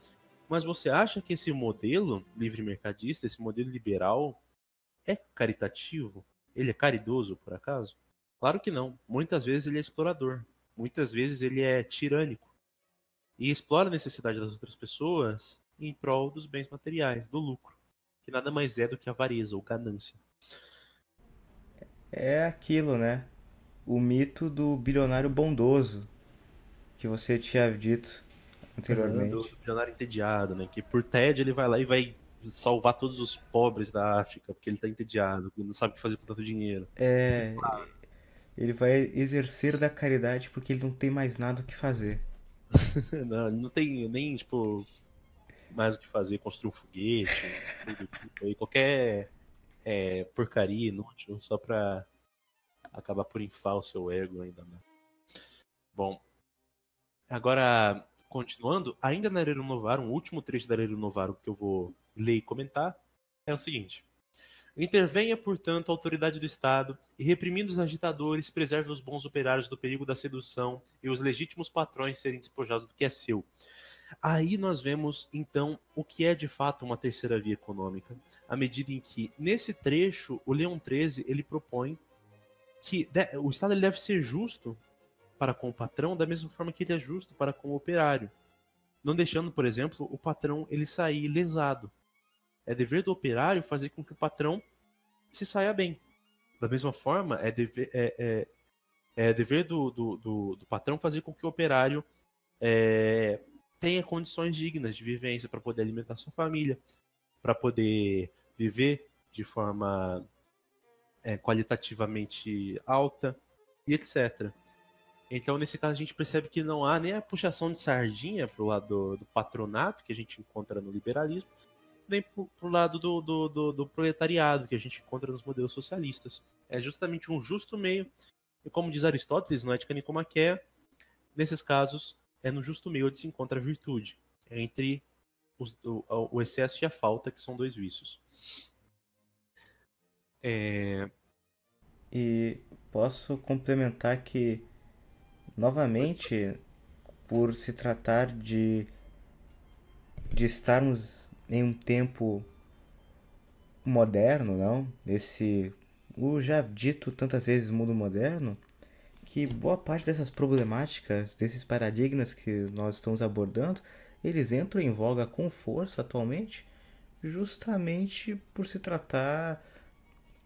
mas você acha que esse modelo livre mercadista, esse modelo liberal, é caritativo? Ele é caridoso, por acaso? Claro que não. Muitas vezes ele é explorador. Muitas vezes ele é tirânico. E explora a necessidade das outras pessoas em prol dos bens materiais, do lucro. que nada mais é do que avareza ou ganância. É aquilo, né? O mito do bilionário bondoso que você tinha dito anteriormente. do, do bilionário entediado, né? Que por tédio ele vai lá e vai salvar todos os pobres da África, porque ele tá entediado, não sabe o que fazer com tanto dinheiro. É. Ele vai exercer da caridade porque ele não tem mais nada o que fazer. [laughs] não, ele não tem nem, tipo, mais o que fazer, construir um foguete, tipo, qualquer é, porcaria inútil, só pra acabar por inflar o seu ego ainda mais. Bom, agora, continuando, ainda na Areiro Novarum, um último trecho da Areiro Novarum que eu vou ler e comentar é o seguinte. Intervenha, portanto, a autoridade do Estado e, reprimindo os agitadores, preserve os bons operários do perigo da sedução e os legítimos patrões serem despojados do que é seu. Aí nós vemos, então, o que é de fato uma terceira via econômica, à medida em que, nesse trecho, o Leão 13 ele propõe que o Estado ele deve ser justo para com o patrão da mesma forma que ele é justo para com o operário, não deixando, por exemplo, o patrão ele sair lesado. É dever do operário fazer com que o patrão se saia bem. Da mesma forma, é dever, é, é, é dever do, do, do, do, patrão fazer com que o operário é, tenha condições dignas de vivência para poder alimentar sua família, para poder viver de forma é, qualitativamente alta e etc. Então, nesse caso, a gente percebe que não há nem a puxação de sardinha para o lado do, do, patronato, que a gente encontra no liberalismo, nem para o lado do, do, do, do, proletariado, que a gente encontra nos modelos socialistas. É justamente um justo meio. E como diz Aristóteles, no Ética Nicomaquia, nesses casos, é no justo meio onde se encontra a virtude, entre os, o, o, excesso e a falta, que são dois vícios. É... E posso complementar que, novamente, por se tratar de, de estarmos em um tempo moderno, não? Esse o já dito tantas vezes mundo moderno, que boa parte dessas problemáticas, desses paradigmas que nós estamos abordando, eles entram em voga com força atualmente, justamente por se tratar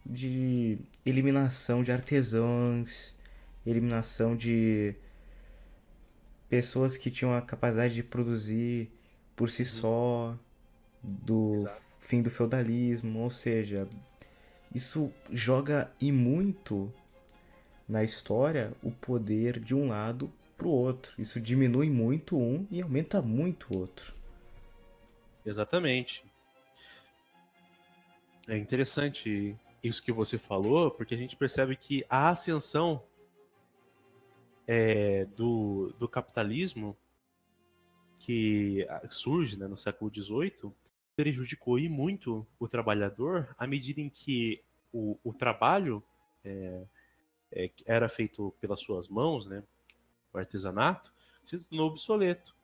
de eliminação de artesãos, eliminação de pessoas que tinham a capacidade de produzir por si só, do Exato. fim do feudalismo, ou seja, isso joga e muito na história o poder de um lado para o outro. Isso diminui muito um e aumenta muito o outro. Exatamente. É interessante isso que você falou, porque a gente percebe que a ascensão é, do, do capitalismo que surge né, no século XVIII prejudicou e muito o trabalhador à medida em que o, o trabalho é, é, era feito pelas suas mãos, né, o artesanato, se tornou obsoleto.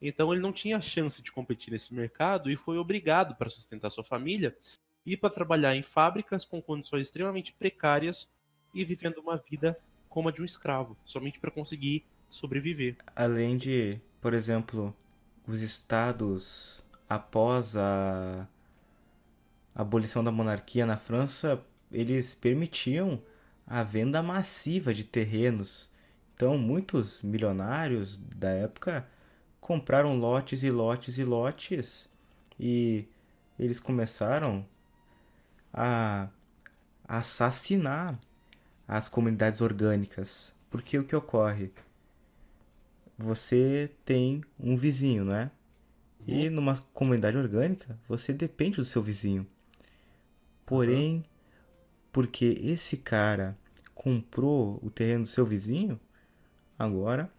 Então ele não tinha chance de competir nesse mercado e foi obrigado para sustentar sua família ir para trabalhar em fábricas com condições extremamente precárias e vivendo uma vida como a de um escravo, somente para conseguir sobreviver. Além de, por exemplo, os estados após a abolição da monarquia na França, eles permitiam a venda massiva de terrenos. Então, muitos milionários da época compraram lotes e lotes e lotes e eles começaram a assassinar as comunidades orgânicas. Porque o que ocorre? Você tem um vizinho, não é? E uhum. numa comunidade orgânica, você depende do seu vizinho. Porém, porque esse cara comprou o terreno do seu vizinho, agora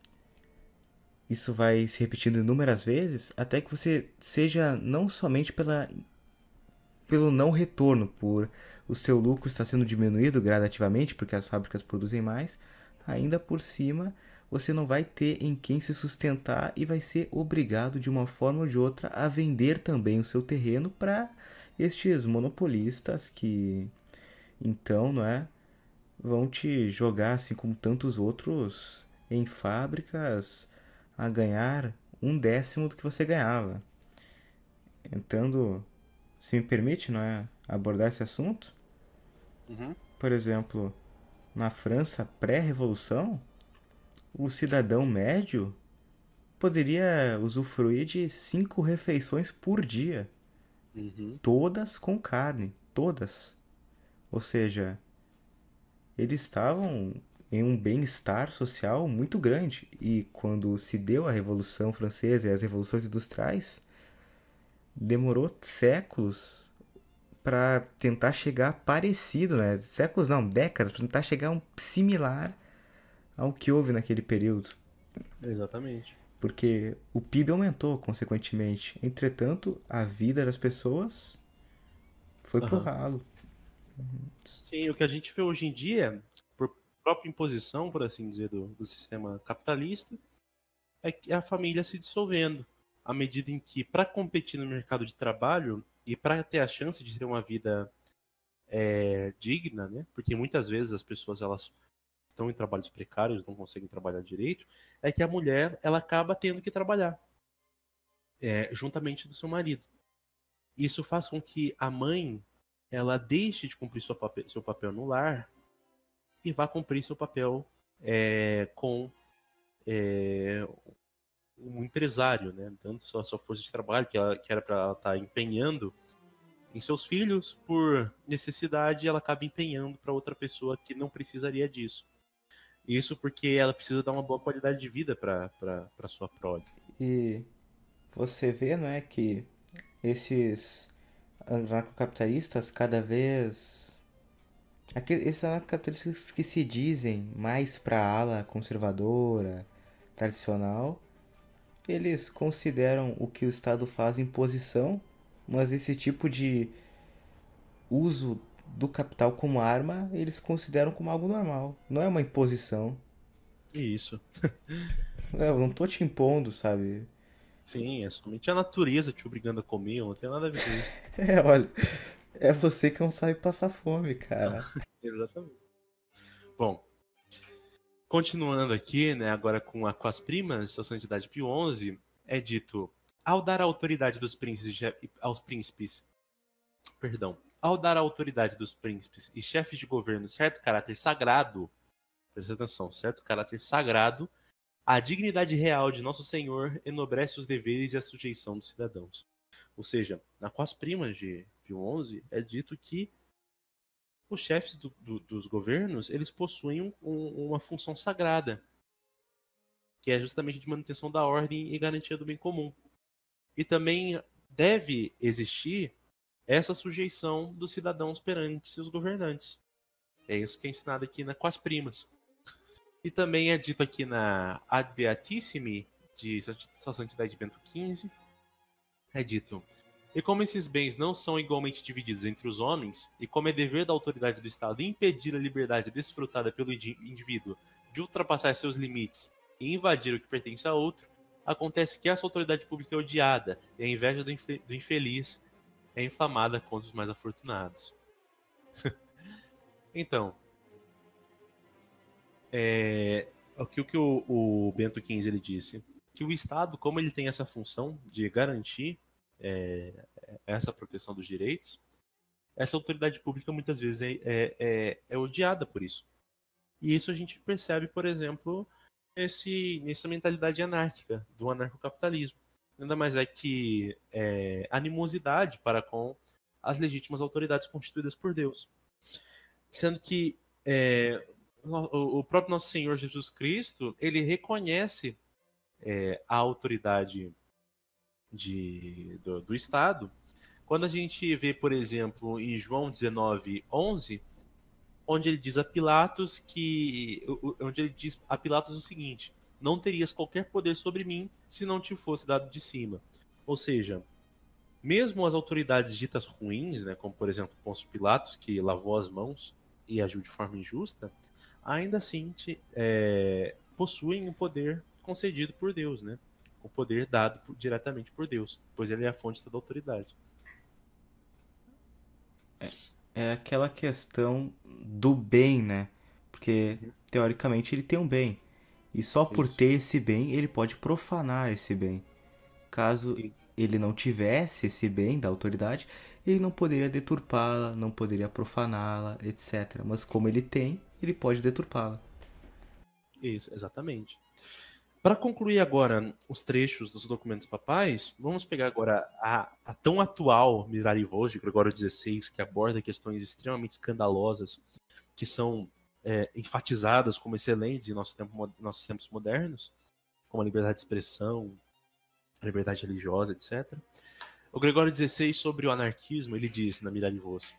isso vai se repetindo inúmeras vezes até que você seja não somente pela pelo não retorno, por o seu lucro estar sendo diminuído gradativamente porque as fábricas produzem mais, ainda por cima você não vai ter em quem se sustentar e vai ser obrigado de uma forma ou de outra a vender também o seu terreno para estes monopolistas que então, não é? Vão te jogar, assim como tantos outros, em fábricas a ganhar um décimo do que você ganhava. Entrando se me permite, não é, abordar esse assunto. Uhum. Por exemplo, na França pré-revolução, o cidadão médio poderia usufruir de cinco refeições por dia, Uhum. todas com carne, todas. Ou seja, eles estavam em um bem-estar social muito grande. E quando se deu a Revolução Francesa e as revoluções industriais, demorou séculos para tentar chegar parecido, né? Séculos não, décadas, para tentar chegar um similar ao que houve naquele período. Exatamente. Porque o PIB aumentou, consequentemente. Entretanto, a vida das pessoas foi pro Aham. ralo. Sim, o que a gente vê hoje em dia, por própria imposição, por assim dizer, do, do sistema capitalista, é que a família se dissolvendo. À medida em que, para competir no mercado de trabalho e para ter a chance de ter uma vida é, digna, né? Porque muitas vezes as pessoas elas estão em trabalhos precários, não conseguem trabalhar direito, é que a mulher ela acaba tendo que trabalhar é, juntamente do seu marido. Isso faz com que a mãe ela deixe de cumprir seu papel, seu papel no lar e vá cumprir seu papel é, com é, um empresário, né? Dando sua, sua força de trabalho que, ela, que era para estar empenhando em seus filhos, por necessidade, ela acaba empenhando para outra pessoa que não precisaria disso. Isso porque ela precisa dar uma boa qualidade de vida para sua prole. E você vê, não é, que esses anarcocapitalistas cada vez. Aqueles, esses anarcocapitalistas que se dizem mais para a ala conservadora, tradicional, eles consideram o que o Estado faz imposição, mas esse tipo de uso do capital como arma eles consideram como algo normal. Não é uma imposição. Isso. É, [laughs] Eu não tô te impondo, sabe? Sim, é somente a natureza te obrigando a comer, não tem nada a ver com isso. [laughs] É, olha, é você que não sabe passar fome, cara. [laughs] Exatamente. Bom, continuando aqui, né, agora com, a, com as primas da Santidade Pio XI, é dito, ao dar a autoridade dos príncipes aos príncipes, perdão, ao dar a autoridade dos príncipes e chefes de governo certo caráter sagrado, presta atenção, certo caráter sagrado, a dignidade real de Nosso Senhor enobrece os deveres e a sujeição dos cidadãos. Ou seja, na Quas Primas de Pio XI é dito que os chefes do, do, dos governos eles possuem um, um, uma função sagrada, que é justamente de manutenção da ordem e garantia do bem comum. E também deve existir essa sujeição dos cidadãos perante seus governantes. É isso que é ensinado aqui na Quas Primas. E também é dito aqui na Ad Beatissimi, de Sua Santidade Bento XV, é dito: E como esses bens não são igualmente divididos entre os homens, e como é dever da autoridade do Estado impedir a liberdade desfrutada pelo indivíduo de ultrapassar seus limites e invadir o que pertence a outro, acontece que essa autoridade pública é odiada, e a inveja do, do infeliz é inflamada contra os mais afortunados. [laughs] então, é, o que, o, que o, o Bento XV ele disse? Que o Estado, como ele tem essa função de garantir é, essa proteção dos direitos, essa autoridade pública muitas vezes é, é, é, é odiada por isso. E isso a gente percebe, por exemplo, nesse, nessa mentalidade anárquica do anarcocapitalismo. Nada mais é que é, animosidade para com as legítimas autoridades constituídas por Deus. Sendo que é, o próprio nosso Senhor Jesus Cristo ele reconhece é, a autoridade de, do, do, Estado. Quando a gente vê, por exemplo, em João 19, 11, onde ele diz a Pilatos que. onde ele diz a Pilatos o seguinte: Não terias qualquer poder sobre mim se não te fosse dado de cima. Ou seja, mesmo as autoridades ditas ruins, né, como por exemplo Pôncio Pilatos, que lavou as mãos e agiu de forma injusta, ainda assim te, é, possuem um poder concedido por Deus, né? O poder dado diretamente por Deus, pois ele é a fonte de toda autoridade. É, é aquela questão do bem, né? Porque teoricamente ele tem um bem. E só por ter esse bem, ele pode profanar esse bem. Caso Sim. ele não tivesse esse bem da autoridade, ele não poderia deturpá-la, não poderia profaná-la, etc. Mas como ele tem, ele pode deturpá-la. Isso, exatamente. Para concluir agora os trechos dos documentos papais, vamos pegar agora a, a tão atual Mirarivos de Gregório XVI, que aborda questões extremamente escandalosas, que são é, enfatizadas como excelentes em nosso tempo, nossos tempos modernos, como a liberdade de expressão, a liberdade religiosa, etc. O Gregório XVI, sobre o anarquismo, ele diz na Mirarivos,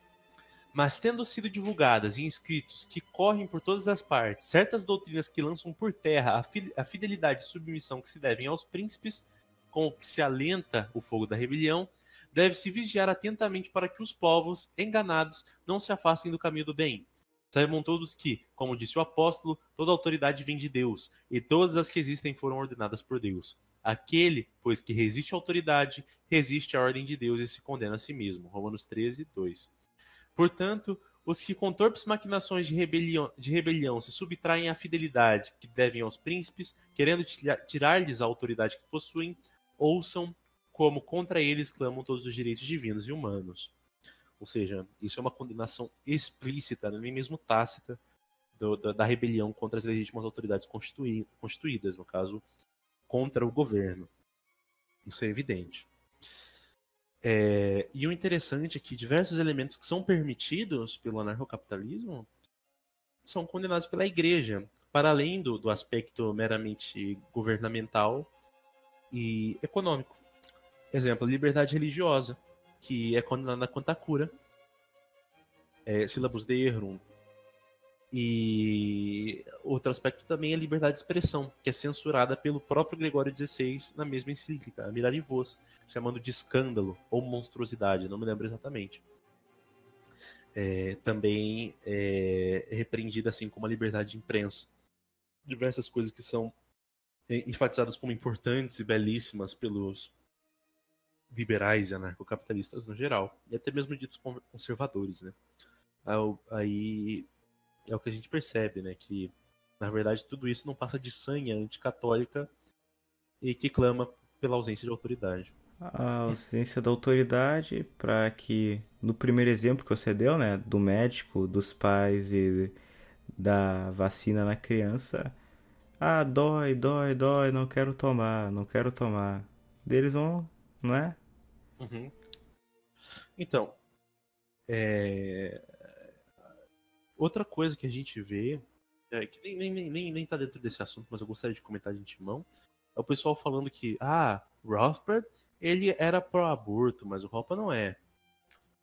mas tendo sido divulgadas em escritos que correm por todas as partes certas doutrinas que lançam por terra a, fidelidade e submissão que se devem aos príncipes, com o que se alenta o fogo da rebelião, deve-se vigiar atentamente para que os povos, enganados, não se afastem do caminho do bem. Saibam todos que, como disse o apóstolo, toda autoridade vem de Deus, e todas as que existem foram ordenadas por Deus. Aquele, pois que resiste à autoridade, resiste à ordem de Deus e se condena a si mesmo. Romanos 13, 2. Portanto, os que com torpes maquinações de rebelião, de rebelião se subtraem à fidelidade que devem aos príncipes, querendo tirar-lhes a autoridade que possuem, ouçam como contra eles clamam todos os direitos divinos e humanos. Ou seja, isso é uma condenação explícita, nem mesmo tácita, do, da, da, rebelião contra as legítimas autoridades constituídas, no caso, contra o governo. Isso é evidente. É, e o interessante é que diversos elementos que são permitidos pelo anarcocapitalismo são condenados pela igreja, para além do, do aspecto meramente governamental e econômico. Exemplo, liberdade religiosa, que é condenada quanto à cura. É, sílabus de erro. E outro aspecto também é a liberdade de expressão, que é censurada pelo próprio Gregório XVI na mesma encíclica, Mirarivos chamando de escândalo ou monstruosidade, não me lembro exatamente. É, também é repreendida assim como a liberdade de imprensa. Diversas coisas que são é, enfatizadas como importantes e belíssimas pelos liberais e anarcocapitalistas no geral, e até mesmo ditos conservadores, né? Aí é o que a gente percebe, né? Que na verdade tudo isso não passa de sanha anticatólica e que clama pela ausência de autoridade a ausência da autoridade para que, no primeiro exemplo que você deu, né, do médico, dos pais e da vacina na criança, ah, dói, dói, dói, não quero tomar, não quero tomar. Deles vão, não é? Uhum. Então, é... outra coisa que a gente vê, é, que nem, nem, nem, nem tá dentro desse assunto, mas eu gostaria de comentar de antemão, é o pessoal falando que, ah, Rothbard ele era pró-aborto, mas o Hoppe não é.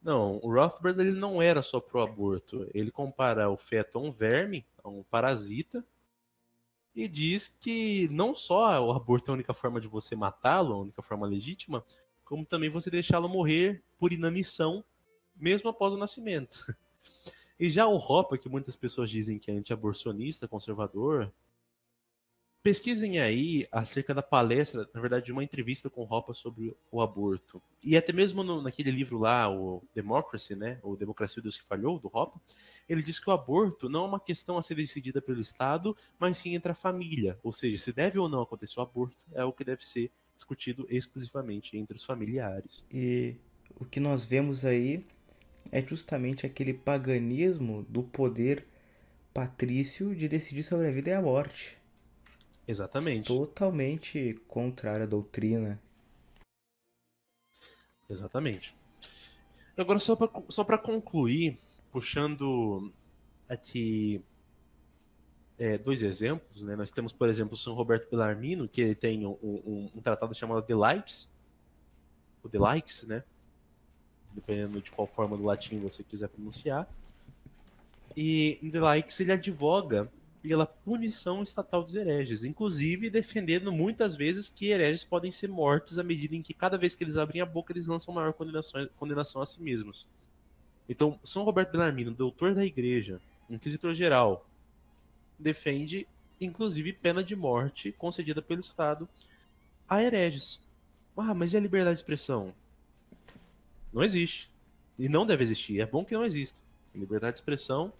Não, o Rothbard ele não era só pró-aborto. Ele compara o feto a um verme, a um parasita, e diz que não só o aborto é a única forma de você matá-lo, a única forma legítima, como também você deixá-lo morrer por inanição, mesmo após o nascimento. [laughs] E já o Hopper, que muitas pessoas dizem que é anti-aborcionista, conservador, Pesquisem aí acerca da palestra, na verdade, de uma entrevista com Hoppe sobre o aborto. E até mesmo no, naquele livro lá, o Democracy, né? O Democracia Deus que Falhou, do Hoppe, ele diz que o aborto não é uma questão a ser decidida pelo Estado, mas sim entre a família. Ou seja, se deve ou não acontecer o aborto, é o que deve ser discutido exclusivamente entre os familiares. E o que nós vemos aí é justamente aquele paganismo do poder patrício de decidir sobre a vida e a morte. Exatamente. Totalmente contrária à doutrina. Exatamente. Agora, só para só concluir, puxando aqui é, dois exemplos, né? Nós temos, por exemplo, o São Roberto Bellarmino, que ele tem um, um, um tratado chamado The Likes, o The Likes, né? Dependendo de qual forma do latim você quiser pronunciar. E The Likes ele advoga pela punição estatal dos hereges, inclusive defendendo muitas vezes que hereges podem ser mortos à medida em que cada vez que eles abrem a boca eles lançam maior condenação, condenação a si mesmos. Então, São Roberto Bellarmino, doutor da igreja, inquisitor geral, defende inclusive pena de morte concedida pelo Estado a hereges. Ah, mas e a liberdade de expressão? Não existe. E não deve existir. É bom que não exista. Liberdade de expressão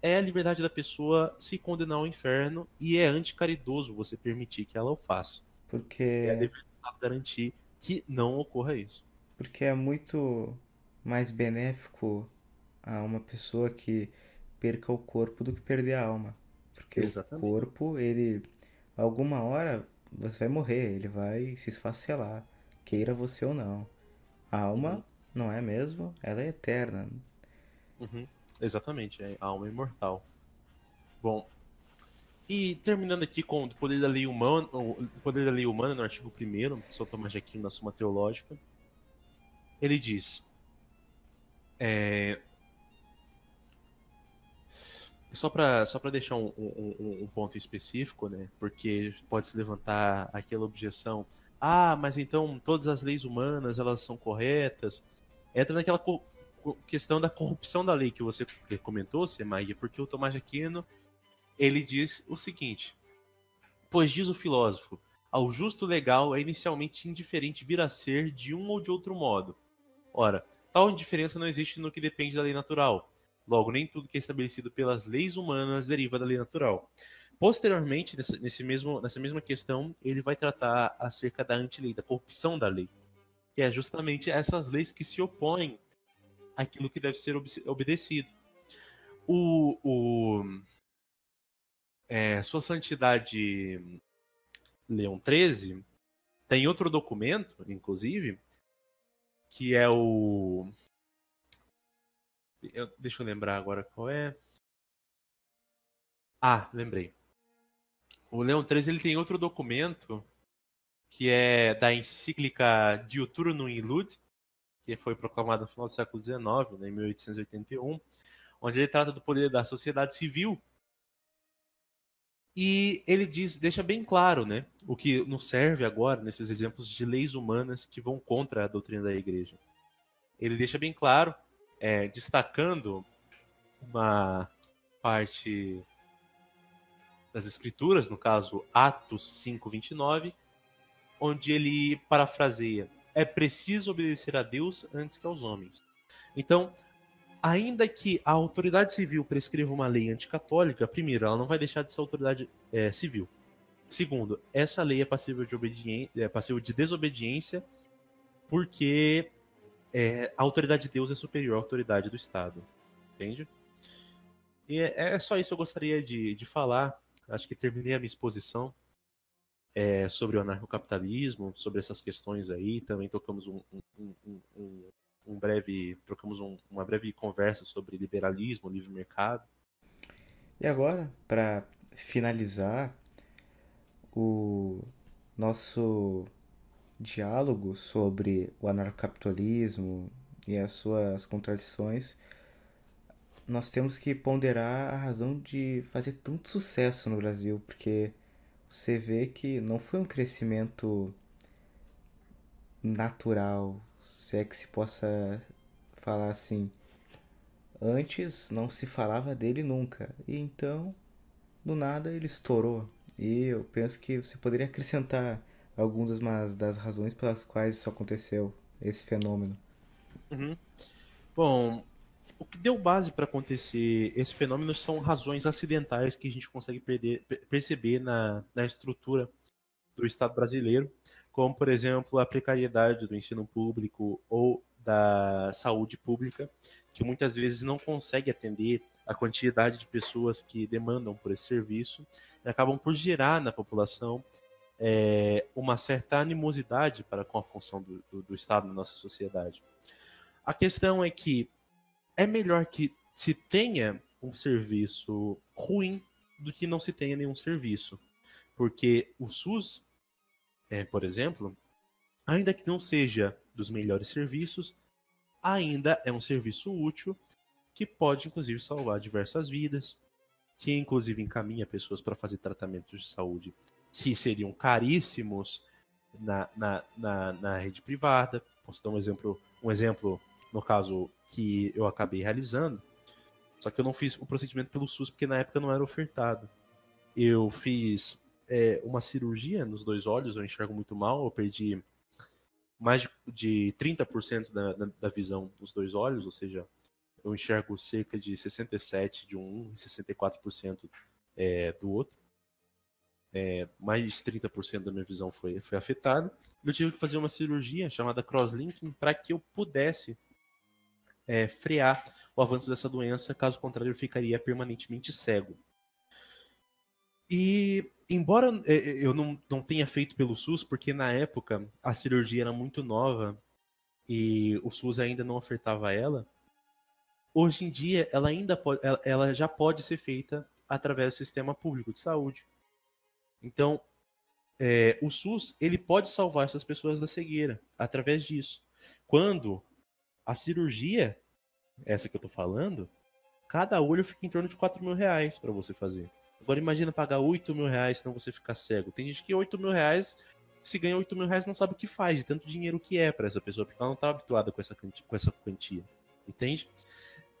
é a liberdade da pessoa se condenar ao inferno e é anticaridoso você permitir que ela o faça. Porque. É dever do Estado garantir que não ocorra isso. Porque é muito mais benéfico a uma pessoa que perca o corpo do que perder a alma. Porque Exatamente. o corpo, ele. Alguma hora você vai morrer, ele vai se esfacelar, queira você ou não. A alma, uhum. não é mesmo? Ela é eterna. Uhum. Exatamente, é a alma imortal. Bom, e terminando aqui com o poder da lei humana, o poder da lei humana no artigo 1 São Tomás de Aquino na Suma Teológica, ele diz: é, só para só deixar um, um, um, ponto específico, né? Porque pode se levantar aquela objeção: ah, mas então todas as leis humanas elas são corretas? Entra naquela questão da corrupção da lei que você comentou, Semaia, porque o Tomás de Aquino ele diz o seguinte: Pois diz o filósofo, ao justo legal é inicialmente indiferente vir a ser de um ou de outro modo. Ora, tal indiferença não existe no que depende da lei natural. Logo, nem tudo que é estabelecido pelas leis humanas deriva da lei natural. Posteriormente, nesse mesmo, nessa mesma questão, ele vai tratar acerca da antilei, da corrupção da lei, que é justamente essas leis que se opõem àquilo que deve ser obedecido. O, o, é, Sua Santidade Leão XIII tem outro documento, inclusive, que é o. Eu, deixa eu lembrar agora qual é. Ah, lembrei. O Leão XIII ele tem outro documento que é da encíclica Diuturnum in Lud, que foi proclamada no final do século XIX, né, em 1881, onde ele trata do poder da sociedade civil e ele diz, deixa bem claro, né, o que nos serve agora nesses exemplos de leis humanas que vão contra a doutrina da igreja. Ele deixa bem claro, é, destacando uma parte das escrituras, no caso Atos 5:29, onde ele parafraseia: é preciso obedecer a Deus antes que aos homens. Então, ainda que a autoridade civil prescreva uma lei anticatólica, primeiro, ela não vai deixar de ser autoridade é, civil. Segundo, essa lei é passível de, obediência, é passível de desobediência porque é, a autoridade de Deus é superior à autoridade do Estado. Entende? E é, é só isso que eu gostaria de, de falar. Acho que terminei a minha exposição é, sobre o anarcocapitalismo, sobre essas questões aí. Também tocamos um, um, um, um breve trocamos um, uma breve conversa sobre liberalismo, livre mercado. E agora, para finalizar o nosso diálogo sobre o anarcocapitalismo e as suas contradições, nós temos que ponderar a razão de fazer tanto sucesso no Brasil, porque você vê que não foi um crescimento natural, se é que se possa falar assim. Antes não se falava dele nunca, e então, do nada, ele estourou. E eu penso que você poderia acrescentar algumas das razões pelas quais isso aconteceu, esse fenômeno. Uhum. Bom, o que deu base para acontecer esse fenômeno são razões acidentais que a gente consegue perder, perceber na, na estrutura do Estado brasileiro como, por exemplo, a precariedade do ensino público ou da saúde pública, que muitas vezes não consegue atender a quantidade de pessoas que demandam por esse serviço e acabam por gerar na população é, uma certa animosidade para com a função do, do, do Estado na nossa sociedade. A questão é que é melhor que se tenha um serviço ruim do que não se tenha nenhum serviço. Porque o SUS é, por exemplo, ainda que não seja dos melhores serviços, ainda é um serviço útil que pode inclusive salvar diversas vidas, que inclusive encaminha pessoas para fazer tratamentos de saúde que seriam caríssimos na, na, na, na, rede privada. Posso dar um exemplo, um exemplo no caso que eu acabei realizando, só que eu não fiz o procedimento pelo SUS porque na época não era ofertado. Eu fiz é, uma cirurgia nos dois olhos, eu enxergo muito mal, eu perdi mais de, de 30% da, da, da visão dos dois olhos, ou seja, eu enxergo cerca de 67% de um e 64% é, do outro. é, mais de 30% da minha visão foi, foi afetada. Eu tive que fazer uma cirurgia chamada crosslinking para que eu pudesse é, frear o avanço dessa doença, caso contrário, eu ficaria permanentemente cego. E, embora é, é, eu não, não tenha feito pelo SUS, porque na época a cirurgia era muito nova e o SUS ainda não ofertava ela, hoje em dia ela ainda pode, ela já pode ser feita através do sistema público de saúde. Então, é, o SUS ele pode salvar essas pessoas da cegueira através disso. Quando a cirurgia, essa que eu tô falando, cada olho fica em torno de 4 mil reais para você fazer. Agora imagina pagar 8 mil reais senão você ficar cego. Tem gente que 8 mil reais, se ganha 8 mil reais, não sabe o que faz, de tanto dinheiro que é para essa pessoa, porque ela não tá habituada com essa, com essa quantia. Entende?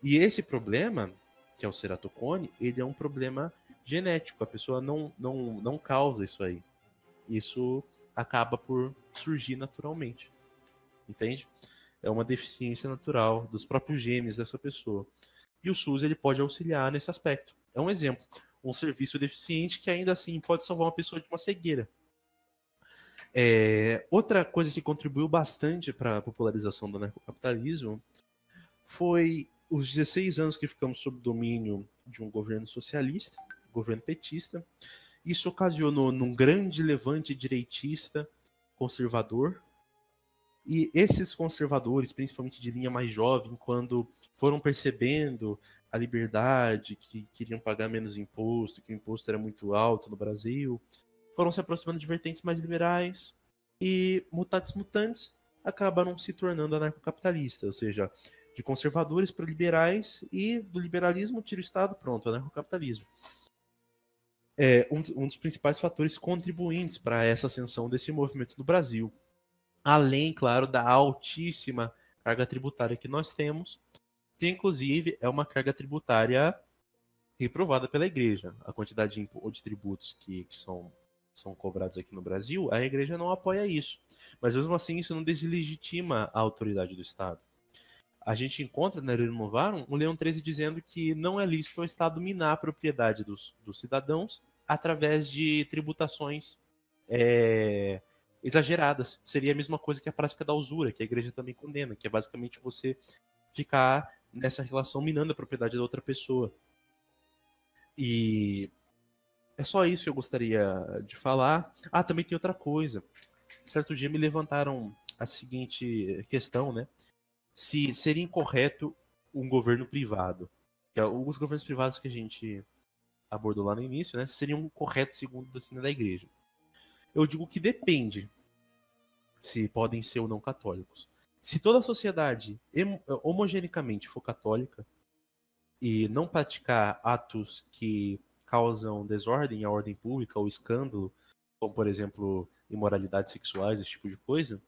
E esse problema, que é o ceratocone, ele é um problema genético. A pessoa não, não, não causa isso aí. Isso acaba por surgir naturalmente. Entende? É uma deficiência natural dos próprios genes dessa pessoa. E o SUS ele pode auxiliar nesse aspecto. É um exemplo. Um serviço deficiente que ainda assim pode salvar uma pessoa de uma cegueira. É, outra coisa que contribuiu bastante para a popularização do anarcocapitalismo foi os 16 anos que ficamos sob domínio de um governo socialista, governo petista. Isso ocasionou num grande levante direitista conservador. E esses conservadores, principalmente de linha mais jovem, quando foram percebendo a liberdade, que queriam pagar menos imposto, que o imposto era muito alto no Brasil, foram se aproximando de vertentes mais liberais e, mutatis mutantes, acabaram se tornando anarcocapitalistas, ou seja, de conservadores para liberais e do liberalismo tira o Estado, pronto, anarcocapitalismo é, um, um dos principais fatores contribuintes para essa ascensão desse movimento no Brasil. Além, claro, da altíssima carga tributária que nós temos, que inclusive é uma carga tributária reprovada pela igreja. A quantidade de, de tributos que, que, são, são cobrados aqui no Brasil, a igreja não apoia isso. Mas mesmo assim, isso não deslegitima a autoridade do Estado. A gente encontra na Rerum Novarum um Leão 13 dizendo que não é lícito ao Estado minar a propriedade dos, dos cidadãos através de tributações é, exageradas. Seria a mesma coisa que a prática da usura, que a igreja também condena, que é basicamente você ficar nessa relação minando a propriedade da outra pessoa. E é só isso que eu gostaria de falar. Ah, também tem outra coisa. Certo dia me levantaram a seguinte questão, né? Se seria incorreto um governo privado. É os governos privados que a gente abordou lá no início, né, seriam corretos segundo a doutrina da igreja. Eu digo que depende se podem ser ou não católicos. Se toda a sociedade homogeneamente for católica e não praticar atos que causam desordem à ordem pública ou escândalo, como por exemplo imoralidades sexuais, esse tipo de coisa,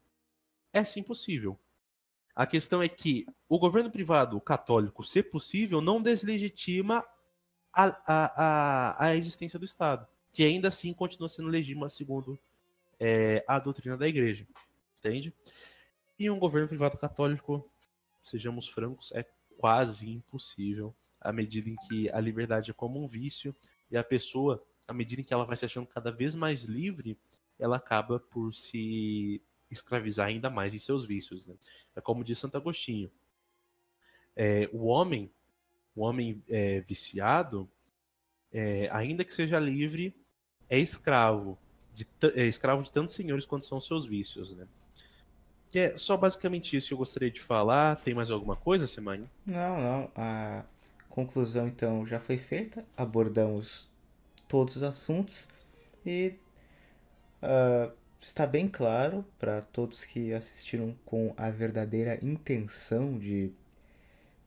é sim possível. A questão é que o governo privado católico, se possível, não deslegitima a, a, a, existência do Estado, que ainda assim continua sendo legítima segundo é, a doutrina da Igreja, entende? E um governo privado católico, sejamos francos, é quase impossível à medida em que a liberdade é como um vício e a pessoa, à medida em que ela vai se achando cada vez mais livre, ela acaba por se escravizar ainda mais em seus vícios. Né? É como diz Santo Agostinho: é, o homem o homem é, viciado, é, ainda que seja livre, é escravo. De, é escravo de tantos senhores quanto são seus vícios, né? E é só basicamente isso que eu gostaria de falar. Tem mais alguma coisa, Semane? Não, não. A conclusão, então, já foi feita. Abordamos todos os assuntos e uh, está bem claro para todos que assistiram com a verdadeira intenção de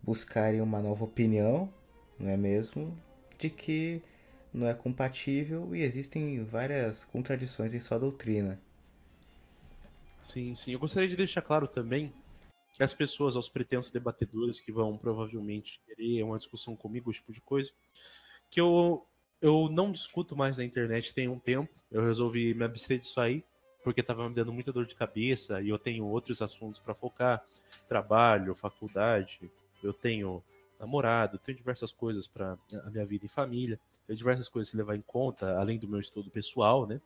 buscarem uma nova opinião, não é mesmo? De que não é compatível e existem várias contradições em sua doutrina. Sim, sim. Eu gostaria de deixar claro também que as pessoas, aos pretensos debatedores que vão provavelmente querer uma discussão comigo, esse tipo de coisa, que eu, eu não discuto mais na internet tem um tempo. Eu resolvi me abster disso aí, porque estava me dando muita dor de cabeça e eu tenho outros assuntos para focar: trabalho, faculdade, eu tenho namorado, tenho diversas coisas para a minha vida e família, tenho diversas coisas a levar em conta, além do meu estudo pessoal, né?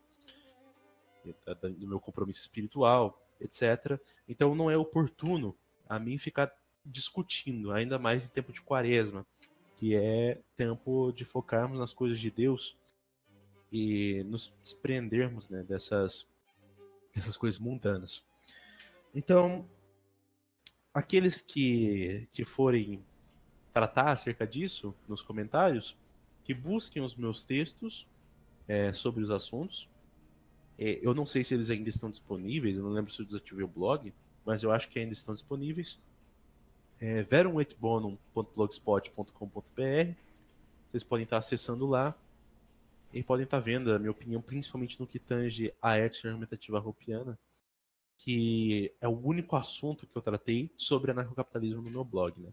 Do meu compromisso espiritual, etc. Então não é oportuno a mim ficar discutindo, ainda mais em tempo de quaresma, que é tempo de focarmos nas coisas de Deus e nos desprendermos né, dessas, dessas coisas mundanas. Então, aqueles que, que forem tratar acerca disso nos comentários, que busquem os meus textos é, sobre os assuntos. É, eu não sei se eles ainda estão disponíveis, eu não lembro se eu desativei o blog, mas eu acho que ainda estão disponíveis. É, Vocês podem estar acessando lá e podem estar vendo a minha opinião, principalmente no que tange a ética argumentativa roupiana, que é o único assunto que eu tratei sobre anarcocapitalismo no meu blog. Né?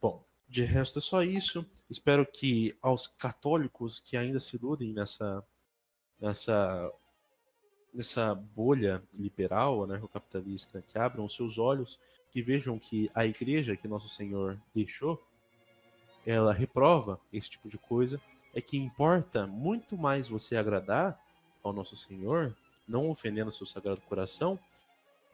Bom, de resto é só isso. Espero que aos católicos que ainda se iludem nessa, nessa, nessa bolha liberal, anarcocapitalista, que abram os seus olhos, que vejam que a igreja que Nosso Senhor deixou, ela reprova esse tipo de coisa é que importa muito mais você agradar ao nosso Senhor, não ofendendo seu sagrado coração,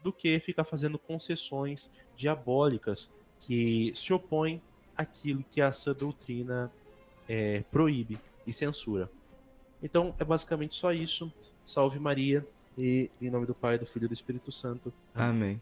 do que ficar fazendo concessões diabólicas que se opõem àquilo que essa doutrina é, proíbe e censura. Então é basicamente só isso. Salve Maria e em nome do Pai, do Filho e do Espírito Santo. Amém.